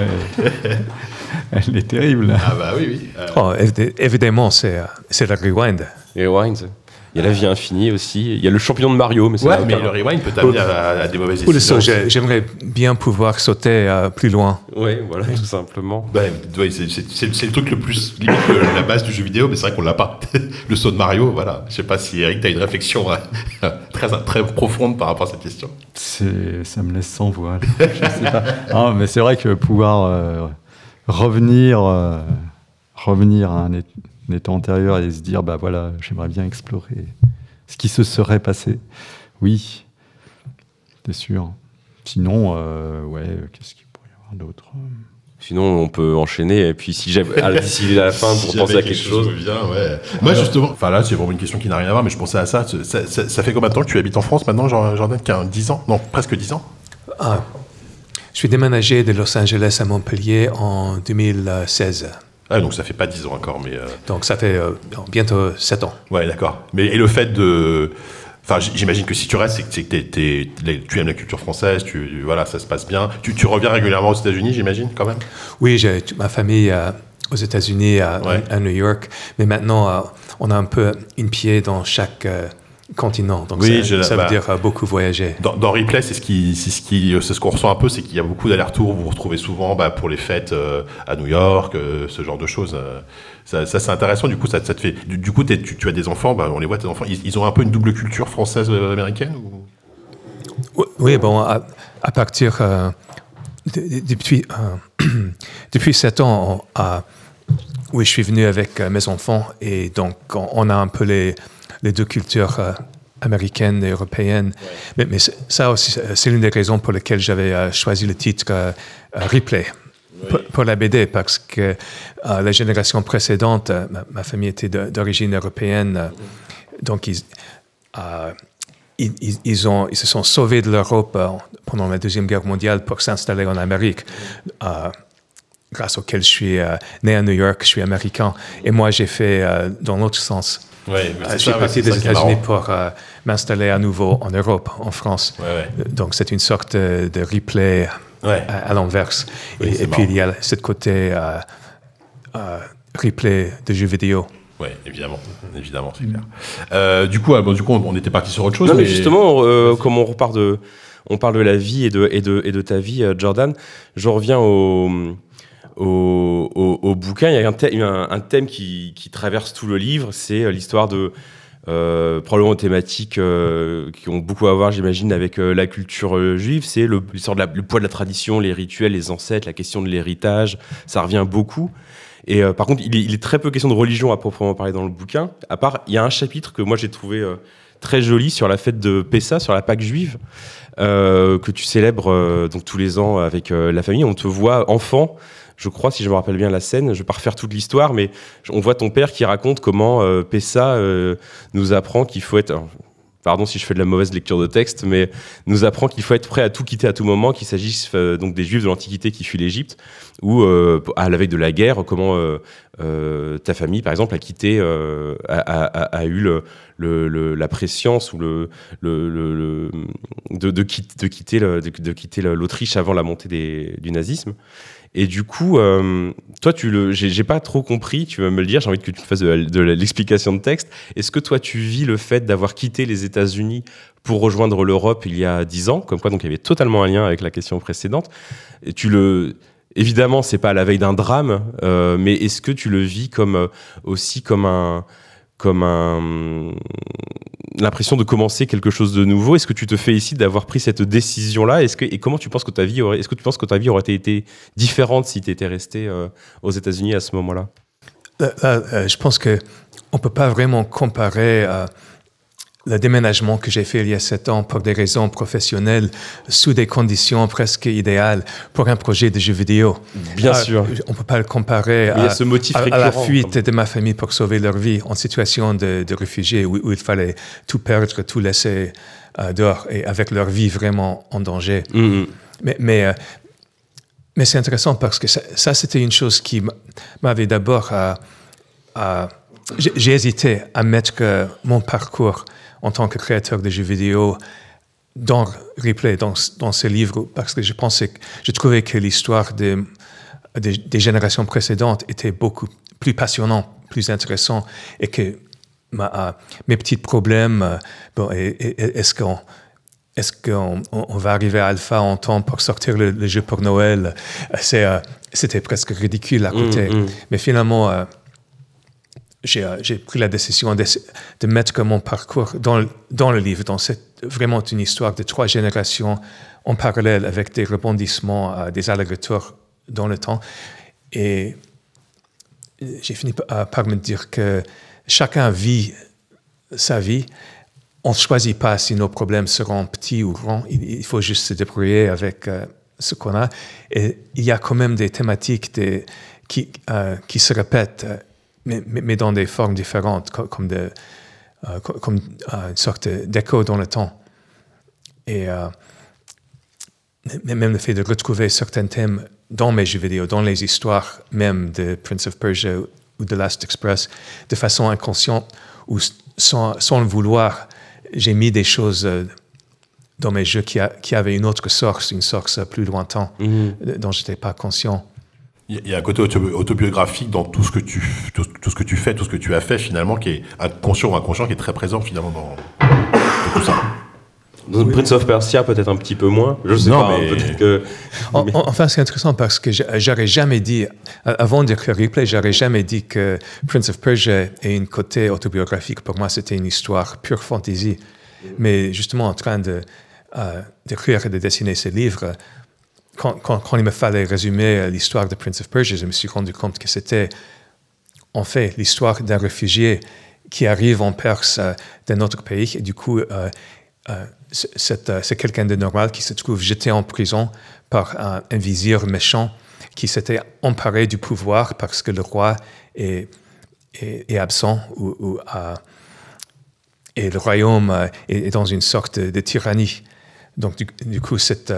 elle est terrible. Ah bah oui, oui. Euh, Oh, évi- évidemment, c'est c'est le rewind. Rewind. Il y a la vie infinie aussi. Il y a le champion de Mario, mais ouais, mais le rewind peut t'amener à, à des mauvaises décisions. j'aimerais bien pouvoir sauter euh, plus loin. Ouais, voilà, tout simplement. Ouais, c'est- le truc le plus limite la base du jeu vidéo, mais c'est vrai qu'on l'a pas. le saut de Mario, voilà. Je sais pas si Eric, t'as une réflexion euh, très très profonde par rapport à cette question. Ça me laisse sans voix. Je sais pas. Ah, mais c'est vrai que pouvoir euh, revenir, euh, revenir à un, é- un état antérieur et se dire, bah voilà, j'aimerais bien explorer ce qui se serait passé. Oui, c'est sûr. Sinon, euh, ouais, qu'est-ce qu'il pourrait y avoir d'autre? Sinon, on peut enchaîner. Et puis, si j'avais à- d'ici la fin pour Si penser à quelque chose. vient, ouais. Moi, justement, enfin là, c'est vraiment une question qui n'a rien à voir, mais je pensais à ça. Ça, ça- ça fait combien de temps que tu habites en France maintenant, Jordan 15, 10 ans? Non, presque 10 ans Ah, je suis déménagé de Los Angeles à Montpellier en 2016. Ah, donc ça fait pas 10 ans encore, mais. euh, Donc ça fait euh, bientôt 7 ans. Ouais, d'accord. Mais et le fait de. Enfin, j'imagine que si tu restes, c'est que, tu aimes la culture française, tu, voilà, ça se passe bien. Tu, tu reviens régulièrement aux États-Unis, j'imagine, quand même? Oui, j'ai toute ma famille euh, aux États-Unis, à, Ouais. à New York, mais maintenant on a un peu une pied dans chaque continent. Donc Oui, ça, je- ça bah- veut dire euh, beaucoup voyager. Dans, dans Replay, c'est ce qui, c'est ce qui, c'est ce qu'on ressent un peu, c'est qu'il y a beaucoup d'allers-retours. Vous vous retrouvez souvent bah, pour les fêtes euh, à New York, euh, ce genre de choses. euh. ça, ça, c'est intéressant. Du coup, ça, ça te fait. Du, du coup, tu, tu as des enfants. Bah, on les voit, tes enfants. Ils, ils ont un peu une double culture française euh, américaine. Ou... Oui, bon, à, à partir euh, de- de- depuis euh, depuis sept ans, on oui, je suis venu avec euh, mes enfants et donc on, on a un peu les les deux cultures euh, américaines et européennes. Mais, ça aussi, c'est- l'une des raisons pour lesquelles j'avais euh, choisi le titre euh, euh, Replay. Pour, pour la BD, parce que la génération précédente, ma, ma famille était d'origine européenne, euh, donc ils, ils, ils- ils ont, ils se sont sauvés de l'Europe pendant la Deuxième Guerre mondiale pour s'installer en Amérique, euh, grâce auquel je suis euh, né à New York, je suis américain. Et moi, j'ai fait euh, dans l'autre sens. Euh, je suis parti des États-Unis pour euh, m'installer à nouveau en Europe, en France. Ouais, ouais. Euh, Donc, c'est une sorte de, de replay Ouais. à, à l'inverse. Oui, et puis, il y a ce côté euh, euh, replay de jeux vidéo. Ouais, évidemment, évidemment, c'est clair. Euh, du coup, ah, bon, du coup, on, était parti sur autre chose. Non, mais justement, euh, comme on repart de, on parle de la vie et de, et de, et de ta vie, euh, Jordan, je reviens au, au, bouquin. Il y a un, thème, qui, traverse tout le livre, c'est euh, l'histoire de euh, probablement thématiques euh, qui ont beaucoup à voir, j'imagine, avec euh, la culture juive. C'est l'histoire le poids de la tradition, les rituels, les ancêtres, la question de l'héritage. Ça revient beaucoup. Et par contre, il est, très peu question de religion à proprement parler dans le bouquin. À part, il y a un chapitre que moi j'ai trouvé très joli sur la fête de Pessa, sur la Pâque juive, que tu célèbres donc tous les ans avec la famille. On te voit enfant. Je crois, si je me rappelle bien la scène, je vais pas refaire toute l'histoire, mais on voit ton père qui raconte comment euh, Pessa euh, nous apprend qu'il faut être. Pardon si je fais de la mauvaise lecture de texte, mais nous apprend qu'il faut être prêt à tout quitter à tout moment, qu'il s'agisse euh, donc des Juifs de l'Antiquité qui fuient l'Égypte, ou euh, à la veille de la guerre, comment euh, ta famille, par exemple, a quitté, a, eu la préscience ou le, de, de, quitte- de quitter de, quitter l'Autriche avant la montée du nazisme. Et du coup, euh, toi, tu le, j'ai pas trop compris. Tu vas me le dire. J'ai envie que tu me fasses de, l'explication de texte. Est-ce que toi, tu vis le fait d'avoir quitté les États-Unis pour rejoindre l'Europe il y a dix ans, comme quoi donc il y avait totalement un lien avec la question précédente. Et tu le, évidemment, c'est pas à la veille d'un drame, euh, mais est-ce que tu le vis comme euh, aussi comme un, comme l'impression de commencer quelque chose de nouveau. Est-ce que tu te félicite d'avoir pris cette décision-là? Est-ce que et comment tu penses que ta vie aurait, est-ce que tu penses que ta vie aurait été différente si tu étais resté euh, aux États-Unis à ce moment-là? Là, là, euh, je pense que on peut pas vraiment comparer euh, le déménagement que j'ai fait il y a sept ans pour des raisons professionnelles sous des conditions presque idéales pour un projet de jeu vidéo. Bien Ah, sûr. On peut pas le comparer à, ce motif à- à la fuite de ma famille pour sauver leur vie en situation de, de réfugiés où, où il fallait tout perdre, tout laisser euh, dehors et avec leur vie vraiment en danger. Mhm. Mais, mais, euh, mais c'est intéressant parce que ça, ça, c'était une chose qui m'avait d'abord. euh, euh, j'ai hésité à mettre mon parcours en tant que créateur de jeux vidéo dans Replay, dans, ce- dans ce livre, parce que je pensais, je trouvais que l'histoire de- des, des générations précédentes était beaucoup plus passionnante, plus intéressant, et que ma- euh, mes petits problèmes, euh, bon, est-ce qu'on est-ce qu'on on- va arriver à Alpha en temps pour sortir le, le jeu pour Noël? C'est, euh, C'était presque ridicule à côté. mm. Mais finalement, euh, j'ai euh, j'ai pris la décision de, de mettre mon parcours dans, dans le livre, dans cette, vraiment une histoire de trois générations en parallèle avec des rebondissements, euh, des allers-retours dans le temps. Et j'ai fini par, par me dire que chacun vit sa vie. On ne choisit pas si nos problèmes seront petits ou grands. Il, faut juste se débrouiller avec euh, ce qu'on a. Et il y a quand même des thématiques qui, euh, se répètent, euh, mais, mais- mais dans des formes différentes, co- comme, de, euh, comme euh, une sorte d'écho dans le temps. Et euh, même le fait de retrouver certains thèmes dans mes jeux vidéo, dans les histoires même de Prince of Persia ou de Last Express, de façon inconsciente ou sans, sans le vouloir, j'ai mis des choses dans mes jeux qui, a- qui avaient une autre source, une source plus lointaine, euh, dont je n'étais pas conscient. Il y a- un côté auto- autobiographique dans tout ce que tu tout, tout ce que tu fais, tout ce que tu as fait finalement, qui est inconscient ou inconscient, qui est très présent finalement dans, dans tout ça. Dans Prince of Persia, peut-être un petit peu moins. Je sais Non, pas. hein, mais- Peut-être que. En- mais- en- Enfin, c'est intéressant parce que j'a- j'aurais jamais dit, avant d'écrire Replay, j'aurais jamais dit que Prince of Persia ait une côté autobiographique. Pour moi, c'était une histoire pure fantasy. Mais justement, en train de, euh, d'écrire et de dessiner ce livre, quand, il me fallait résumer euh, l'histoire de Prince of Persia, je me suis rendu compte que c'était en fait l'histoire d'un réfugié qui arrive en Perse euh, d'un autre pays et du coup euh, c'est- quelqu'un de normal qui se trouve jeté en prison par un, vizir méchant qui s'était emparé du pouvoir parce que le roi est, absent ou, et le royaume est, dans une sorte de, tyrannie. Donc du, coup cette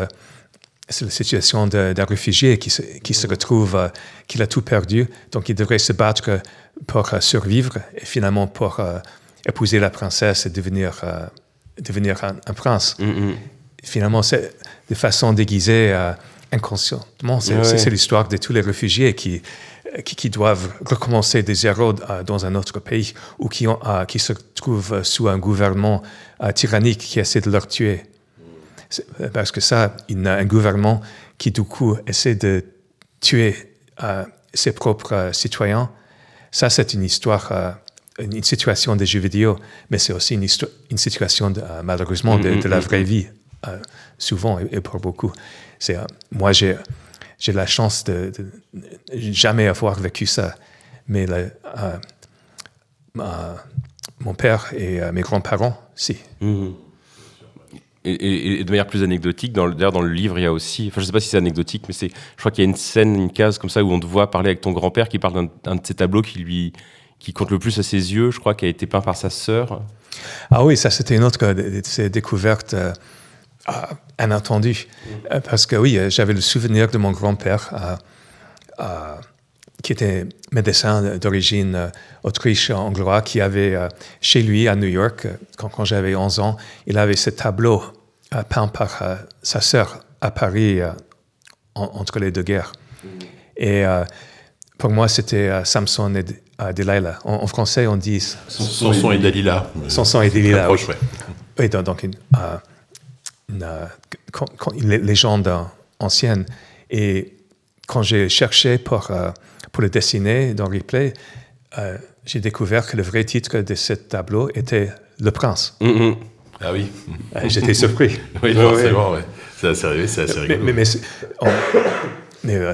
c'est la situation d'un réfugié qui se, qui se retrouve, euh, qu'il a tout perdu, donc il devrait se battre pour euh, survivre et finalement pour euh, épouser la princesse et devenir, euh, devenir un, un prince. Mhm. Finalement, c'est de façon déguisée, inconsciemment. C'est Ouais, l'histoire de tous les réfugiés qui, qui, qui doivent recommencer de zéro dans un autre pays ou qui, ont, qui se trouvent sous un gouvernement tyrannique qui essaie de leur tuer. Euh, Parce que ça, il y a un gouvernement qui, du coup, essaie de tuer euh, ses propres euh, citoyens. Ça, c'est une histoire, euh, une situation des jeux vidéo, mais c'est aussi une, situation, de, malheureusement, de, de la vraie vie, euh, souvent et, et pour beaucoup. C'est, moi, j'ai, j'ai la chance de, de jamais avoir vécu ça, mais le- mon père et mes grands-parents, si. Mhm. Et, et- de manière plus anecdotique, d'ailleurs dans le livre, il y a aussi, enfin je sais pas si c'est anecdotique, mais je crois qu'il y a une scène, une case comme ça où on te voit parler avec ton grand-père qui parle d'un, de ses tableaux qui lui, qui compte le plus à ses yeux, je crois, qui a été peint par sa sœur. Ah oui, ça c'était une autre de, de ces découvertes euh, ah, inattendues. Euh, Parce que oui, euh, j'avais le souvenir de mon grand-père euh, euh, qui était médecin d'origine euh, autriche-anglois, qui avait euh, chez lui à New York, euh, quand, quand j'avais 11 ans, il avait ce tableau euh, peint par euh, sa sœur à Paris euh, en- entre les deux guerres. Et euh, pour moi, c'était euh, Samson et euh, Delilah. En, en français, on dit Samson et Dalila. Samson et Delilah. oui. Ouais. Oui, donc, donc une, euh, une, euh, légende euh, ancienne. Et quand j'ai cherché pour, euh, pour le dessiner dans Replay, euh, j'ai découvert que le vrai titre de ce tableau était Le Prince. Mhm. Ah oui. Euh, J'étais surpris. Oui, Ouais, forcément, ouais. C'est assez arrivé, c'est assez rigolo. mais, mais, mais, euh,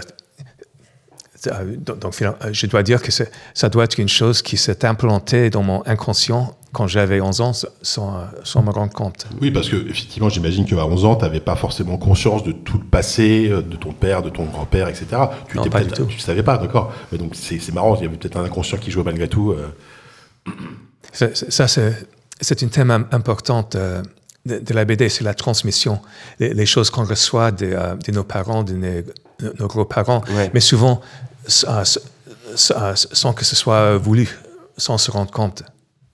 euh, donc, donc, finalement, euh, je dois dire que ça doit être une chose qui s'est implantée dans mon inconscient quand j'avais 11 ans sans, sans me rendre compte. Oui, parce que effectivement, j'imagine qu'à 11 ans, tu n'avais pas forcément conscience de tout le passé, de ton père, de ton grand-père, etc. Tu Non, étais pas peut-être- du tout. Tu ne savais pas, d'accord. Mais donc c'est marrant, il y avait peut-être un inconscient qui jouait malgré tout. euh. Ça, c'est c'est une thème im- importante euh, de, de la BD, c'est la transmission. Les, les choses qu'on reçoit de, euh, de nos parents, de nos, nos gros-parents, Ouais. mais souvent ça- ça- ça- sans que ce soit voulu, sans se rendre compte.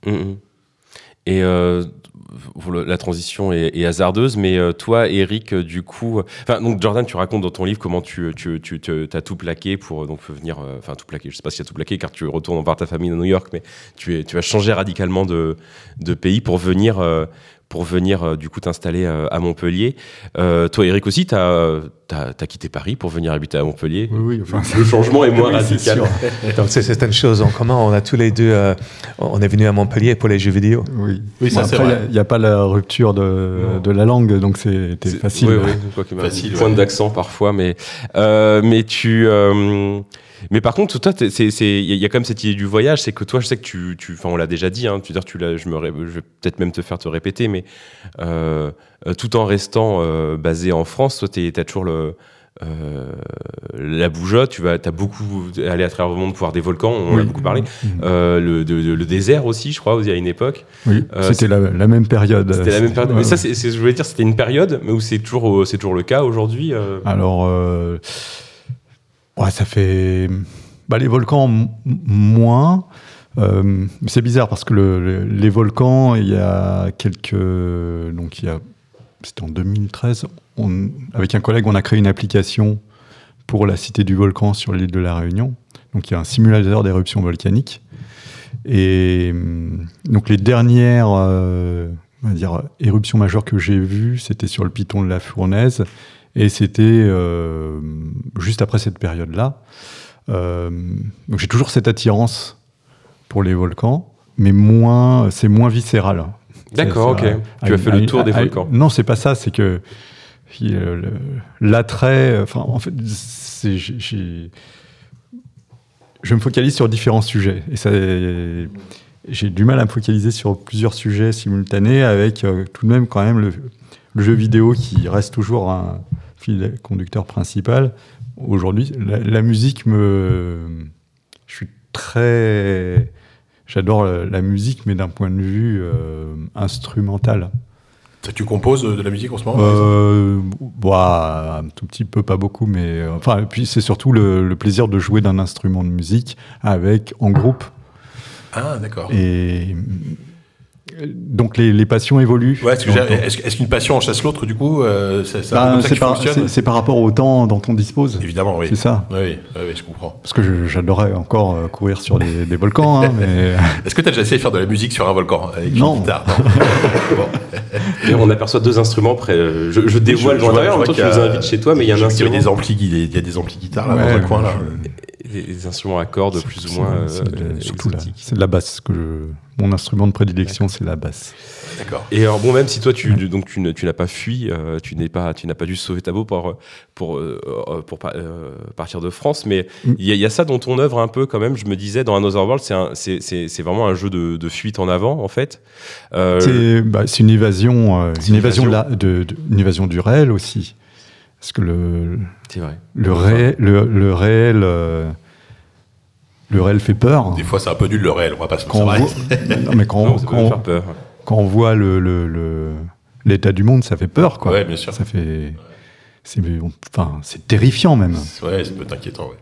Mhm. Et euh, le- la transition est, hasardeuse, mais euh, toi, Eric, euh, du coup, euh, enfin donc Jordan, tu racontes dans ton livre comment tu tu as tout plaqué pour donc venir, enfin tout plaqué. Je sais pas si tu as tout plaqué car tu retournes voir ta famille à New York, mais tu es tu as changé radicalement de de pays pour venir pour venir euh, du coup t'installer euh, à Montpellier. Euh, toi, Eric aussi, tu as, quitté Paris pour venir habiter à Montpellier. Oui, oui, enfin, Le changement est moins Oui, radical. sûr. Donc c'est c'est une chose en commun. On a tous les deux, euh, on est venus à Montpellier pour les jeux vidéo. Oui, Oui, ça, Bon, c'est vrai. il n'y a, pas la rupture de, de la langue, donc c'était C'est- facile. Oui, oui, Facile, Point ouais. d'accent parfois, mais euh, mais tu. euh, mais par contre, toi, il y a- quand même cette idée du voyage, c'est que toi, je sais que tu, enfin, on l'a déjà dit, hein, tu veux dire, tu l'as, je me, je vais peut-être même te faire te répéter, mais euh, tout en restant euh, basé en France, toi, tu as toujours le euh, la bougeotte, tu vas, as beaucoup allé à travers le monde pour voir des volcans, on en a Oui. beaucoup parlé. Euh, le, de- de- le désert aussi, je crois, il y a une époque. Oui, Euh, c'était la, la même période. C'était la même période. Ouais. Mais ça, c'est, je voulais dire, c'était une période, mais où c'est toujours, c'est toujours le cas aujourd'hui. Alors, ouais, ça fait. Bah, les volcans, moins. Euh, c'est bizarre parce que le- le- les volcans, il y a quelques. Donc, il y a. C'était en 2013. On, avec un collègue, on a créé une application pour la cité du volcan sur l'île de la Réunion. Donc, il y a un simulateur d'éruption volcanique. Et hum, donc, les dernières euh, on va dire, éruptions majeures que j'ai vues, c'était sur le piton de la Fournaise. Et c'était euh, juste après cette période-là. Euh, donc j'ai toujours cette attirance pour les volcans, mais moins, c'est moins viscéral. D'accord, ok. Tu as fait le tour des volcans. Non, c'est pas ça. C'est que le- l'attrait. Enfin, en fait, je me focalise sur différents sujets et ça. J'ai du mal à me focaliser sur plusieurs sujets simultanés avec euh, tout de même quand même le, le jeu vidéo qui reste toujours un fil conducteur principal. Aujourd'hui, la, la musique me. Je suis très. J'adore la, la musique, mais d'un point de vue euh, instrumental. Tu composes de la musique en ce moment Euh, bah, un tout petit peu, pas beaucoup, mais euh, enfin, et puis c'est surtout le, le plaisir de jouer d'un instrument de musique avec en groupe. Ah, d'accord. Et donc les, les passions évoluent. Ouais, est-ce qu'une passion en chasse l'autre, du coup euh, C'est c'est par, rapport au temps dont on dispose. Évidemment, oui. C'est ça. Oui, oui, oui, oui, je comprends. Parce que je- j'adorais encore euh, courir sur des, des volcans, hein, mais Est-ce que tu as déjà essayé de faire de la musique sur un volcan avec Non. une guitare non Bon. Et on aperçoit deux instruments près. euh, Je, je dévoile Je- je l'intérieur, en je même temps nous a- invites chez toi, mais il y a un je instrument. y a des amplis, il y a- il y a des amplis guitares là Ouais, dans un coin là. Des, instruments à cordes plus ou moins euh, de- surtout la, c'est de la basse que je, mon instrument de prédilection, c'est la basse. D'accord. Et alors bon, même si toi tu donc tu, ne- tu n'as pas fui, euh, tu n'es pas tu n'as pas dû sauver ta peau pour pour euh, euh, pour pa- euh, partir de France, mais Mm. il y, a- il y a ça dans ton œuvre un peu quand même. Je me disais dans Another World, c'est un- c'est c'est c'est vraiment un jeu de, de fuite en avant en fait. Euh, C'est bah, c'est une évasion, euh, une une évasion, de évasion. la- de, de- une évasion du réel aussi. Parce que le, c'est vrai. le, réel, le, le réel, euh, le réel fait peur. Des fois, c'est un peu nul le réel, on va pas se Quand on, mentir. voit, non, mais quand, Non, quand- faire peur. quand on voit le, le- le- l'état du monde, ça fait peur, quoi. Ouais, bien sûr. Ça fait, c'est, enfin, c'est terrifiant même. Ouais, ça peut être inquiétant, ouais.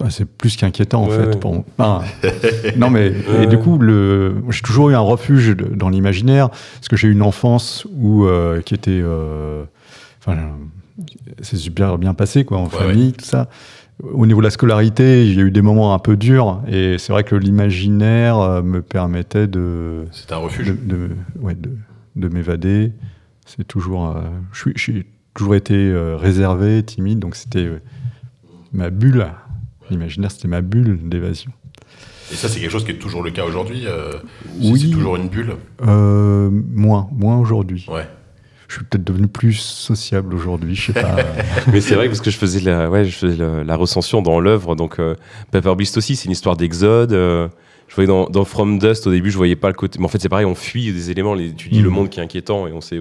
Enfin, c'est plus qu'inquiétant en Ouais, fait. ouais. Pour... enfin, non mais et du coup le... j'ai toujours eu un refuge de- dans l'imaginaire parce que j'ai eu une enfance où euh, qui était, euh, enfin, c'est super bien passé quoi en famille tout ça. Au niveau de la scolarité, j'ai eu des moments un peu durs et c'est vrai que l'imaginaire euh, me permettait de C'est un de, refuge. de, ouais, de, de m'évader. C'est toujours, euh, je suis- j'ai toujours été euh, réservé, timide, donc c'était euh, ma bulle. L'imaginaire, c'était ma bulle d'évasion. Et ça, c'est quelque chose qui est toujours le cas aujourd'hui. Oui. C'est toujours une bulle? Moins, moins aujourd'hui. Ouais. Je suis peut-être devenu plus sociable aujourd'hui, je sais pas. Mais c'est vrai parce que je faisais la, ouais, je faisais la, la recension dans l'œuvre, donc euh, Pepper Beast aussi, c'est une histoire d'exode. euh, je voyais dans, dans From Dust au début, je voyais pas le côté. Mais en fait, c'est pareil, on fuit des éléments. Les, tu dis Mm. le monde qui est inquiétant et on sait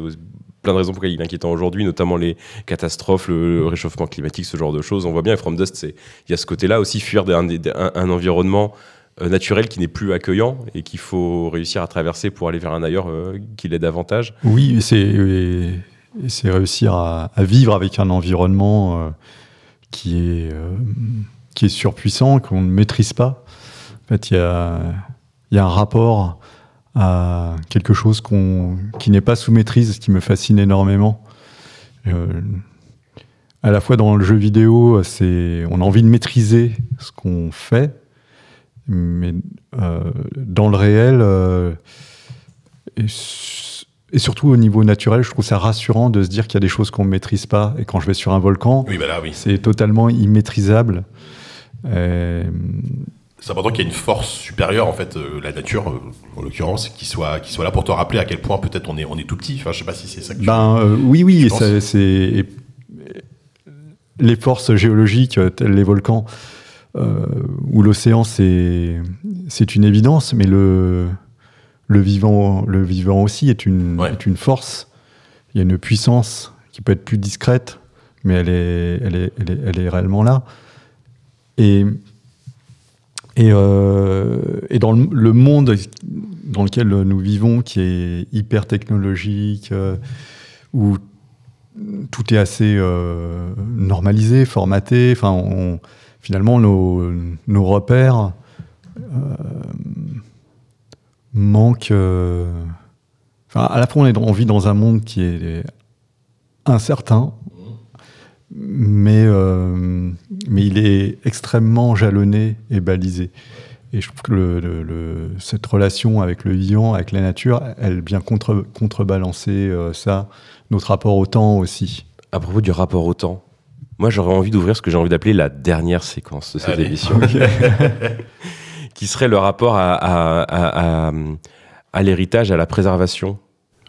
plein de raisons pourquoi il est inquiétant aujourd'hui, notamment les catastrophes, le, le réchauffement climatique, ce genre de choses. On voit bien, et From Dust, c'est il y a ce côté-là aussi, fuir d'un- d'un- un, environnement naturel qui n'est plus accueillant et qu'il faut réussir à traverser pour aller vers un ailleurs euh, qui l'est davantage. oui, c'est, c'est réussir à, vivre avec un environnement euh, qui, est, euh, qui est surpuissant, qu'on ne maîtrise pas. En fait, il y a, y a un rapport à quelque chose qui n'est pas sous maîtrise, qui me fascine énormément. Euh, à la fois dans le jeu vidéo, on a envie de maîtriser ce qu'on fait, mais euh, dans le réel, euh, et, su- et surtout au niveau naturel, je trouve ça rassurant de se dire qu'il y a des choses qu'on ne maîtrise pas. Et quand je vais sur un volcan, Oui, bah oui. c'est totalement immaîtrisable. Euh, C'est important qu'il y ait une force supérieure, en fait, euh, la nature, euh, en l'occurrence, qui soit, qui soit là pour te rappeler à quel point peut-être on est, on est tout petit. Enfin, je sais pas si c'est ça que tu Ben euh, oui, oui, c'est les forces géologiques telles les volcans euh, ou l'océan, c'est c'est une évidence, mais le le vivant le vivant aussi est une Ouais. est une force. Il y a une puissance qui peut être plus discrète, mais elle est elle est elle est, elle est réellement là. Et et, euh, et dans le, le monde dans lequel nous vivons, qui est hyper technologique, euh, où tout est assez euh, normalisé, formaté, enfin, on- finalement, nos, repères euh, manquent. euh, Enfin, à la fois, on, vit dans un monde qui est incertain, mais, euh, mais il est extrêmement jalonné et balisé. Et je trouve que cette relation avec le vivant, avec la nature, elle vient contre, contrebalancer ça, notre rapport au temps aussi. À propos du rapport au temps, moi j'aurais envie d'ouvrir ce que j'ai envie d'appeler la dernière séquence de cette Allez. émission, qui serait le rapport à, à- à- à- à l'héritage, à la préservation.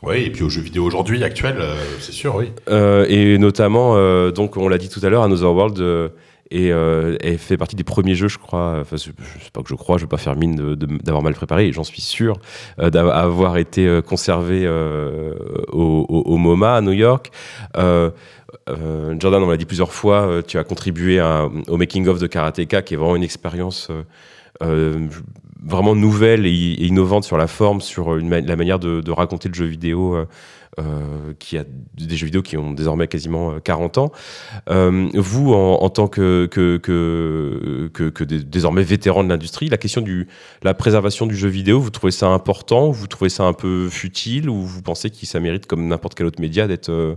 Oui, et puis aux jeux vidéo aujourd'hui, actuels, euh, c'est sûr, oui. Euh, et notamment, euh, donc on l'a dit tout à l'heure, Another World euh, est fait partie des premiers jeux, je crois. Enfin, je, je sais pas que je crois, je vais pas faire mine d'avoir mal préparé, et j'en suis sûr, d'avoir été conservé au, au- au MoMA à New York. Euh, Jordan, on l'a dit plusieurs fois, euh, tu as contribué au making of de Karateka, qui est vraiment une expérience euh, vraiment nouvelle et, innovante sur la forme, sur la manière de, raconter le jeu vidéo. qui a des jeux vidéo qui ont désormais quasiment euh, 40 ans. Vous, en, tant que, que, que, que, que dé- désormais vétéran de l'industrie, la question de la préservation du jeu vidéo, vous trouvez ça important? Vous trouvez ça un peu futile? Ou vous pensez que ça mérite, comme n'importe quel autre média, d'être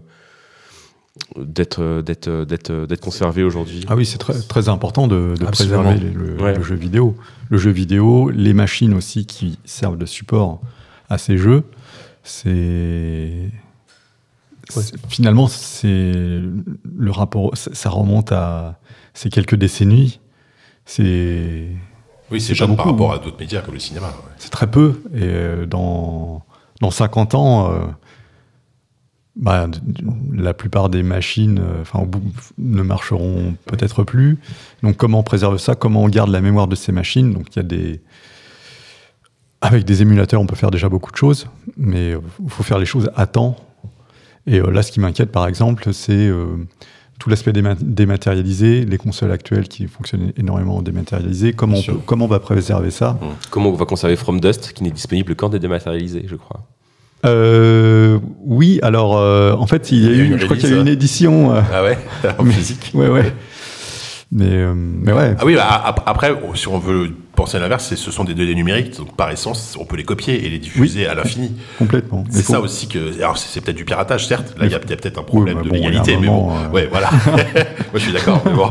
d'être euh, d'être euh, d'être euh, d'être conservé aujourd'hui Ah oui, c'est très, très important de, préserver le, Ouais. le jeu vidéo. Le jeu vidéo, les machines aussi qui servent de support à ces jeux, c'est. Finalement, c'est le rapport, ça remonte à ces quelques décennies. C'est Oui, c'est pas jeune par beaucoup, rapport hein. à d'autres médias comme le cinéma. ouais. c'est très peu. Et dans, dans 50 ans, euh, bah, la plupart des machines euh, enfin, au bout, ne marcheront peut-être plus. Donc comment on préserve ça? Comment on garde la mémoire de ces machines? Donc il y a des... Avec des émulateurs, on peut faire déjà beaucoup de choses, mais il faut faire les choses à temps. Et euh, là, ce qui m'inquiète, par exemple, c'est euh, tout l'aspect déma- dématérialisé, les consoles actuelles qui fonctionnent énormément dématérialisées. Comment, on, peut- comment on va préserver ça? Comment on va conserver From Dust, qui n'est disponible qu'en dématérialisé, je crois? Euh, oui, alors euh, en fait, il y a Il y a eu, une je crois qu'il y a eu une édition. euh, Ah ouais En Mais- physique ouais, ouais. Mais, euh, mais ouais. Ah oui, bah, ap- après, si on veut penser à l'inverse, c'est- ce sont des données numériques, donc par essence, on peut les copier et les diffuser à l'infini. Complètement. C'est faut- ça aussi que. Alors, c'est peut-être du piratage, certes. Là, il y a, peut-être un problème de bon, légalité, mais bon. euh, Ouais, voilà. Moi, je suis d'accord, mais bon.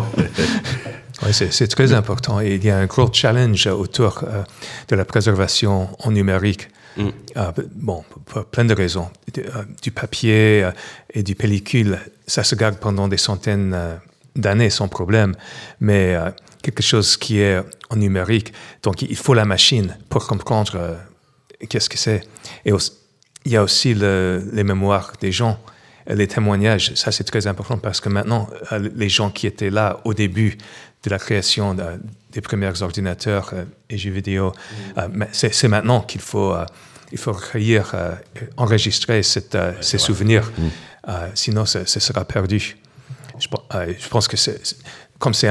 Oui, c'est c'est très important. Et il y a un gros challenge autour euh, de la préservation en numérique. Mm. Euh, bon, pour, plein de raisons. Du, euh, du papier euh, et du pellicule, ça se garde pendant des centaines d'années sans problème. Mais quelque chose qui est en numérique, donc il faut la machine pour comprendre qu'est-ce que c'est. Et il y a aussi le- les mémoires des gens, les témoignages. Ça, c'est très important parce que maintenant, les gens qui étaient là au début de la création de- des premiers ordinateurs euh, et jeux vidéo, euh, c'est maintenant qu'il faut, euh, il faut recueillir, enregistrer cette, ces souvenirs. Euh, sinon, ce, sera perdu. Je, pen- je pense que c'est comme c'est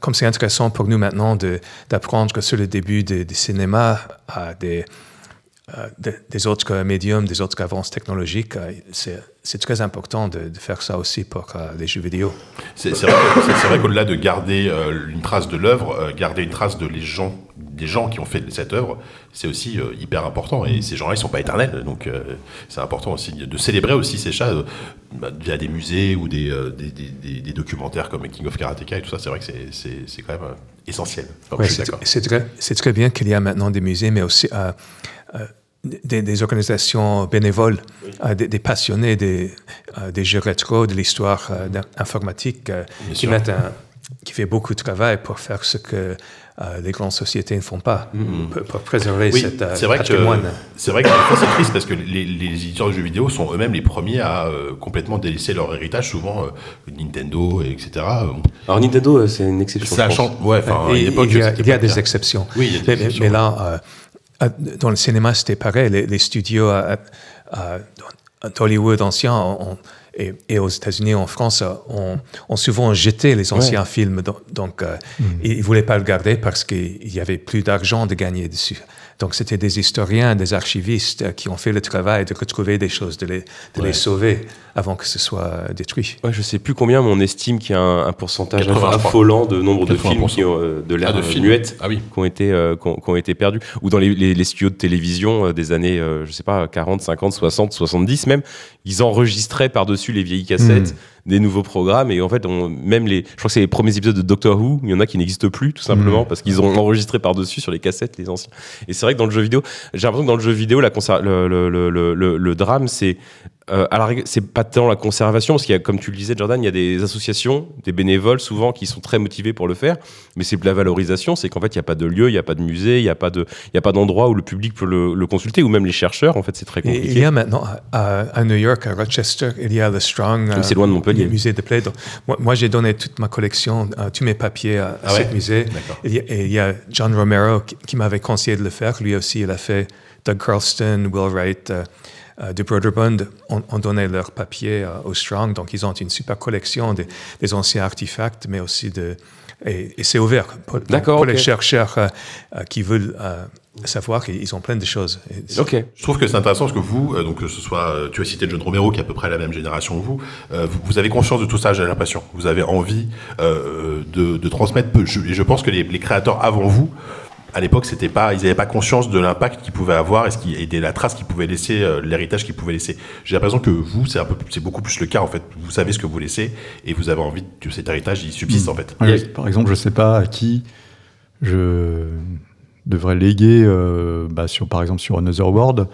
comme c'est intéressant pour nous maintenant de- d'apprendre sur le début du cinéma à des, de- des autres médiums, des autres avances technologiques, euh, c'est très important de, faire ça aussi pour euh, les jeux vidéo. C'est vrai, qu'au-delà de garder euh, une trace de l'œuvre, euh, garder une trace de les gens, des gens qui ont fait cette œuvre, c'est aussi euh, hyper important. Et ces gens-là, ils sont pas éternels, donc euh, c'est important aussi de célébrer aussi ces chats euh, bah, via des musées ou des, des, des- documentaires comme King of Karateka et tout ça. C'est vrai que c'est- quand même essentiel. Enfin, Ouais, c'est très, bien qu'il y a maintenant des musées, mais aussi des, organisations bénévoles, des, passionnés des, des jeux rétro, de l'histoire informatique, qui, mettent un- qui fait beaucoup de travail pour faire ce que euh, les grandes sociétés ne font pas, pour, pour préserver Oui, cet euh, c'est vrai que patrimoine. c'est vrai que c'est triste parce que les, les éditeurs de jeux vidéo sont eux-mêmes les premiers à euh, complètement délaisser leur héritage, souvent euh, Nintendo, et etc. Alors Nintendo, c'est une exception. ça change. Ouais, enfin, il y a, il y des exceptions. Oui, il y a des mais, exceptions, mais là, dans le cinéma, c'était pareil. Les, les studios euh, euh, d'Hollywood anciens ont- et, et aux États-Unis, en France, ont, ont souvent jeté les anciens films. Donc, donc, euh, ils ne voulaient pas le garder parce qu'il n'y avait plus d'argent de gagner dessus. Donc, c'était des historiens, des archivistes euh, qui ont fait le travail de retrouver des choses, de les, de Ouais. les sauver avant que ce soit détruit. Ouais, je sais plus combien, mais on estime qu'il y a un, un pourcentage 80, je crois. affolant de nombre de 80%. films qui ont, euh, de l'ère Ah, de films. muette Ah oui. qui ont été, euh, qui ont, qui ont été perdus. Ou dans les, les- les studios de télévision euh, des années, euh, je sais pas, 40, 50, 60, 70 même, ils enregistraient par-dessus les vieilles cassettes des nouveaux programmes. Et en fait, on, même les, je crois que c'est les premiers épisodes de Doctor Who, il y en a qui n'existent plus, tout simplement, parce qu'ils ont enregistré par-dessus sur les cassettes les anciens. Et c'est vrai que dans le jeu vidéo, j'ai l'impression que dans le jeu vidéo, la le, le, le- le drame, c'est euh, c'est pas tant la conservation, parce qu'il y a, comme tu le disais, Jordan, il y a des associations, des bénévoles souvent qui sont très motivés pour le faire, mais c'est de la valorisation, c'est qu'en fait, il n'y a pas de lieu, il n'y a pas de musée, il n'y a pas de, il y a pas d'endroit où le public peut le, le consulter, ou même les chercheurs, en fait, c'est très Et compliqué. il y a maintenant à, à New York, à Rochester, il y a le Strong. C'est loin de Montpellier. le musée de Play. Donc, moi, moi, j'ai donné toute ma collection, euh, tous mes papiers à, à Ah ouais? ce musée. Il y, a, et il y a John Romero qui, qui m'avait conseillé de le faire. Lui aussi, il a fait Doug Carlston, Will Wright, euh, euh, de Broderbund ont, ont donné leur papier euh, au Strong, donc ils ont une super collection des, des anciens artefacts, mais aussi de... Et, et c'est ouvert pour, donc, pour les chercheurs euh, euh, qui veulent euh, savoir qu'ils ont plein de choses. Ok. Je trouve que c'est intéressant parce que vous, euh, donc que ce soit, euh, tu as cité John Romero qui est à peu près la même génération que vous, euh, vous, vous avez conscience de tout ça, j'ai l'impression. Vous avez envie euh, de, de transmettre. peu- Je, et je pense que les, les créateurs avant vous, à l'époque, c'était pas, ils n'avaient pas conscience de l'impact qu'ils pouvaient avoir et, ce qui, et de la trace qu'ils pouvaient laisser, euh, l'héritage qu'ils pouvaient laisser. J'ai l'impression que vous, c'est un peu, c'est beaucoup plus le cas en fait. Vous savez ce que vous laissez et vous avez envie que cet héritage il subsiste en fait. Ouais, Par exemple, je sais pas à qui je devrais léguer, euh, bah, sur, par exemple sur Another World,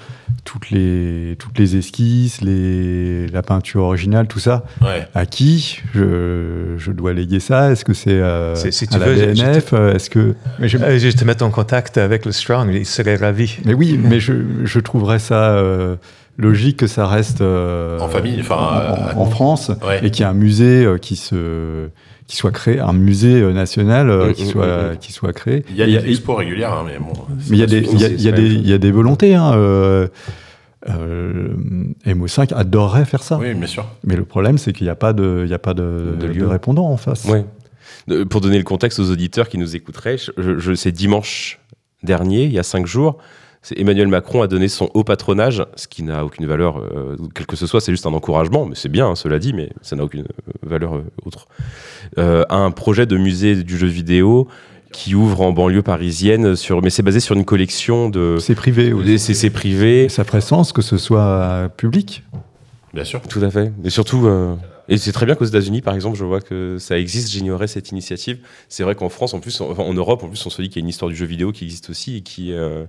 toutes les, toutes les esquisses, les, la peinture originale, tout ça. Ouais. À qui je, je dois léguer ça? Est-ce que c'est euh, si à tu la veux, BNF Est-ce que mais, je- Euh, je te mets en contact avec le Strong, ils seraient ravis. mais oui, mais je, je trouverais ça euh, logique que ça reste En famille, enfin, en, en France Ouais. et qu'il y ait un musée qui se qui soit créé, un musée euh, national euh, Mm, qui mm, soit mm, qui soit créé. Il y a, il y a Et- des expos régulières, hein, mais bon. mais il y a des, il y a, suffisant, il y a c'est des, pas il y a des volontés. Hein, euh, euh, MO5 adorerait faire ça. Oui, bien sûr. Mais le problème, c'est qu'il n'y a pas de, il y a pas de, De répondant en face. Ouais. De- pour donner le contexte aux auditeurs qui nous écouteraient, je, je, c'est dimanche dernier, il y a cinq jours, c'est Emmanuel Macron a donné son haut patronage, ce qui n'a aucune valeur, euh, quel que ce soit, c'est juste un encouragement, mais c'est bien, hein, cela dit, mais ça n'a aucune euh, valeur euh, autre, euh, à un projet de musée du jeu vidéo qui ouvre en banlieue parisienne, sur, mais c'est basé sur une collection de C'est privé. CC privés. Et ça ferait sens que ce soit euh, public. Bien sûr. Tout à fait. Et surtout, euh, et c'est très bien qu'aux États-Unis, par exemple, je vois que ça existe. J'ignorais cette initiative. C'est vrai qu'en France, en plus, en, Europe, en plus, on se dit qu'il y a une histoire du jeu vidéo qui existe aussi et qui, euh,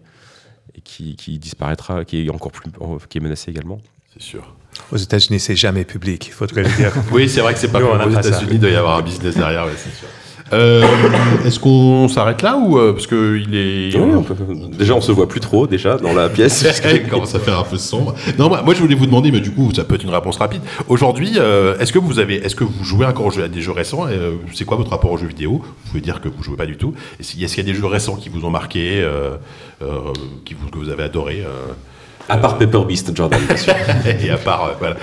et qui, qui disparaîtra, qui est encore plus, qui est menacée également. C'est sûr. Aux États-Unis, c'est jamais public, il faudrait le dire. Oui, c'est vrai que c'est pas Nous, on aux. États-Unis, il doit y avoir un business derrière, ouais, c'est sûr. Euh, Est-ce qu'on s'arrête là ou euh, parce que il est Oui, on peut- déjà, on se voit plus trop déjà dans la pièce. parce que- Il commence à faire un peu sombre. Non, moi, moi, je voulais vous demander, mais du coup, ça peut être une réponse rapide. Aujourd'hui, euh, est-ce que vous avez, est-ce que vous jouez encore aux jeux- à des jeux récents C'est quoi votre rapport aux jeux vidéo? Vous pouvez dire que vous jouez pas du tout. Est-ce qu'il y a des jeux récents qui vous ont marqué, qui vous, que vous avez adoré À part Paper Beast, Jordan, bien sûr. Et à part, voilà.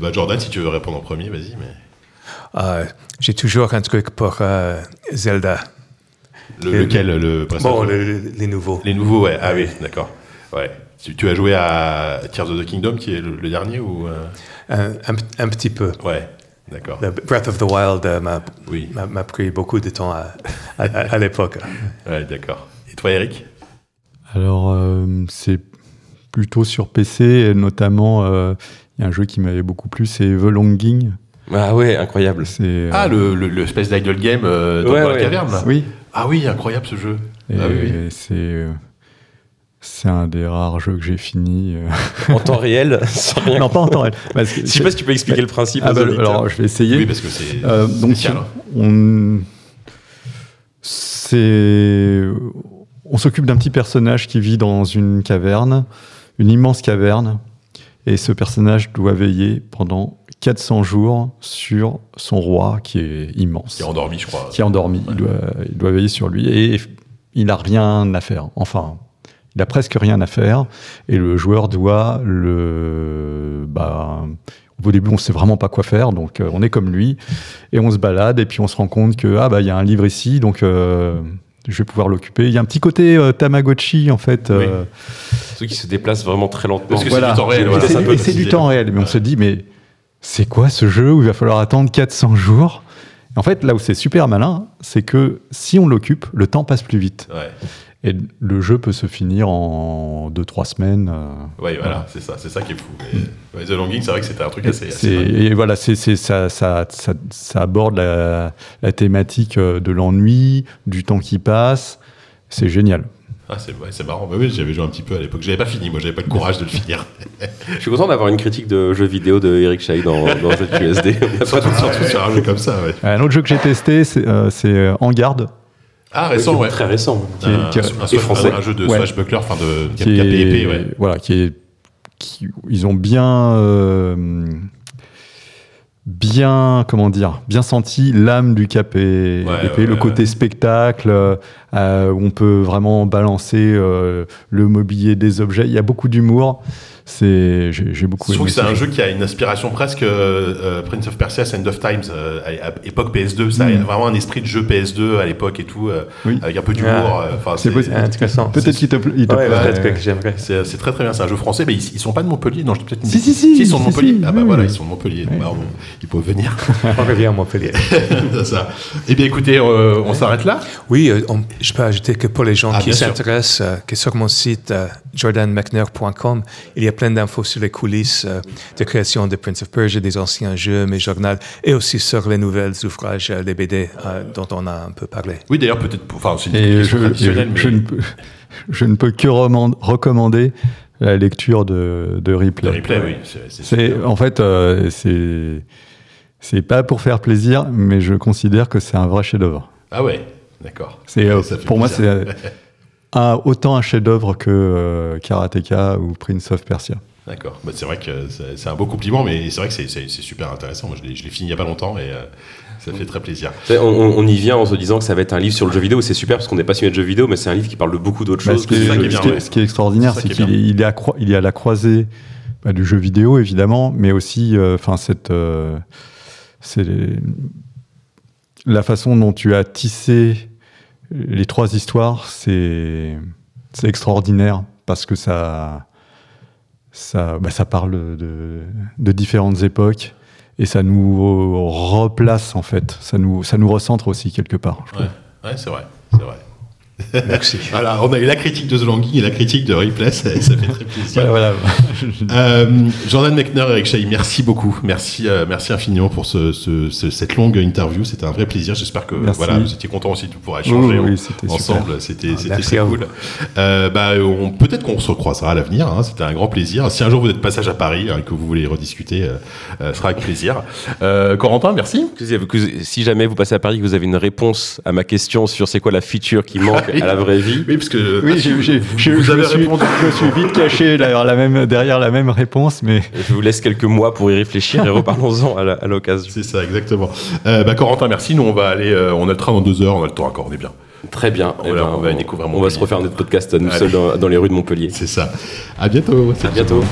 Bah, Jordan, si tu veux répondre en premier, vas-y. Mais Euh, J'ai toujours un truc pour euh, Zelda. le, lequel le Bon, le- le- les nouveaux. Les nouveaux, ouais. Ah oui, d'accord. Ouais. Tu, tu as joué à Tears of the Kingdom, qui est le, le dernier ou euh, Un, un- un petit peu. Ouais, d'accord. Breath of the Wild euh, m'a Oui. pris beaucoup de temps à, à- à- à l'époque. Ouais, d'accord. Et toi, Eric? Alors, euh, c'est plutôt sur PC, notamment, euh, il y a un jeu qui m'avait beaucoup plu, c'est Volonging. Ah ouais, incroyable. C'est, euh, Ah, le, le, le Space Idol Game euh, dans Ouais, la ouais. caverne, là Oui, Ah oui, incroyable ce jeu. et Ah oui, oui. c'est, euh, c'est un des rares jeux que j'ai fini. euh. En temps réel, sans rien. non, pas en temps réel. parce que Je sais pas si tu peux expliquer le principe. Ah bah, alors, je vais essayer. Oui, parce que c'est Euh, donc, spécial. on, c'est, on s'occupe d'un petit personnage qui vit dans une caverne, une immense caverne, et ce personnage doit veiller pendant 400 jours sur son roi qui est immense, Qui est endormi, je crois. qui est endormi. Il, doit, il doit veiller sur lui et il n'a rien à faire. Enfin, il a presque rien à faire et le joueur doit le. Bah, au début, on sait vraiment pas quoi faire, donc euh, on est comme lui et on se balade et puis on se rend compte que ah bah il y a un livre ici, donc euh, je vais pouvoir l'occuper. Il y a un petit côté euh, Tamagotchi en fait. euh, Ceux qui se déplacent vraiment très lentement. Parce que c'est du temps réel, voilà. c'est- et du temps réel, mais on se dit mais c'est quoi ce jeu où il va falloir attendre 400 jours? En fait, là où c'est super malin, c'est que si on l'occupe, le temps passe plus vite. Ouais, Et le jeu peut se finir en 2-3 semaines. euh, ouais, voilà, c'est ça, c'est ça qui est fou. The Longing, c'est vrai que c'était un truc assez. et voilà, c'est, ça, ça, ça, ça aborde la, la thématique euh, de l'ennui, du temps qui passe. C'est génial. Ah, c'est ouais, marrant. Bah oui, j'avais joué un petit peu à l'époque. J'avais pas fini, moi, j'avais pas le courage de le finir. Je suis content d'avoir une critique de jeux vidéo de Eric Chahi dans, dans ZQSD. Surtout, tout- surtout sur un jeu comme ça, ouais. Un autre jeu que j'ai testé, c'est, euh, c'est euh, En Garde. Ah, récent, ouais. Très récent. Qui est- Un, qui est- un et français. un jeu de Ouais. swashbuckler, enfin de qui KPP, est, ouais. voilà, qui est, qui- ils ont bien euh, bien, comment dire, bien senti l'âme du Cap et, Ouais, le ouais. côté spectacle, euh, où on peut vraiment balancer euh, le mobilier des objets. Il y a beaucoup d'humour. C'est, j'ai, j'ai beaucoup Je trouve que c'est ce un jeu. qui a une inspiration presque euh, Prince of Persia, End of Times, euh, à, à époque PS2. Ça a Mm. vraiment un esprit de jeu PS2 à l'époque et tout, euh, Oui. avec un peu d'humour. euh, Enfin, C'est. Intéressant. Peut-être qu'il te, il te Ouais, plaît. peut-être que j'aimerais. C'est c'est très très bien, c'est un jeu français, mais ils, ils sont pas de Montpellier, non, je peut-être une Si, bêtise. si, si, ils sont de si, Montpellier. si, ah bah oui, voilà, oui. ils sont de Montpellier, Oui. Bah, ils peuvent venir. On revient à Montpellier. C'est ça. Eh bien écoutez, euh, on s'arrête là? Oui, euh, on- je peux ajouter que pour les gens Ah, qui s'intéressent, euh, que sur mon site euh, il y a plein d'infos sur les coulisses euh, de création de Prince of Persia, des anciens jeux, mes journaux, et aussi sur les nouvelles ouvrages, euh, les BD euh, dont on a un peu parlé. Oui, d'ailleurs, peut-être, pour- enfin, c'est une Et question je, je- je ne peux, je ne peux que recommander la lecture de, de Ripley. le replay, oui. c'est- en fait euh, c'est c'est pas pour faire plaisir, mais je considère que c'est un vrai chef-d'œuvre. Ah ouais, d'accord. C'est euh, pour moi c'est un- autant un chef-d'œuvre que euh, Karateka ou Prince of Persia. D'accord. Bah, c'est vrai que c'est un beau compliment, mais c'est vrai que c'est- super intéressant. Moi, je l'ai fini il y a pas longtemps et euh, ça fait très plaisir. On, on- on y vient en se disant que ça va être un livre sur le jeu vidéo. C'est super parce qu'on est passionné de jeux vidéo, mais c'est un livre qui parle de beaucoup d'autres Bah, choses. ce, qui est, ça qui est bien, ce qui est- ouais. ce qui est extraordinaire, C'est qu'il est, il est, à croi- il est à la croisée bah, du jeu vidéo évidemment, mais aussi euh, cette euh, c'est la façon dont tu as tissé les trois histoires, c'est extraordinaire parce que ça bah, parle de, différentes époques et ça nous replace en fait, ça nous recentre aussi quelque part. Ouais. C'est vrai. Merci. Voilà, on a eu la critique de The Longing et la critique de Replay, ça, ça fait très plaisir. Voilà, voilà. Euh, Jordan Mechner et Eric Chahi, merci beaucoup. Merci, euh, merci infiniment pour ce, ce- ce- cette longue interview. C'était un vrai plaisir. J'espère que Merci. voilà, vous étiez content aussi de pouvoir échanger Oui, oui, ensemble. C'était Ah, très cool. Euh, bah, Peut-être qu'on se recroisera à l'avenir. hein. C'était un grand plaisir. Si un jour vous êtes de passage à Paris hein, et que vous voulez rediscuter, euh, euh, ce sera avec plaisir. Euh, Corentin, merci. Si jamais vous passez à Paris, que vous avez une réponse à ma question sur c'est quoi la feature qui manque à la vraie vie, Oui, parce que Oui, j'ai- j'ai- je, vous je avez suis, répondu. je me suis vite caché derrière la même, derrière la même réponse, mais je vous laisse quelques mois pour y réfléchir et reparlons-en à la- à l'occasion. C'est ça, exactement. Euh, bah, Corentin, merci. Nous, on va aller. euh, on a le train dans deux heures. On a le temps encore. On est bien. Très bien. Eh Voilà, ben, on va découvrir On va se refaire notre podcast nous Allez. seuls dans, dans les rues de Montpellier. C'est ça. À bientôt. À bientôt.